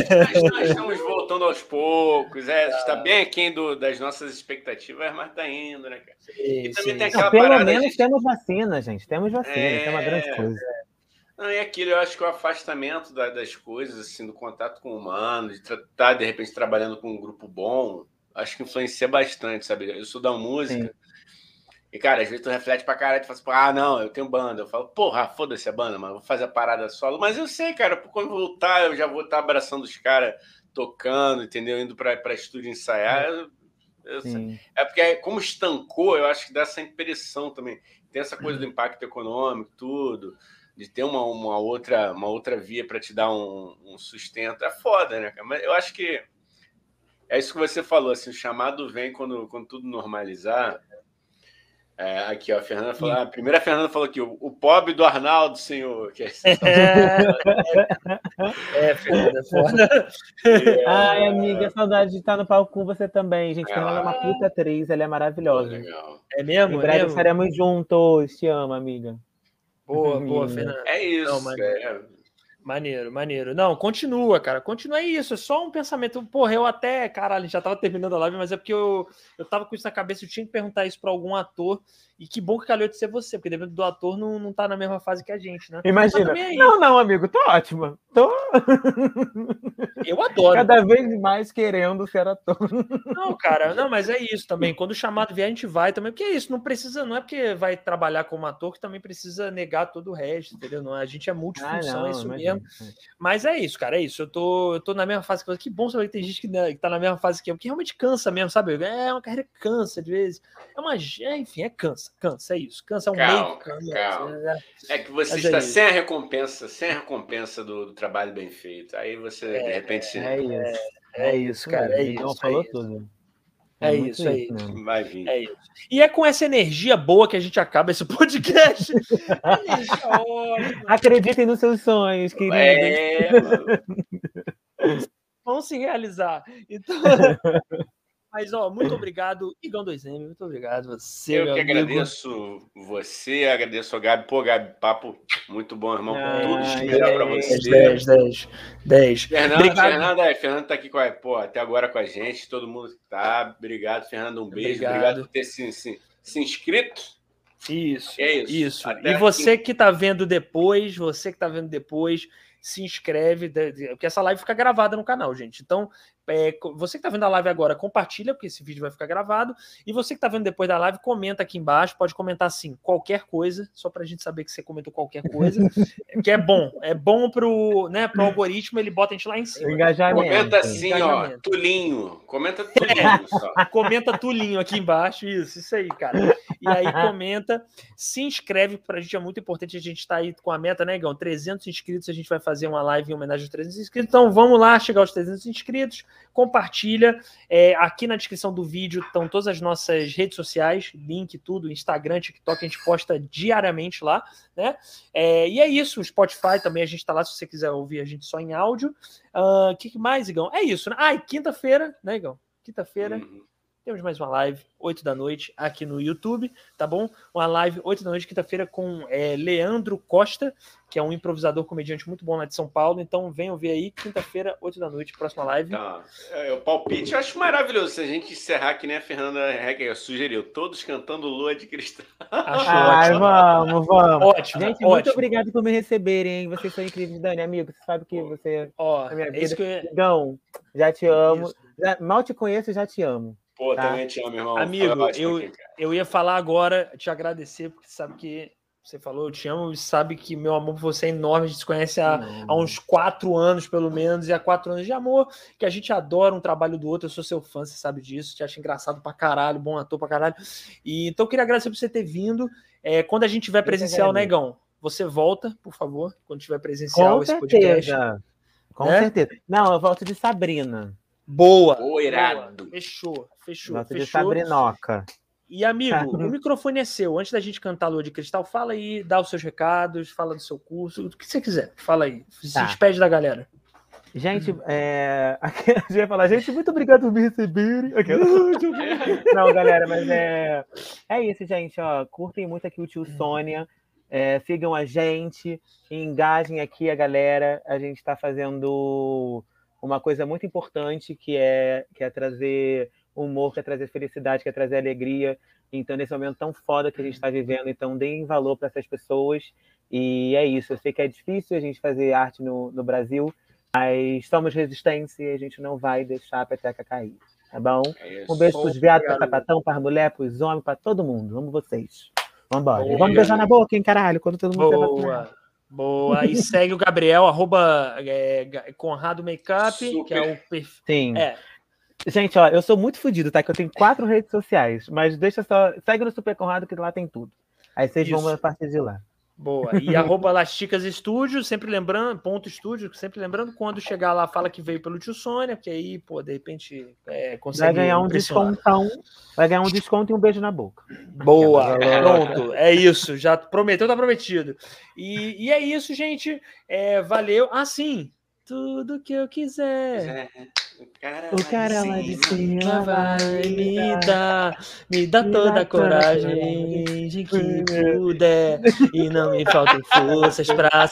Speaker 2: é. Nós estamos voltando aos poucos. É, está ah. bem aquém do, das nossas expectativas, mas está indo, né, cara? Sim,
Speaker 3: e também sim. tem aquela não, pelo parada, menos gente... temos vacina, gente. Temos vacina, é, é uma grande coisa.
Speaker 2: Não, e aquilo, eu acho que o afastamento da, das coisas, assim, do contato com o humano, de estar, tá, de repente, trabalhando com um grupo bom, acho que influencia bastante, sabe? Eu sou da música. Sim. E, cara, às vezes tu reflete pra caralho e fala assim, ah, não, eu tenho banda. Eu falo, porra, foda-se a banda, mano, vou fazer a parada solo. Mas eu sei, cara, quando voltar, eu já vou estar abraçando os caras, tocando, entendeu? Indo pra estúdio ensaiar. Eu, eu é porque, como estancou, eu acho que dá essa impressão também. Tem essa coisa do impacto econômico, tudo, de ter uma, uma, outra, uma outra via para te dar um, um sustento. É foda, né, cara? Mas eu acho que é isso que você falou, assim, o chamado vem quando, quando tudo normalizar. É, aqui, ó, a Fernanda falou. A primeira Fernanda falou aqui, o, o pobre do Arnaldo, senhor. Que é,
Speaker 3: é Fernanda, é foda. É... Ai, amiga, saudade de estar no palco com você também, gente. Fernanda é uma puta atriz, ela é maravilhosa. Legal.
Speaker 1: É mesmo?
Speaker 3: Em breve
Speaker 1: é
Speaker 3: estaremos juntos. Te amo, amiga.
Speaker 1: Boa, boa, Fernanda.
Speaker 2: É isso. Não, mas... é.
Speaker 1: Maneiro, maneiro. Não, continua, cara. Continua isso. É só um pensamento. Porra, eu até, caralho, já tava terminando a live, mas é porque eu, eu tava com isso na cabeça. Eu tinha que perguntar isso pra algum ator. E que bom que calhou de ser você, porque dependendo do ator não, não tá na mesma fase que a gente, né?
Speaker 3: Imagina. Não, não, amigo, tô ótima. Tô.
Speaker 1: Eu adoro.
Speaker 3: Cada vez mais querendo ser ator.
Speaker 1: Não, cara, não, mas é isso também. Quando o chamado vier, a gente vai também. Porque é isso, não precisa, não é porque vai trabalhar como ator que também precisa negar todo o resto, entendeu? Não, a gente é multifunção, ah, não, é isso imagina. mesmo. Mas é isso, cara, é isso. Eu tô, eu tô na mesma fase que Que bom saber que tem gente que, né, que tá na mesma fase que eu, que realmente cansa mesmo, sabe? É uma carreira que cansa de vezes. É uma. É, enfim, é cansa, cansa, é isso. Cansa é um calma, meio. Cansa,
Speaker 2: calma. É, é, que você está é sem a recompensa, sem a recompensa do, do trabalho bem feito. Aí você, de repente, se...
Speaker 3: é, isso. É, isso, cara. É isso. Falou tudo.
Speaker 1: É, é isso aí. Isso Vai vir. É isso. E é com essa energia boa que a gente acaba esse podcast.
Speaker 3: Acreditem nos seus sonhos, queridos. É,
Speaker 1: Vão se realizar. Então. Mas, ó, muito obrigado, Igão 2M, muito obrigado você.
Speaker 2: Eu que amigo. agradeço você, agradeço a Gabi. Pô, Gabi, papo muito bom, irmão. Ah, Tudo especial para você.
Speaker 1: 10, 10, 10.
Speaker 2: Fernando, Fernando, é, Fernando tá aqui com a, pô, até agora com a gente, todo mundo que tá. Obrigado, Fernando, um beijo. Obrigado, obrigado por ter se, se, se inscrito.
Speaker 1: Isso, é isso. isso. E você aqui. que tá vendo depois, você que tá vendo depois, se inscreve, porque essa live fica gravada no canal, gente. Então, é, você que está vendo a live agora, compartilha, porque esse vídeo vai ficar gravado. E você que está vendo depois da live, comenta aqui embaixo. Pode comentar assim, qualquer coisa, só para a gente saber que você comentou qualquer coisa. que é bom. É bom pro, né, pro algoritmo, ele bota a gente lá em cima.
Speaker 2: Engajamento. Comenta assim, Engajamento. ó, Tulinho. Comenta Tulinho. É,
Speaker 1: só. comenta Tulinho aqui embaixo. Isso, isso aí, cara. E aí comenta, se inscreve, para a gente é muito importante. A gente está aí com a meta, né, Igão? 300 inscritos, a gente vai fazer uma live em homenagem aos 300 inscritos. Então vamos lá, chegar aos 300 inscritos compartilha. É, aqui na descrição do vídeo estão todas as nossas redes sociais, link, tudo, Instagram, TikTok, a gente posta diariamente lá, né? É, e é isso, o Spotify também a gente está lá se você quiser ouvir a gente só em áudio. O uh, ah, que mais, Igão? É isso, né? Ah, quinta-feira, né, Igão? Quinta-feira. Uhum temos mais uma live, 8 da noite, aqui no YouTube, tá bom? Uma live, 8 da noite, quinta-feira, com é, Leandro Costa, que é um improvisador comediante muito bom lá de São Paulo. Então venham ver aí, quinta-feira, 8 da noite, próxima live. Tá.
Speaker 2: É, o palpite eu acho maravilhoso. Se a gente encerrar que nem a Fernanda Hecker sugeriu, todos cantando Lua de Cristal.
Speaker 3: Acho Ai, ótimo. vamos, vamos. Ótimo. Gente, ótimo. muito obrigado por me receberem, hein? Vocês são incríveis, Dani, amigo. Você sabe que você
Speaker 1: Ó, é minha vida. É eu...
Speaker 3: Então, já te amo. Já, mal te conheço, já te amo.
Speaker 2: Pô, tá? também te amo, irmão.
Speaker 1: Amigo, eu, aqui, eu ia falar agora, te agradecer, porque sabe que você falou, eu te amo, e sabe que meu amor por você é enorme. A gente se conhece há, há, uns quatro anos, pelo menos, e há quatro anos de amor, que a gente adora um trabalho do outro. Eu sou seu fã, você sabe disso, te acho engraçado pra caralho, bom ator pra caralho. E, então eu queria agradecer por você ter vindo. É, quando a gente tiver presencial, negão, né, você volta, por favor, quando tiver presencial
Speaker 3: Com esse certeza. podcast. Com é? certeza. Não, eu volto de Sabrina.
Speaker 1: Boa.
Speaker 2: Boa, irado.
Speaker 1: Fechou, fechou,
Speaker 3: Nossa,
Speaker 1: fechou.
Speaker 3: Sabrinoca.
Speaker 1: E, amigo, o microfone é seu. Antes da gente cantar Lua de Cristal, fala aí, dá os seus recados, fala do seu curso, o que você quiser. Fala aí. Se tá. despede da galera.
Speaker 3: Gente, é... a gente vai falar, gente, muito obrigado por me receberem. Não, galera, mas é... é isso, gente. Ó, curtem muito aqui o tio Sônia. É, sigam a gente, engajem aqui a galera. A gente está fazendo uma coisa muito importante que é, que é trazer humor, que é trazer felicidade, que é trazer alegria. Então, nesse momento tão foda que a gente está vivendo, então deem valor para essas pessoas. E é isso. Eu sei que é difícil a gente fazer arte no, no Brasil, mas somos resistência e a gente não vai deixar a peteca cair. Tá bom? É um beijo para os viados, para sapatão, para as mulheres, para os homens, para todo mundo. Vamos vocês. Vambora. Boa, Vamos beijar na boca, hein, caralho, quando todo mundo
Speaker 1: Boa. Boa. E segue o Gabriel, arroba é, Conrado Makeup, que é o
Speaker 3: perfil. Sim. É. Gente, ó, eu sou muito fodido, tá? Que eu tenho quatro redes sociais, mas deixa só. Segue no Super Conrado que lá tem tudo. Aí vocês Isso. vão a partir de lá.
Speaker 1: Boa. E arroba Lasticas Estúdio, sempre lembrando, ponto estúdio, sempre lembrando, quando chegar lá, fala que veio pelo tio Sônia, porque aí, pô, de repente é, consegue.
Speaker 3: Vai ganhar um descontão, vai ganhar um desconto e um beijo na boca.
Speaker 1: Boa, pronto, é isso, já prometeu, tá prometido. E, e é isso, gente. É, valeu. Ah, sim, tudo que eu quiser.
Speaker 3: O cara, lá de cima vai
Speaker 1: me dar, me dá toda a coragem de que puder. E não me faltem forças pra